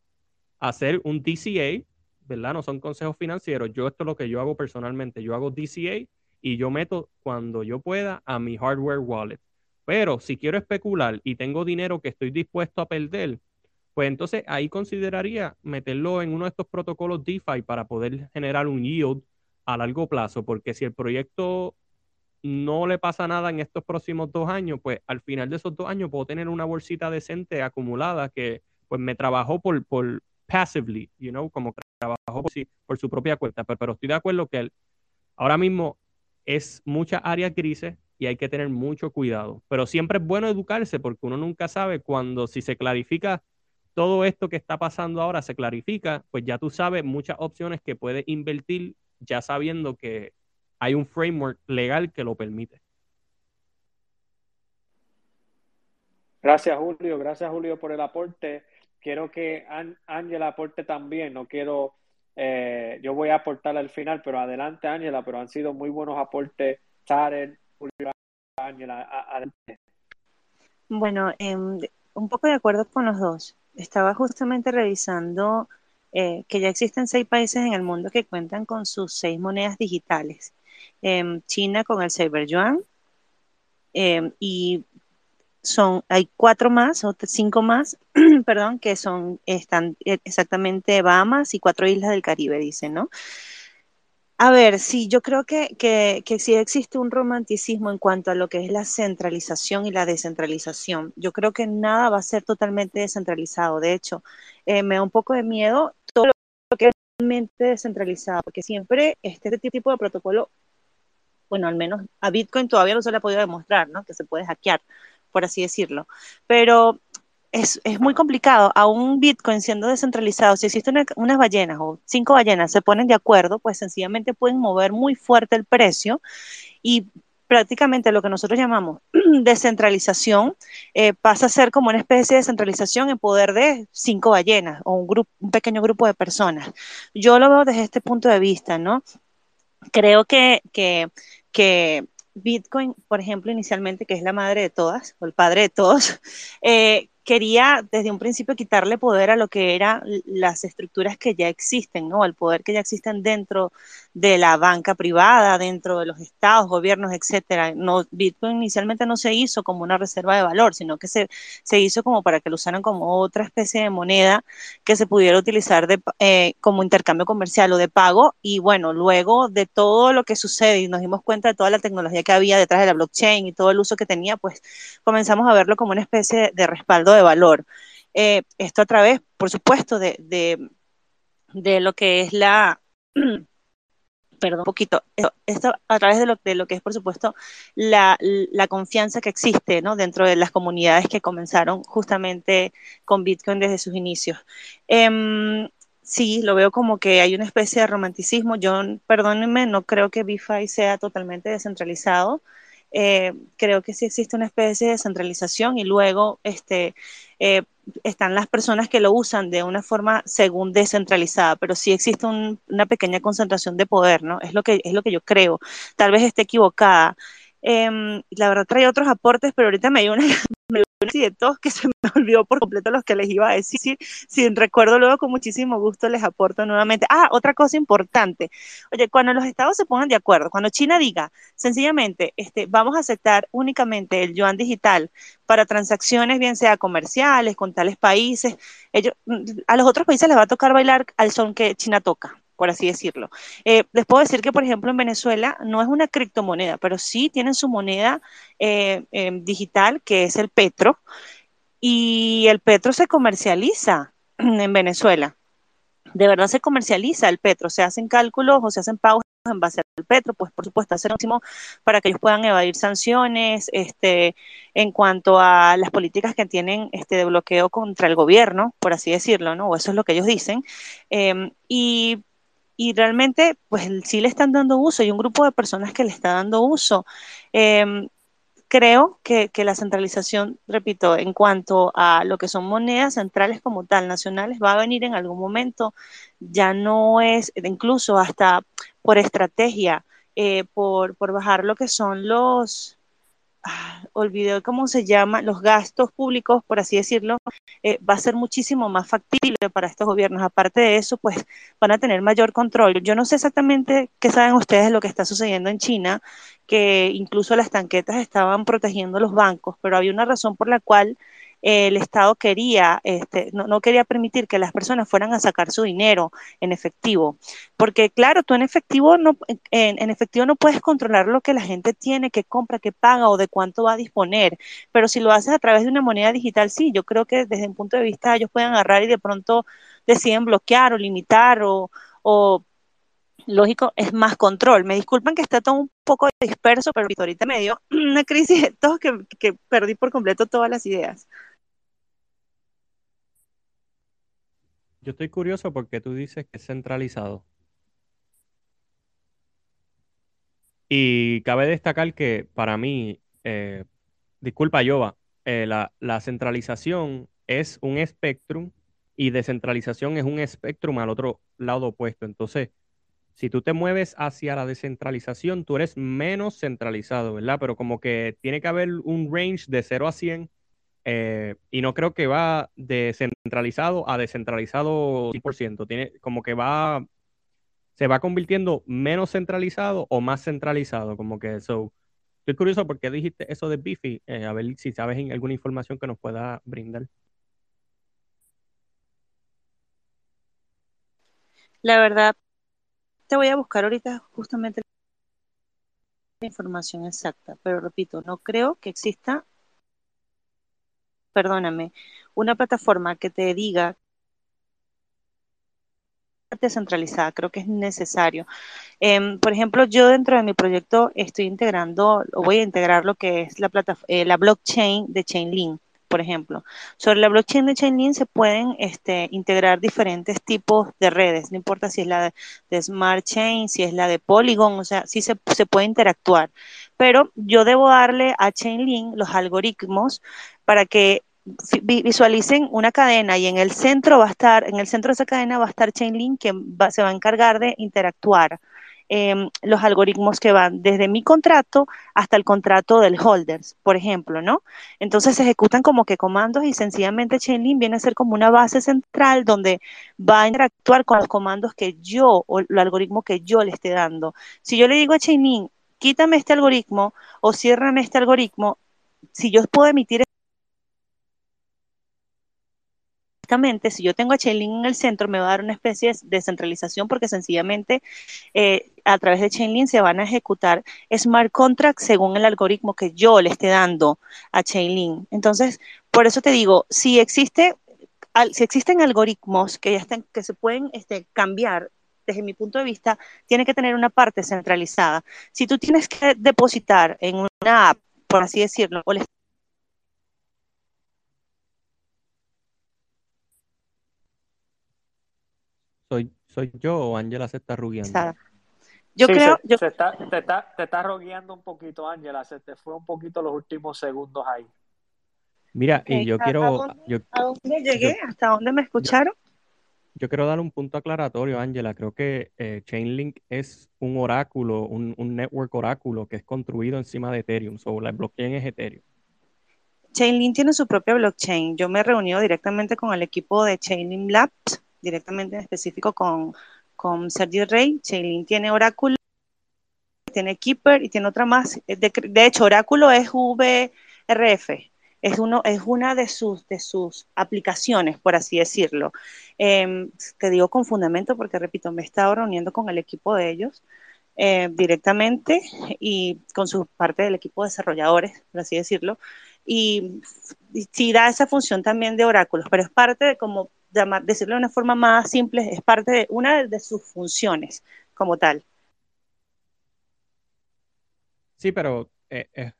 hacer un DCA, ¿verdad? No son consejos financieros. Yo esto es lo que yo hago personalmente. Yo hago DCA y yo meto cuando yo pueda a mi hardware wallet. Pero si quiero especular y tengo dinero que estoy dispuesto a perder, pues entonces ahí consideraría meterlo en uno de estos protocolos DeFi para poder generar un yield a largo plazo, porque si el proyecto no le pasa nada en estos próximos dos años, pues al final de esos dos años puedo tener una bolsita decente acumulada que pues me trabajó por, por passively, you know, como trabajó por, por su propia cuenta. Pero, pero estoy de acuerdo que ahora mismo es muchas áreas grises, y hay que tener mucho cuidado. Pero siempre es bueno educarse porque uno nunca sabe cuando si se clarifica todo esto que está pasando ahora, se clarifica, pues ya tú sabes muchas opciones que puedes invertir ya sabiendo que hay un framework legal que lo permite. Gracias, Julio. Gracias, Julio, por el aporte. Quiero que Ángela aporte también. No quiero, eh, yo voy a aportar al final, pero adelante, Ángela. Pero han sido muy buenos aportes, Taren, bueno, em, un poco de acuerdo con los dos. Estaba justamente revisando eh, que ya existen seis países en el mundo que cuentan con sus seis monedas digitales. Em, China con el Cyber Yuan em, y son hay cuatro más o cinco más, perdón, que son están eh, exactamente Bahamas y cuatro islas del Caribe, dicen, ¿no? A ver, sí, yo creo que, que, que sí existe un romanticismo en cuanto a lo que es la centralización y la descentralización. Yo creo que nada va a ser totalmente descentralizado. De hecho, eh, me da un poco de miedo todo lo que es totalmente descentralizado, porque siempre este tipo de protocolo, bueno, al menos a Bitcoin todavía no se le ha podido demostrar, ¿no? Que se puede hackear, por así decirlo. Pero es, es, muy complicado. A un Bitcoin siendo descentralizado, si existen unas ballenas o cinco ballenas se ponen de acuerdo, pues sencillamente pueden mover muy fuerte el precio y prácticamente lo que nosotros llamamos descentralización eh, pasa a ser como una especie de descentralización en poder de cinco ballenas o un, grupo, un pequeño grupo de personas. Yo lo veo desde este punto de vista, ¿no? Creo que, que, que Bitcoin, por ejemplo, inicialmente, que es la madre de todas, o el padre de todos, eh, quería desde un principio quitarle poder a lo que eran las estructuras que ya existen, ¿no? Al poder que ya existen dentro de la banca privada, dentro de los estados, gobiernos, etcétera. No, Bitcoin inicialmente no se hizo como una reserva de valor, sino que se, se hizo como para que lo usaran como otra especie de moneda que se pudiera utilizar de, eh, como intercambio comercial o de pago. Y bueno, luego de todo lo que sucede y nos dimos cuenta de toda la tecnología que había detrás de la blockchain y todo el uso que tenía, pues comenzamos a verlo como una especie de respaldo de valor. Eh, esto a través, por supuesto, de, de, lo que es la perdón, un poquito, esto, a través de lo, de lo que es, por supuesto, la, la, confianza que existe ¿no? dentro de las comunidades que comenzaron justamente con Bitcoin desde sus inicios. Eh, sí, lo veo como que hay una especie de romanticismo. Yo, perdónenme, no creo que BeFi sea totalmente descentralizado. Eh, creo que sí existe una especie de descentralización y luego este, eh, están las personas que lo usan de una forma según descentralizada, pero sí existe una pequeña concentración de poder, ¿no? Es lo que, es lo que yo creo. Tal vez esté equivocada. Em, la verdad trae otros aportes, pero ahorita me dio una, y de todos que se me olvidó por completo los que les iba a decir. Si recuerdo luego con muchísimo gusto les aporto nuevamente. Ah, otra cosa importante. Oye, cuando los estados se pongan de acuerdo, cuando China diga sencillamente, este, vamos a aceptar únicamente el yuan digital para transacciones, bien sea comerciales, con tales países, ellos, a los otros países les va a tocar bailar al son que China toca por así decirlo. Eh, les puedo decir que, por ejemplo, en Venezuela no es una criptomoneda, pero sí tienen su moneda eh, em, digital, que es el petro, y el petro se comercializa en Venezuela. De verdad se comercializa el petro, se hacen cálculos o se hacen pagos en base al petro, pues por supuesto hacer máximo para que ellos puedan evadir sanciones este, en cuanto a las políticas que tienen este, de bloqueo contra el gobierno, por así decirlo, ¿no? O eso es lo que ellos dicen. Em, y y realmente pues sí le están dando uso, y un grupo de personas que le está dando uso. Em, creo que, la centralización, repito, en cuanto a lo que son monedas centrales como tal, nacionales, va a venir en algún momento, ya no es, incluso hasta por estrategia, eh, por, por bajar lo que son los, ah, olvidé cómo se llama, los gastos públicos, por así decirlo, eh, va a ser muchísimo más factible para estos gobiernos. Aparte de eso, pues van a tener mayor control. Yo no sé exactamente qué saben ustedes de lo que está sucediendo en China, que incluso las tanquetas estaban protegiendo los bancos, pero había una razón por la cual el Estado quería, este, no, quería permitir que las personas fueran a sacar su dinero en efectivo. Porque claro, tú en efectivo no, en, efectivo no puedes controlar lo que la gente tiene, que compra, que paga o de cuánto va a disponer. Pero si lo haces a través de una moneda digital, sí, yo creo que desde un punto de vista ellos pueden agarrar y de pronto deciden bloquear o limitar o, lógico, es más control. Me disculpan que está todo un poco disperso, pero ahorita me dio una crisis de que perdí por completo todas las ideas. Yo estoy curioso porque tú dices que es centralizado. Y cabe destacar que para mí, eh, disculpa, Yoba, eh, la, la, centralización es un espectrum y descentralización es un espectrum al otro lado opuesto. Entonces, si tú te mueves hacia la descentralización, tú eres menos centralizado, ¿verdad? Pero como que tiene que haber un range de 0 a 100 eh, y no creo que va de centralizado a descentralizado 100%. Tiene como que va, se va convirtiendo menos centralizado o más centralizado. Como que eso. Estoy curioso porque dijiste eso de Bifi. Eh, a ver si sabes alguna información que nos pueda brindar. La verdad, te voy a buscar ahorita justamente la información exacta, pero repito, no creo que exista perdóname, una plataforma que te diga descentralizada, creo que es necesario. Em, por ejemplo, yo dentro de mi proyecto estoy integrando, o voy a integrar lo que es la, eh, la blockchain de Chainlink por ejemplo. Sobre la blockchain de Chainlink se pueden este, integrar diferentes tipos de redes, no importa si es la de, Smart Chain, si es la de Polygon, o sea, sí se puede interactuar. Pero yo debo darle a Chainlink los algoritmos para que visualicen una cadena y en el centro va a estar, en el centro de esa cadena va a estar Chainlink que se va a encargar de interactuar Em, los algoritmos que van desde mi contrato hasta el contrato del holders, por ejemplo, ¿no? Entonces se ejecutan como que comandos y sencillamente Chainlink viene a ser como una base central donde va a interactuar con los comandos que yo o el algoritmo que yo le esté dando. Si yo le digo a Chainlink, quítame este algoritmo o ciérrame este algoritmo, si yo puedo emitir si yo tengo a Chainlink en el centro, me va a dar una especie de descentralización porque sencillamente eh, a través de Chainlink se van a ejecutar smart contracts según el algoritmo que yo le esté dando a Chainlink. Entonces, por eso te digo, si existe si existen algoritmos que ya están, que se pueden este, cambiar desde mi punto de vista, tiene que tener una parte centralizada. Si tú tienes que depositar en una app, por así decirlo, o ¿Soy, ¿Soy yo o Ángela se está rugiendo? Yo creo. Se, te, está, te está rogueando un poquito, Ángela. Se te fue un poquito los últimos segundos ahí. Mira, y yo quiero. ¿A dónde, llegué? ¿Hasta dónde me escucharon? Yo quiero dar un punto aclaratorio, Ángela. Creo que eh, Chainlink es un oráculo, un, network oráculo que es construido encima de Ethereum. Sobre la blockchain es Ethereum. Chainlink tiene su propia blockchain. Yo me he reunido directamente con el equipo de Chainlink Labs, directamente en específico con, con Sergio Rey. Chainlink tiene oráculo, tiene Keeper y tiene otra más. De, de hecho, oráculo es VRF es, uno, es una de sus, de sus aplicaciones, por así decirlo. Eh, te digo con fundamento porque, repito, me he estado reuniendo con el equipo de ellos eh, directamente y con su parte del equipo de desarrolladores, por así decirlo. Y, sí da esa función también de oráculos, pero es parte de, como decirlo de una forma más simple, es parte de una de sus funciones como tal. Sí, pero, eh,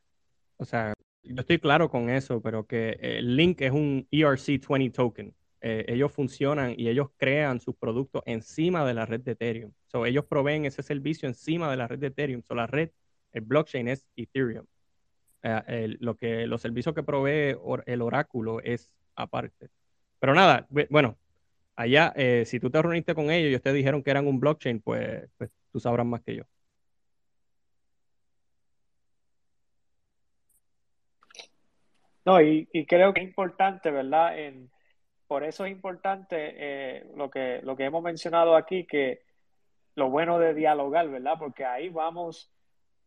o sea, yo estoy claro con eso, pero que el Link es un ERC20 token. Eh, ellos funcionan y ellos crean sus productos encima de la red de Ethereum. So, ellos proveen ese servicio encima de la red de Ethereum. So, la red, el blockchain es Ethereum. Eh, lo que, los servicios que provee el oráculo es aparte. Pero nada, bueno, allá, eh, si tú te reuniste con ellos y ustedes dijeron que eran un blockchain, pues, pues tú sabrás más que yo. No, y, creo que es importante, ¿verdad? En, por eso es importante eh, lo, que, lo que hemos mencionado aquí, que lo bueno de dialogar, ¿verdad? Porque ahí vamos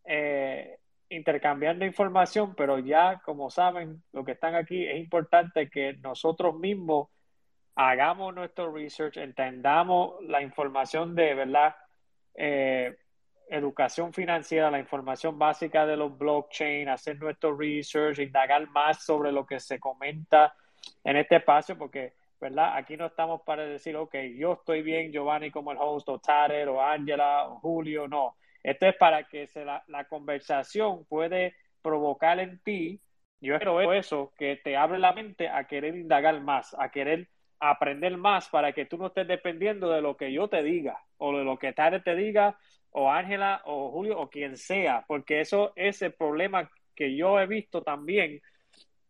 eh, intercambiando información, pero ya, como saben, lo que están aquí, es importante que nosotros mismos hagamos nuestro research, entendamos la información de, ¿verdad? Eh, educación financiera, la información básica de los blockchain, hacer nuestro research, indagar más sobre lo que se comenta en este espacio, porque, ¿verdad? Aquí no estamos para decir, ok, yo estoy bien, Giovanni como el host, o Tarek, o Angela, o Julio, no. Esto es para que la, conversación puede provocar en ti, yo espero eso, que te abre la mente a querer indagar más, a querer aprender más para que tú no estés dependiendo de lo que yo te diga o de lo que Tarek te diga o Ángela o Julio o quien sea, porque eso es el problema que yo he visto también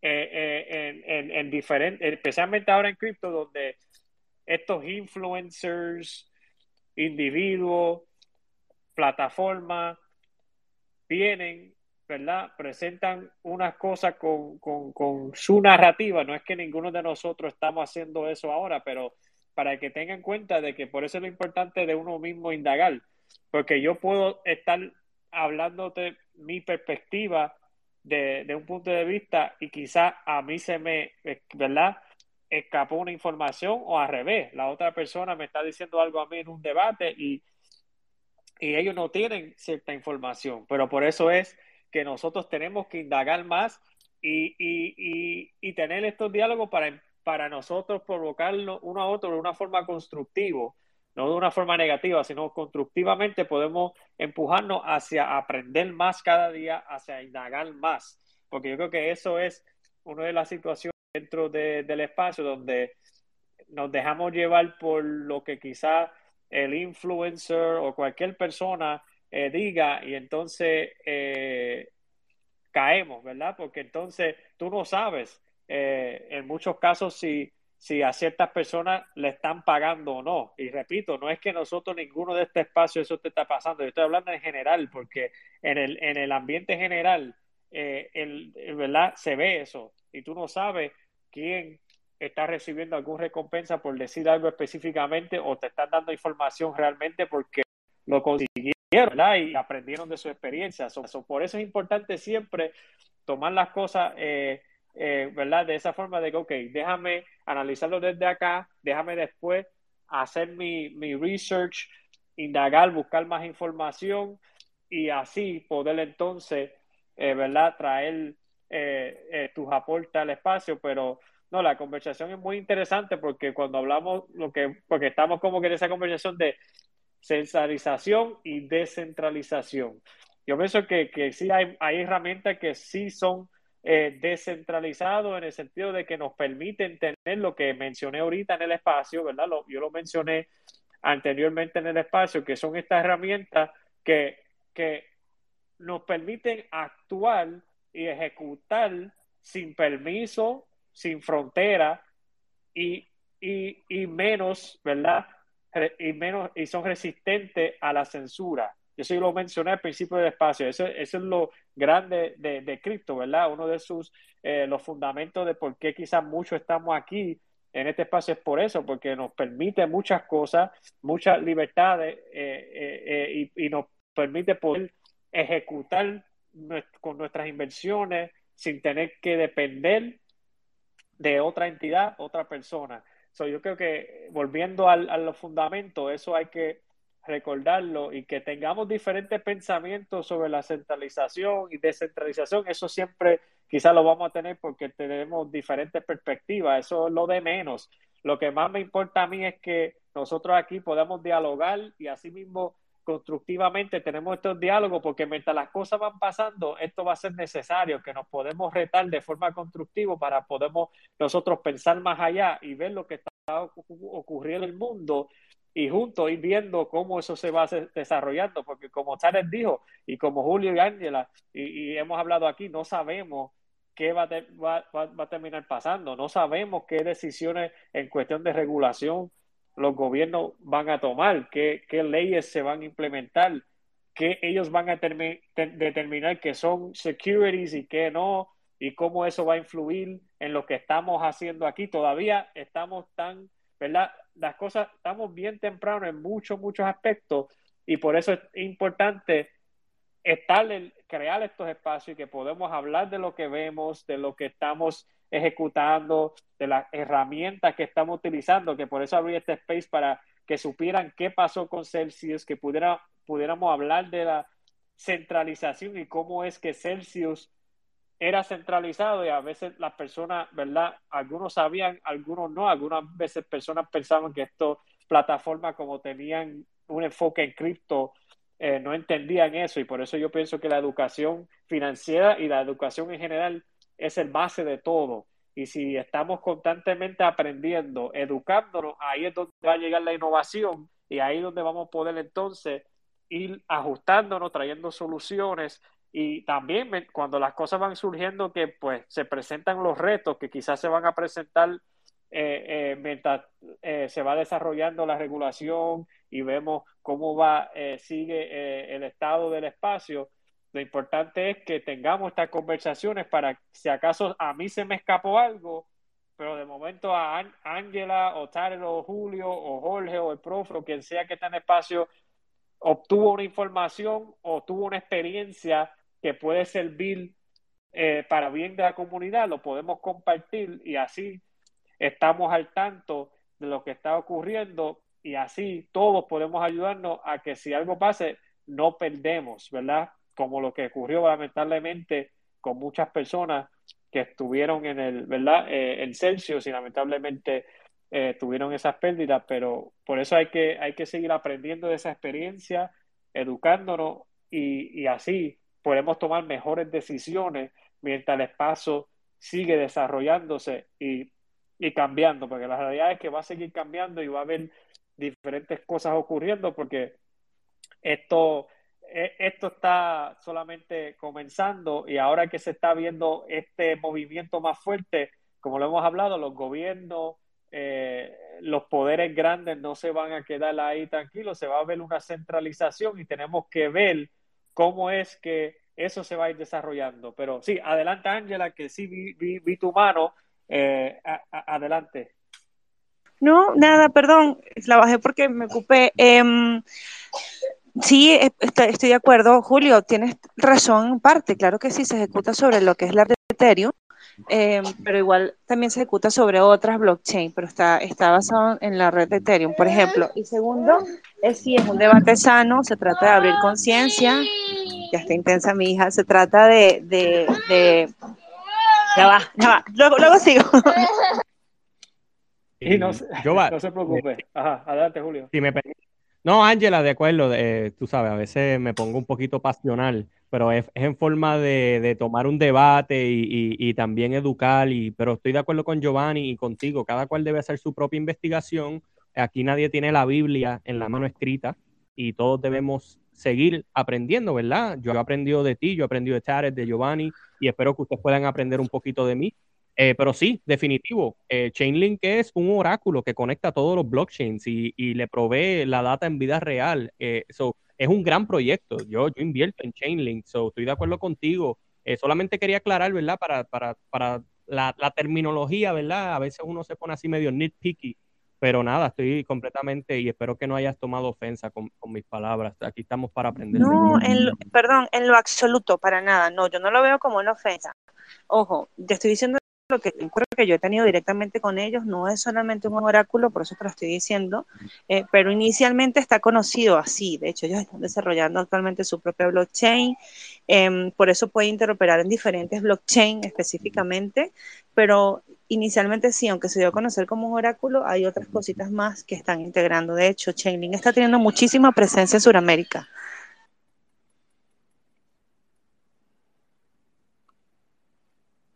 eh, eh, en, diferentes, especialmente ahora en cripto, donde estos influencers, individuos, plataformas, vienen, ¿verdad? Presentan unas cosas con, con, con su narrativa. No es que ninguno de nosotros estamos haciendo eso ahora, pero para que tengan cuenta de que por eso es lo importante de uno mismo indagar porque yo puedo estar hablándote mi perspectiva de, un punto de vista y quizá a mí se me, ¿verdad? Escapó una información o al revés, la otra persona me está diciendo algo a mí en un debate y, y ellos no tienen cierta información, pero por eso es que nosotros tenemos que indagar más y, y, y, tener estos diálogos para, para nosotros provocarlo uno a otro de una forma constructiva no de una forma negativa, sino constructivamente podemos empujarnos hacia aprender más cada día, hacia indagar más, porque yo creo que eso es una de las situaciones dentro del espacio donde nos dejamos llevar por lo que quizá el influencer o cualquier persona eh, diga y entonces eh, caemos, ¿verdad? Porque entonces tú no sabes eh, en muchos casos si si a ciertas personas le están pagando o no. Y repito, no es que nosotros ninguno de este espacio eso te está pasando, yo estoy hablando en general, porque en el, en el ambiente general, eh, el, ¿verdad? Se ve eso y tú no sabes quién está recibiendo alguna recompensa por decir algo específicamente o te están dando información realmente porque lo consiguieron y aprendieron de su experiencia. por eso es importante siempre tomar las cosas eh, eh, ¿verdad? De esa forma de que, ok, déjame analizarlo desde acá, déjame después hacer mi, mi research, indagar, buscar más información y así poder entonces, eh, ¿verdad? Traer tus aportes al espacio, pero no, la conversación es muy interesante porque cuando hablamos, lo que, porque estamos como que en esa conversación de centralización y descentralización. Yo pienso que, que sí hay, hay herramientas que sí son eh, descentralizados en el sentido de que nos permiten tener lo que mencioné ahorita en el espacio, ¿verdad? yo lo mencioné anteriormente en el espacio, que son estas herramientas que, que nos permiten actuar y ejecutar sin permiso, sin frontera y, y, y menos, ¿verdad? y, menos, y son resistentes a la censura. Yo sí lo mencioné al principio del espacio. Eso, eso es lo grande de, de cripto, ¿verdad? Uno de sus, eh, los fundamentos de por qué quizás muchos estamos aquí en este espacio es por eso, porque nos permite muchas cosas, muchas libertades eh, eh, y, y, nos permite poder ejecutar con nuestras inversiones sin tener que depender de otra entidad, otra persona yo creo que volviendo al, a los fundamentos, eso hay que recordarlo y que tengamos diferentes pensamientos sobre la centralización y descentralización, eso siempre quizás lo vamos a tener porque tenemos diferentes perspectivas, eso es lo de menos. Lo que más me importa a mí es que nosotros aquí podamos dialogar y así mismo constructivamente tenemos estos diálogos porque mientras las cosas van pasando, esto va a ser necesario, que nos podemos retar de forma constructiva para podemos nosotros pensar más allá y ver lo que está ocurriendo en el mundo y juntos ir viendo cómo eso se va desarrollando, porque como Charles dijo, y como Julio y Ángela, y, hemos hablado aquí, no sabemos qué va, va, va a terminar pasando, no sabemos qué decisiones en cuestión de regulación los gobiernos van a tomar, qué, leyes se van a implementar, qué ellos van a determinar que son securities y qué no, y cómo eso va a influir en lo que estamos haciendo aquí. Todavía estamos tan, ¿verdad? Las cosas, estamos bien temprano en muchos, muchos aspectos y por eso es importante estar, crear estos espacios y que podemos hablar de lo que vemos, de lo que estamos ejecutando, de las herramientas que estamos utilizando, que por eso abrí este space para que supieran qué pasó con Celsius, que pudiera, pudiéramos hablar de la centralización y cómo es que Celsius era centralizado y a veces las personas, ¿verdad? Algunos sabían, algunos no, algunas veces personas pensaban que estas plataformas como tenían un enfoque en cripto, eh, no entendían eso y por eso yo pienso que la educación financiera y la educación en general es el base de todo. Y si estamos constantemente aprendiendo, educándonos, ahí es donde va a llegar la innovación y ahí es donde vamos a poder entonces ir ajustándonos, trayendo soluciones y también cuando las cosas van surgiendo que pues se presentan los retos que quizás se van a presentar eh, eh, mientras eh, se va desarrollando la regulación y vemos cómo va sigue el estado del espacio lo importante es que tengamos estas conversaciones para si acaso a mí se me escapó algo, pero de momento a Ángela o Tarek o Julio o Jorge o el profe o quien sea que está en espacio obtuvo una información o tuvo una experiencia que puede servir eh, para bien de la comunidad, lo podemos compartir y así estamos al tanto de lo que está ocurriendo y así todos podemos ayudarnos a que si algo pase, no perdemos, ¿verdad? Como lo que ocurrió lamentablemente con muchas personas que estuvieron en el, ¿verdad? Eh, en Celsius y lamentablemente eh, tuvieron esas pérdidas, pero por eso hay que, hay que seguir aprendiendo de esa experiencia, educándonos y, así podemos tomar mejores decisiones mientras el espacio sigue desarrollándose y, y cambiando, porque la realidad es que va a seguir cambiando y va a haber diferentes cosas ocurriendo porque esto esto está solamente comenzando y ahora que se está viendo este movimiento más fuerte, como lo hemos hablado, los gobiernos, eh, los poderes grandes no se van a quedar ahí tranquilos, se va a ver una centralización y tenemos que ver cómo es que eso se va a ir desarrollando. Pero sí, adelante Ángela, que sí vi, tu mano, eh, adelante. No, nada, perdón, la bajé porque me ocupé. Em, Sí, eh, estoy de acuerdo, Julio, tienes razón en parte, claro que sí, se ejecuta sobre lo que es la red de Ethereum, eh, pero igual también se ejecuta sobre otras blockchain, pero está, está basado en la red de Ethereum, por ejemplo. Y segundo, es si es un debate sano, se trata de abrir conciencia, ya está intensa mi hija, se trata de, de, de... ya va, ya va, luego, luego sigo. Y no, no se preocupe. Ajá, adelante, Julio. Si me No, Ángela, de acuerdo, tú sabes, a veces me pongo un poquito pasional, pero es, en forma de, tomar un debate y, también educar, y, pero estoy de acuerdo con Giovanni y contigo, cada cual debe hacer su propia investigación, aquí nadie tiene la Biblia en la mano escrita y todos debemos seguir aprendiendo, ¿verdad? Yo he aprendido de ti, yo he aprendido de Tarek, de Giovanni, y espero que ustedes puedan aprender un poquito de mí. Eh, pero sí, definitivo, eh, Chainlink es un oráculo que conecta todos los blockchains y, le provee la data en vida real. Eh, es un gran proyecto. Yo, yo invierto en Chainlink, so, estoy de acuerdo contigo. solamente quería aclarar, ¿verdad? Para, para, para la, terminología, ¿verdad? A veces uno se pone así medio nitpicky, pero nada, estoy completamente y espero que no hayas tomado ofensa con, con mis palabras. Aquí estamos para aprender. No, en perdón, en lo absoluto, para nada. No, yo no lo veo como una ofensa. Ojo, te estoy diciendo lo que yo he tenido directamente con ellos no es solamente un oráculo, por eso te lo estoy diciendo, eh, pero inicialmente está conocido así. De hecho, ellos están desarrollando actualmente su propia blockchain, em, por eso puede interoperar en diferentes blockchain específicamente, pero inicialmente sí, aunque se dio a conocer como un oráculo, hay otras cositas más que están integrando. De hecho, Chainlink está teniendo muchísima presencia en Sudamérica.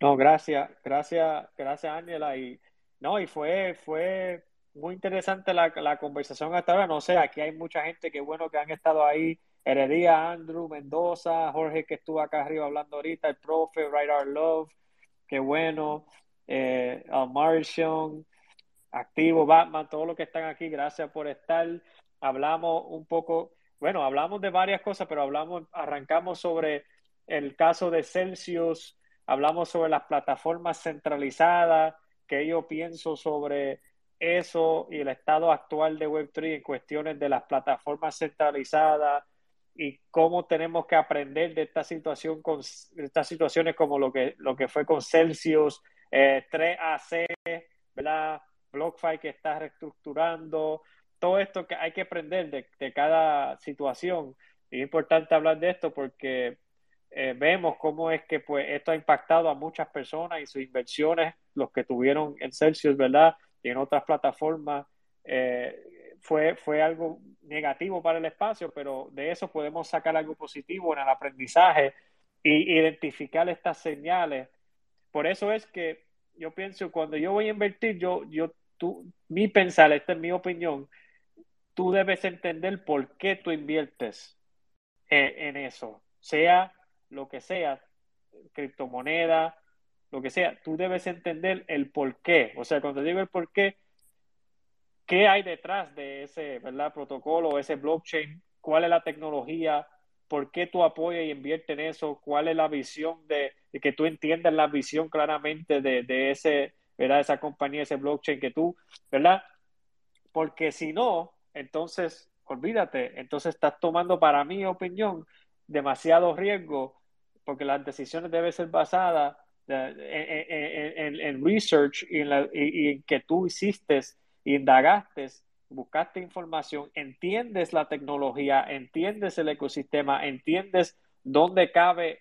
No, gracias, gracias, gracias Ángela. Y no, y fue, fue muy interesante la, la, conversación hasta ahora. No sé, aquí hay mucha gente que bueno que han estado ahí. Heredia, Andrew, Mendoza, Jorge que estuvo acá arriba hablando ahorita, el profe, Right Our Love, qué bueno, eh, Martian, Activo, Batman, todos los que están aquí, gracias por estar. Hablamos un poco, bueno, hablamos de varias cosas, pero hablamos, arrancamos sobre el caso de Celsius, hablamos sobre las plataformas centralizadas, que yo pienso sobre eso y el estado actual de Web3 en cuestiones de las plataformas centralizadas y cómo tenemos que aprender de esta situación con estas situaciones como lo que lo que fue con Celsius, 3AC, eh, ¿verdad? BlockFi que está reestructurando, todo esto que hay que aprender de, de cada situación. Y es importante hablar de esto porque eh, vemos cómo es que pues esto ha impactado a muchas personas y sus inversiones, los que tuvieron en Celsius, ¿verdad? Y en otras plataformas, eh, fue, fue algo negativo para el espacio, pero de eso podemos sacar algo positivo en el aprendizaje y identificar estas señales. Por eso es que yo pienso, cuando yo voy a invertir, yo, yo, tú, mi pensar, esta es mi opinión, tú debes entender por qué tú inviertes en, en eso, sea lo que sea, criptomoneda, lo que sea, tú debes entender el por qué. O sea, cuando digo el por qué, ¿qué hay detrás de ese ¿verdad? protocolo, ese blockchain? ¿Cuál es la tecnología? ¿Por qué tú apoyas y inviertes en eso? ¿Cuál es la visión de, que tú entiendas la visión claramente de, de ese, ¿verdad? esa compañía, ese blockchain que tú, ¿verdad? Porque si no, entonces, olvídate, entonces estás tomando, para mi opinión, demasiado riesgo porque las decisiones deben ser basadas en, research y en, que tú hiciste, indagaste, buscaste información, entiendes la tecnología, entiendes el ecosistema, entiendes dónde cabe,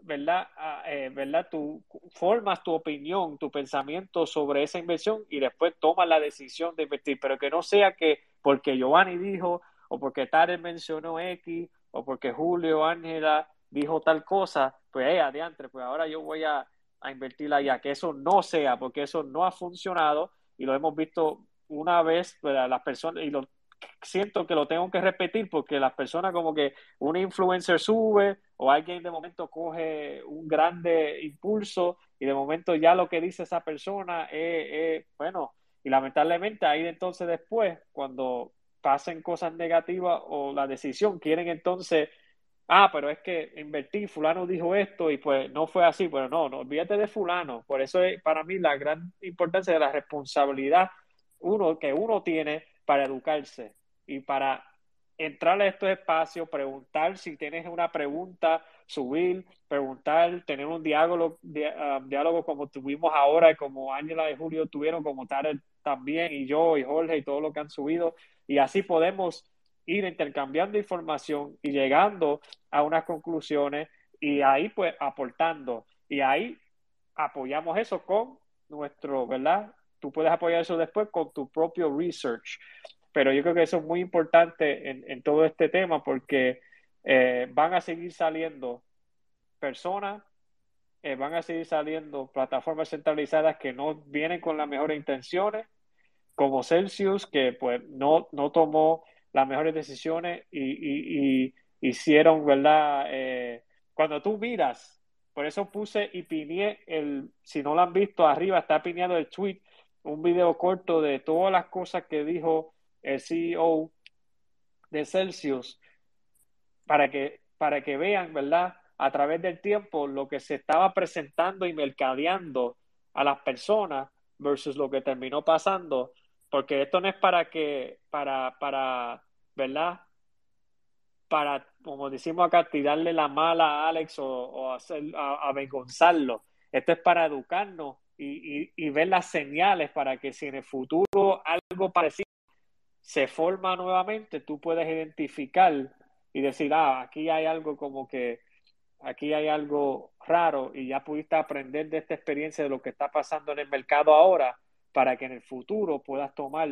¿verdad? Ah, eh, ¿verdad? Tú formas tu opinión, tu pensamiento sobre esa inversión y después tomas la decisión de invertir, pero que no sea que porque Giovanni dijo o porque Tarek mencionó X o porque Julio, Ángela dijo tal cosa, pues eh, adiante, pues ahora yo voy a, a invertirla ya, que eso no sea, porque eso no ha funcionado y lo hemos visto una vez, pues, las personas, y lo siento que lo tengo que repetir porque las personas como que un influencer sube o alguien de momento coge un grande impulso y de momento ya lo que dice esa persona es, bueno, y lamentablemente ahí entonces después, cuando pasen cosas negativas o la decisión, quieren entonces ah, pero es que invertí, fulano dijo esto y pues no fue así, pero no, no olvídate de fulano. Por eso es para mí la gran importancia de la responsabilidad uno que uno tiene para educarse y para entrar a estos espacios, preguntar si tienes una pregunta, subir, preguntar, tener un diálogo, ah, diálogo como tuvimos ahora y como Ángela y Julio tuvieron, como Tarek también y yo y Jorge y todo lo que han subido y así podemos ir intercambiando información y llegando a unas conclusiones y ahí pues aportando y ahí apoyamos eso con nuestro, ¿verdad? Tú puedes apoyar eso después con tu propio research. pero yo creo que eso es muy importante en, todo este tema porque eh, van a seguir saliendo personas, eh, van a seguir saliendo plataformas centralizadas que no vienen con las mejores intenciones, como Celsius, que pues no, no tomó las mejores decisiones y, hicieron, ¿verdad? Eh, cuando tú miras, por eso puse y piné el, si no lo han visto arriba, está pineado el tweet, un video corto de todas las cosas que dijo el CEO de Celsius para que, para que vean, ¿verdad? A través del tiempo lo que se estaba presentando y mercadeando a las personas versus lo que terminó pasando, porque esto no es para que, para, para, ¿verdad? Para, como decimos acá, tirarle la mala a Alex o, hacer, a, avergonzarlo. Esto es para educarnos y, y, ver las señales para que si en el futuro algo parecido se forma nuevamente, tú puedes identificar y decir, ah, aquí hay algo como que, aquí hay algo raro y ya pudiste aprender de esta experiencia de lo que está pasando en el mercado ahora para que en el futuro puedas tomar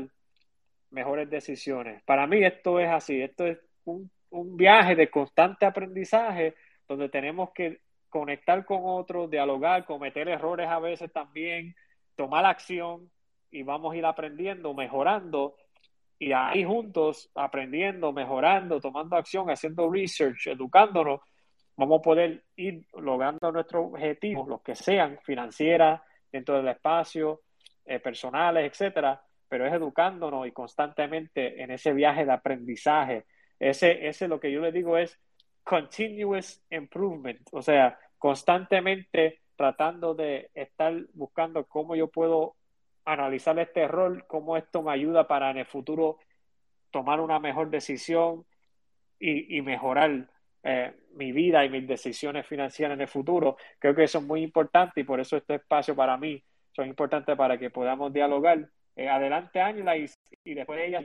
mejores decisiones. Para mí esto es así, esto es un, viaje de constante aprendizaje donde tenemos que conectar con otros, dialogar, cometer errores a veces también, tomar acción y vamos a ir aprendiendo, mejorando y ahí juntos, aprendiendo, mejorando, tomando acción, haciendo research, educándonos, vamos a poder ir logrando nuestros objetivos, los que sean, financieras, dentro del espacio, eh, personales, etcétera, pero es educándonos y constantemente en ese viaje de aprendizaje. Ese, ese lo que yo le digo es continuous improvement, o sea, constantemente tratando de estar buscando cómo yo puedo analizar este rol, cómo esto me ayuda para en el futuro tomar una mejor decisión y, mejorar eh, mi vida y mis decisiones financieras en el futuro. Creo que eso es muy importante y por eso este espacio para mí son importantes para que podamos dialogar. Eh, adelante, Ángela, y, después ella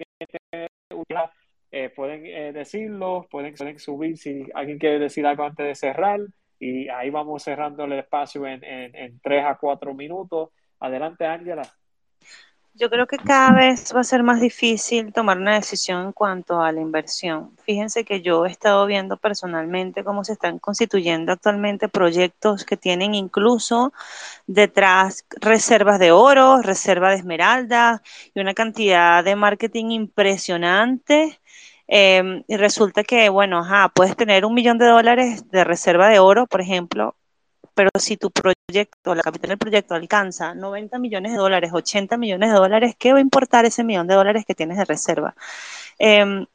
eh, pueden eh, decirlo, pueden, subir si alguien quiere decir algo antes de cerrar y ahí vamos cerrando el espacio en, en, en tres a cuatro minutos. Adelante, Ángela. Yo creo que cada vez va a ser más difícil tomar una decisión en cuanto a la inversión. Fíjense que yo he estado viendo personalmente cómo se están constituyendo actualmente proyectos que tienen incluso detrás reservas de oro, reserva de esmeralda y una cantidad de marketing impresionante. Em, y resulta que, bueno, ajá, puedes tener un millón de dólares de reserva de oro, por ejemplo, pero si tu proyecto, la capital del proyecto alcanza 90 millones de dólares, 80 millones de dólares, ¿qué va a importar ese millón de dólares que tienes de reserva? Em,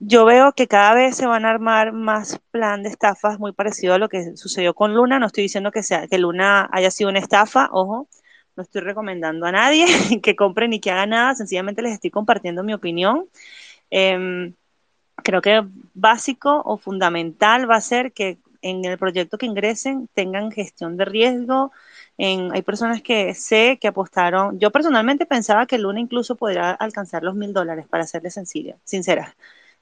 yo veo que cada vez se van a armar más plan de estafas muy parecido a lo que sucedió con Luna. No estoy diciendo que, sea, que Luna haya sido una estafa, ojo, no estoy recomendando a nadie que compre ni que haga nada, sencillamente les estoy compartiendo mi opinión. Em, creo que básico o fundamental va a ser que en el proyecto que ingresen tengan gestión de riesgo. En, hay personas que sé que apostaron. Yo personalmente pensaba que Luna incluso podría alcanzar los mil dólares, para serle sencilla, sincera.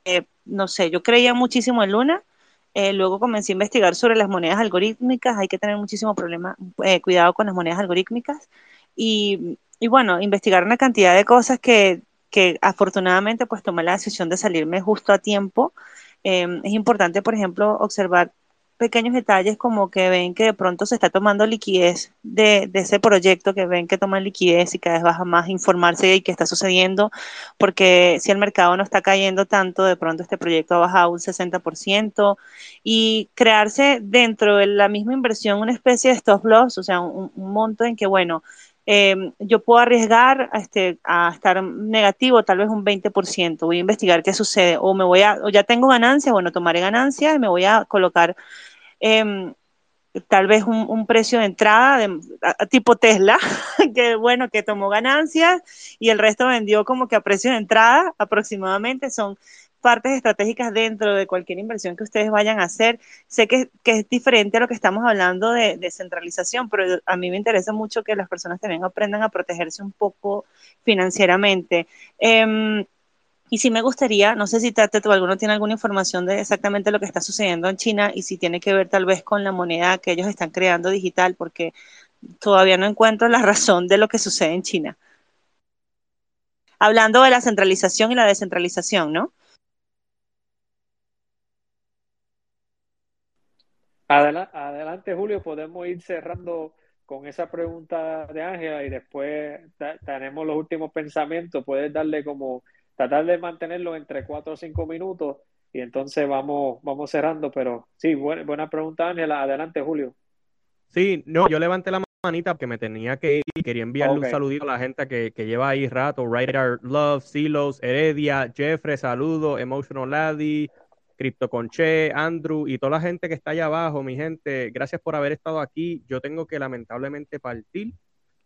Eh, no sé, yo creía muchísimo en Luna. Eh, luego comencé a investigar sobre las monedas algorítmicas. Hay que tener muchísimo problema, eh, cuidado con las monedas algorítmicas. Y, y, bueno, investigar una cantidad de cosas que, que afortunadamente pues tomé la decisión de salirme justo a tiempo. es importante, por ejemplo, observar pequeños detalles como que ven que de pronto se está tomando liquidez de, ese proyecto, que ven que toman liquidez y cada vez baja más informarse de qué está sucediendo, porque si el mercado no está cayendo tanto, de pronto este proyecto ha bajado un 60% y crearse dentro de la misma inversión una especie de stop loss, o sea, un, monto en que, bueno, em, yo puedo arriesgar a, este, a estar negativo tal vez un 20%, voy a investigar qué sucede, o me voy a, o ya tengo ganancia, bueno, tomaré ganancia y me voy a colocar Em, tal vez un, precio de entrada de, tipo Tesla, que bueno, que tomó ganancias y el resto vendió como que a precio de entrada aproximadamente. Son partes estratégicas dentro de cualquier inversión que ustedes vayan a hacer. Sé que, es diferente a lo que estamos hablando de, descentralización, pero a mí me interesa mucho que las personas también aprendan a protegerse un poco financieramente. Em, y sí me gustaría, no sé si Tate o alguno tiene alguna información de exactamente lo que está sucediendo en China y si tiene que ver tal vez con la moneda que ellos están creando digital, porque todavía no encuentro la razón de lo que sucede en China. hablando de la centralización y la descentralización, ¿no? Adelante, Julio, podemos ir cerrando con esa pregunta de Ángela y después tenemos los últimos pensamientos. Puedes darle como, tratar de mantenerlo entre cuatro o cinco minutos y entonces vamos, vamos cerrando. Pero sí, buena, buena pregunta, Ángela. Adelante, Julio. Sí, no, yo levanté la manita porque me tenía que ir y quería enviarle un saludito a la gente que, que lleva ahí rato. Ryder Love, Silos, Heredia, Jeffrey, saludo, Emotional Laddie, Crypto Conche, Andrew y toda la gente que está allá abajo, mi gente, gracias por haber estado aquí. Yo tengo que lamentablemente partir.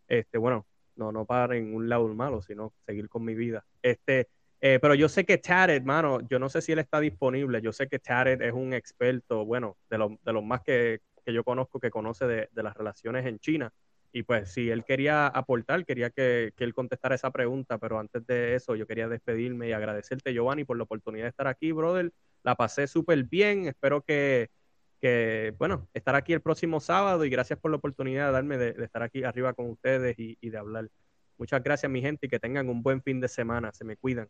Este, bueno, no, no para en un lado malo, sino seguir con mi vida. Este, eh, pero yo sé que Tared, hermano, yo no sé si él está disponible. Yo sé que Tared es un experto, bueno, de, de los más que, que yo conozco que conoce de, las relaciones en China. Y pues si él quería aportar, quería que, él contestara esa pregunta, pero antes de eso yo quería despedirme y agradecerte, Giovanni, por la oportunidad de estar aquí, brother. La pasé súper bien, espero que, bueno, estar aquí el próximo sábado y gracias por la oportunidad de darme de, estar aquí arriba con ustedes y de hablar. Muchas gracias, mi gente, y que tengan un buen fin de semana. Se me cuidan.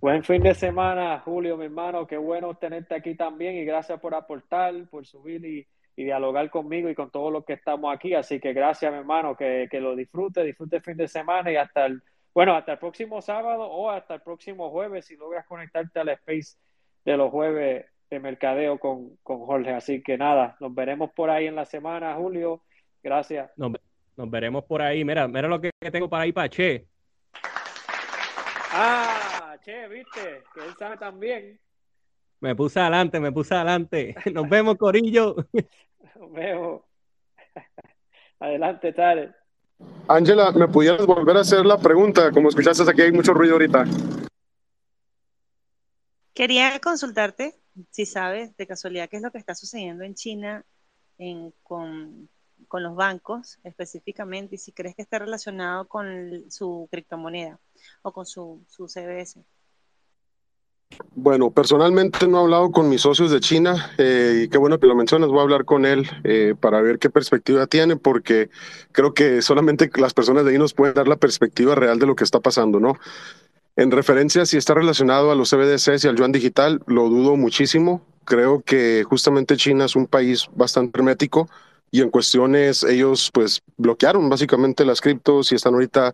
Buen fin de semana, Julio, mi hermano. Qué bueno tenerte aquí también y gracias por aportar, por subir y y dialogar conmigo y con todos los que estamos aquí. Así que gracias, mi hermano, que, que lo disfrute, disfrute el fin de semana y hasta el, bueno, hasta el próximo sábado o hasta el próximo jueves si logras conectarte al space de los jueves de mercadeo con, con Jorge. Así que nada, nos veremos por ahí en la semana, Julio. Gracias. Nos, nos veremos por ahí. Mira, mira lo que tengo para ahí para Che. Ah, Che, viste, que él sabe también. Me puse adelante, me puse adelante. Nos vemos, Corillo. veo. Adelante, Tare. Ángela, ¿me pudieras volver a hacer la pregunta? Como escuchaste, aquí hay mucho ruido ahorita. Quería consultarte si sabes de casualidad qué es lo que está sucediendo en China con, los bancos específicamente y si crees que está relacionado con su criptomoneda o con su, su CBS. Bueno, personalmente no he hablado con mis socios de China eh, y qué bueno que lo mencionas, voy a hablar con él eh, para ver qué perspectiva tiene, porque creo que solamente las personas de ahí nos pueden dar la perspectiva real de lo que está pasando, ¿no? En referencia si está relacionado a los CBDCs y al yuan digital, lo dudo muchísimo. Creo que justamente China es un país bastante hermético y en cuestiones ellos pues bloquearon básicamente las criptos y están ahorita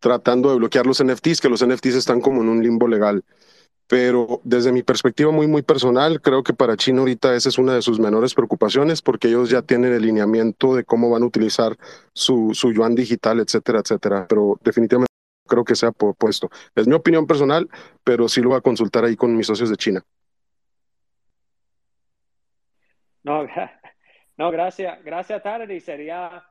tratando de bloquear los NFTs, que los NFTs están como en un limbo legal pero desde mi perspectiva muy, muy personal, creo que para China ahorita esa es una de sus menores preocupaciones porque ellos ya tienen el lineamiento de cómo van a utilizar su, su yuan digital, etcétera, etcétera, pero definitivamente creo que sea puesto. Es mi opinión personal, pero sí lo voy a consultar ahí con mis socios de China. No, no gracias, gracias Tarek, y sería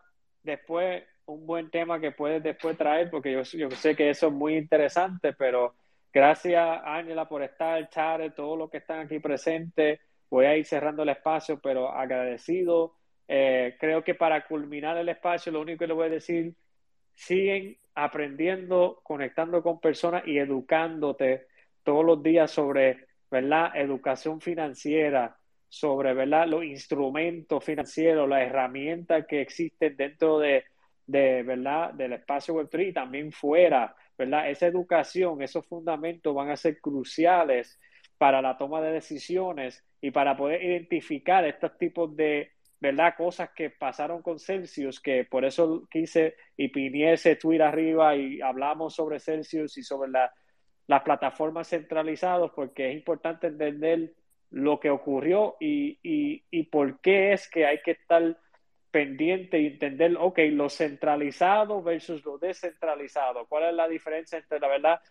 después un buen tema que puedes después traer porque yo, sé que eso es muy interesante, pero Gracias, Ángela, por estar, Chare, todos los que están aquí presentes. Voy a ir cerrando el espacio, pero agradecido. Eh, creo que para culminar el espacio, lo único que le voy a decir, siguen aprendiendo, conectando con personas y educándote todos los días sobre, ¿verdad? Educación financiera, sobre, ¿verdad? Los instrumentos financieros, las herramientas que existen dentro de, de ¿verdad? Del espacio Web3 y también fuera ¿verdad? Esa educación, esos fundamentos van a ser cruciales para la toma de decisiones y para poder identificar estos tipos de, ¿verdad? Cosas que pasaron con Celsius, que por eso quise y piné ese tweet arriba y hablamos sobre Celsius y sobre las plataformas centralizadas, porque es importante entender lo que ocurrió y, y, y por qué es que hay que estar pendiente y entender, ok, lo centralizado versus lo descentralizado. ¿Cuál es la diferencia entre la verdad,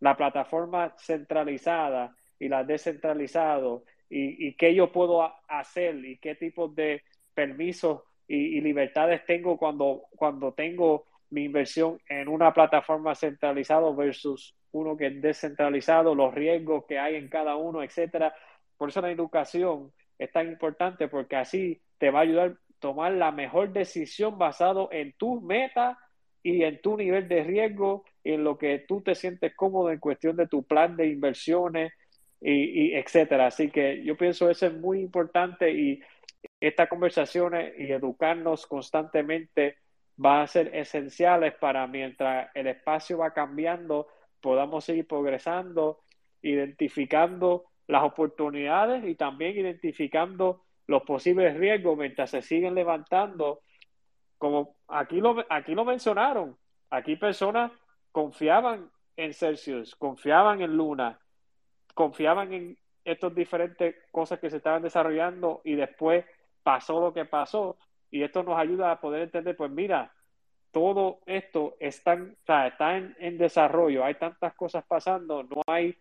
la plataforma centralizada y la descentralizado? Y, y qué yo puedo hacer y qué tipo de permisos y, libertades tengo cuando, cuando tengo mi inversión en una plataforma centralizada versus uno que es descentralizado, los riesgos que hay en cada uno, etcétera. Por eso la educación es tan importante porque así te va a ayudar tomar la mejor decisión basado en tus metas y en tu nivel de riesgo, en lo que tú te sientes cómodo en cuestión de tu plan de inversiones y, etcétera. Así que yo pienso eso es muy importante y estas conversaciones y educarnos constantemente va a ser esenciales para mientras el espacio va cambiando, podamos seguir progresando, identificando las oportunidades y también identificando los posibles riesgos mientras se siguen levantando. Como aquí lo, aquí lo mencionaron, aquí personas confiaban en Celsius, confiaban en Luna, confiaban en estas diferentes cosas que se estaban desarrollando y después pasó lo que pasó. Y esto nos ayuda a poder entender, pues mira, todo esto está, está en, en, desarrollo, hay tantas cosas pasando, no hay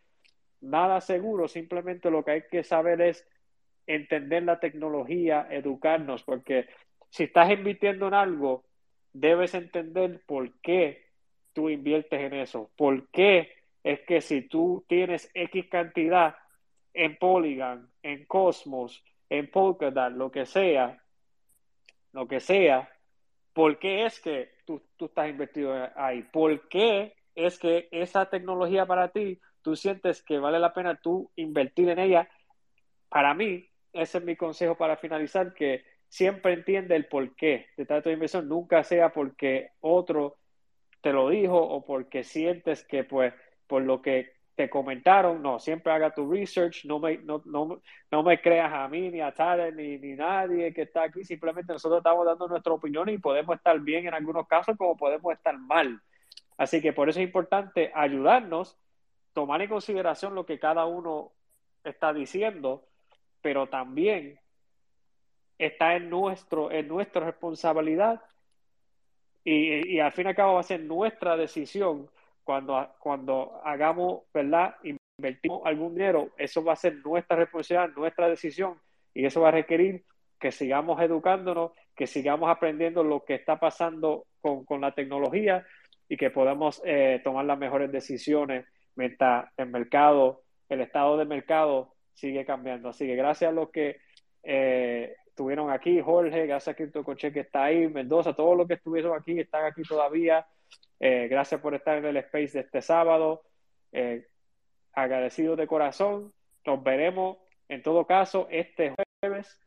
nada seguro, simplemente lo que hay que saber es entender la tecnología, educarnos, porque si estás invirtiendo en algo, debes entender por qué tú inviertes en eso, por qué es que si tú tienes X cantidad en Polygon, en Cosmos, en Polkadot, lo que sea, lo que sea, ¿por qué es que tú, tú estás invertido ahí? ¿Por qué es que esa tecnología para ti, tú sientes que vale la pena tú invertir en ella? Para mí, ese es mi consejo para finalizar, que siempre entiende el por qué de tu inversión, nunca sea porque otro te lo dijo o porque sientes que pues por lo que te comentaron, no, siempre haga tu research, no me, no, no, no me creas a mí, ni a Tade, ni, ni nadie que está aquí, simplemente nosotros estamos dando nuestra opinión y podemos estar bien en algunos casos como podemos estar mal. Así que por eso es importante ayudarnos, tomar en consideración lo que cada uno está diciendo, pero también está en, nuestro, en nuestra responsabilidad y, al fin y al cabo va a ser nuestra decisión cuando, cuando hagamos, ¿verdad? Invertimos algún dinero, eso va a ser nuestra responsabilidad, nuestra decisión y eso va a requerir que sigamos educándonos, que sigamos aprendiendo lo que está pasando con, con la tecnología y que podamos eh, tomar las mejores decisiones mientras el mercado, el estado del mercado sigue cambiando. Así que gracias a los que eh, estuvieron aquí, Jorge, gracias a Cristo Coche que está ahí, Mendoza, todos los que estuvieron aquí, están aquí todavía. Eh, gracias por estar en el space de este sábado. Eh, agradecido de corazón. Nos veremos en todo caso este jueves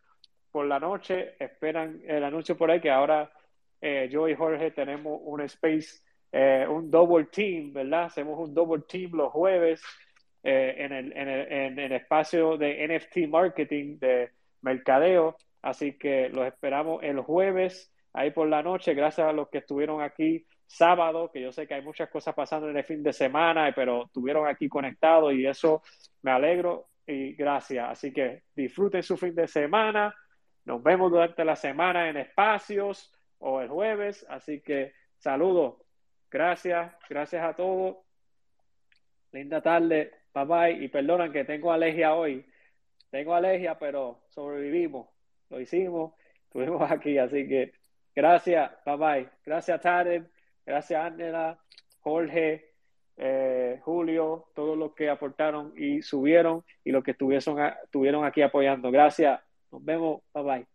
por la noche. Esperan el anuncio por ahí que ahora eh, yo y Jorge tenemos un space, un double team, ¿verdad? Hacemos un double team los jueves en el, en, el, en, el, espacio de NFT marketing, de mercadeo. Así que los esperamos el jueves ahí por la noche. Gracias a los que estuvieron aquí sábado, que yo sé que hay muchas cosas pasando en el fin de semana, pero estuvieron aquí conectados y eso me alegro y gracias. Así que disfruten su fin de semana. Nos vemos durante la semana en espacios o el jueves. Así que saludos. Gracias. Gracias a todos. Linda tarde. Bye bye. Y perdonan que tengo alergia hoy. Tengo alergia, pero sobrevivimos. Lo hicimos. Estuvimos aquí. Así que gracias. Bye bye. Gracias, Tarek. Gracias, Ángela, Jorge, eh, Julio, todos los que aportaron y subieron y los que estuvieron, estuvieron aquí apoyando. Gracias. Nos vemos. Bye bye.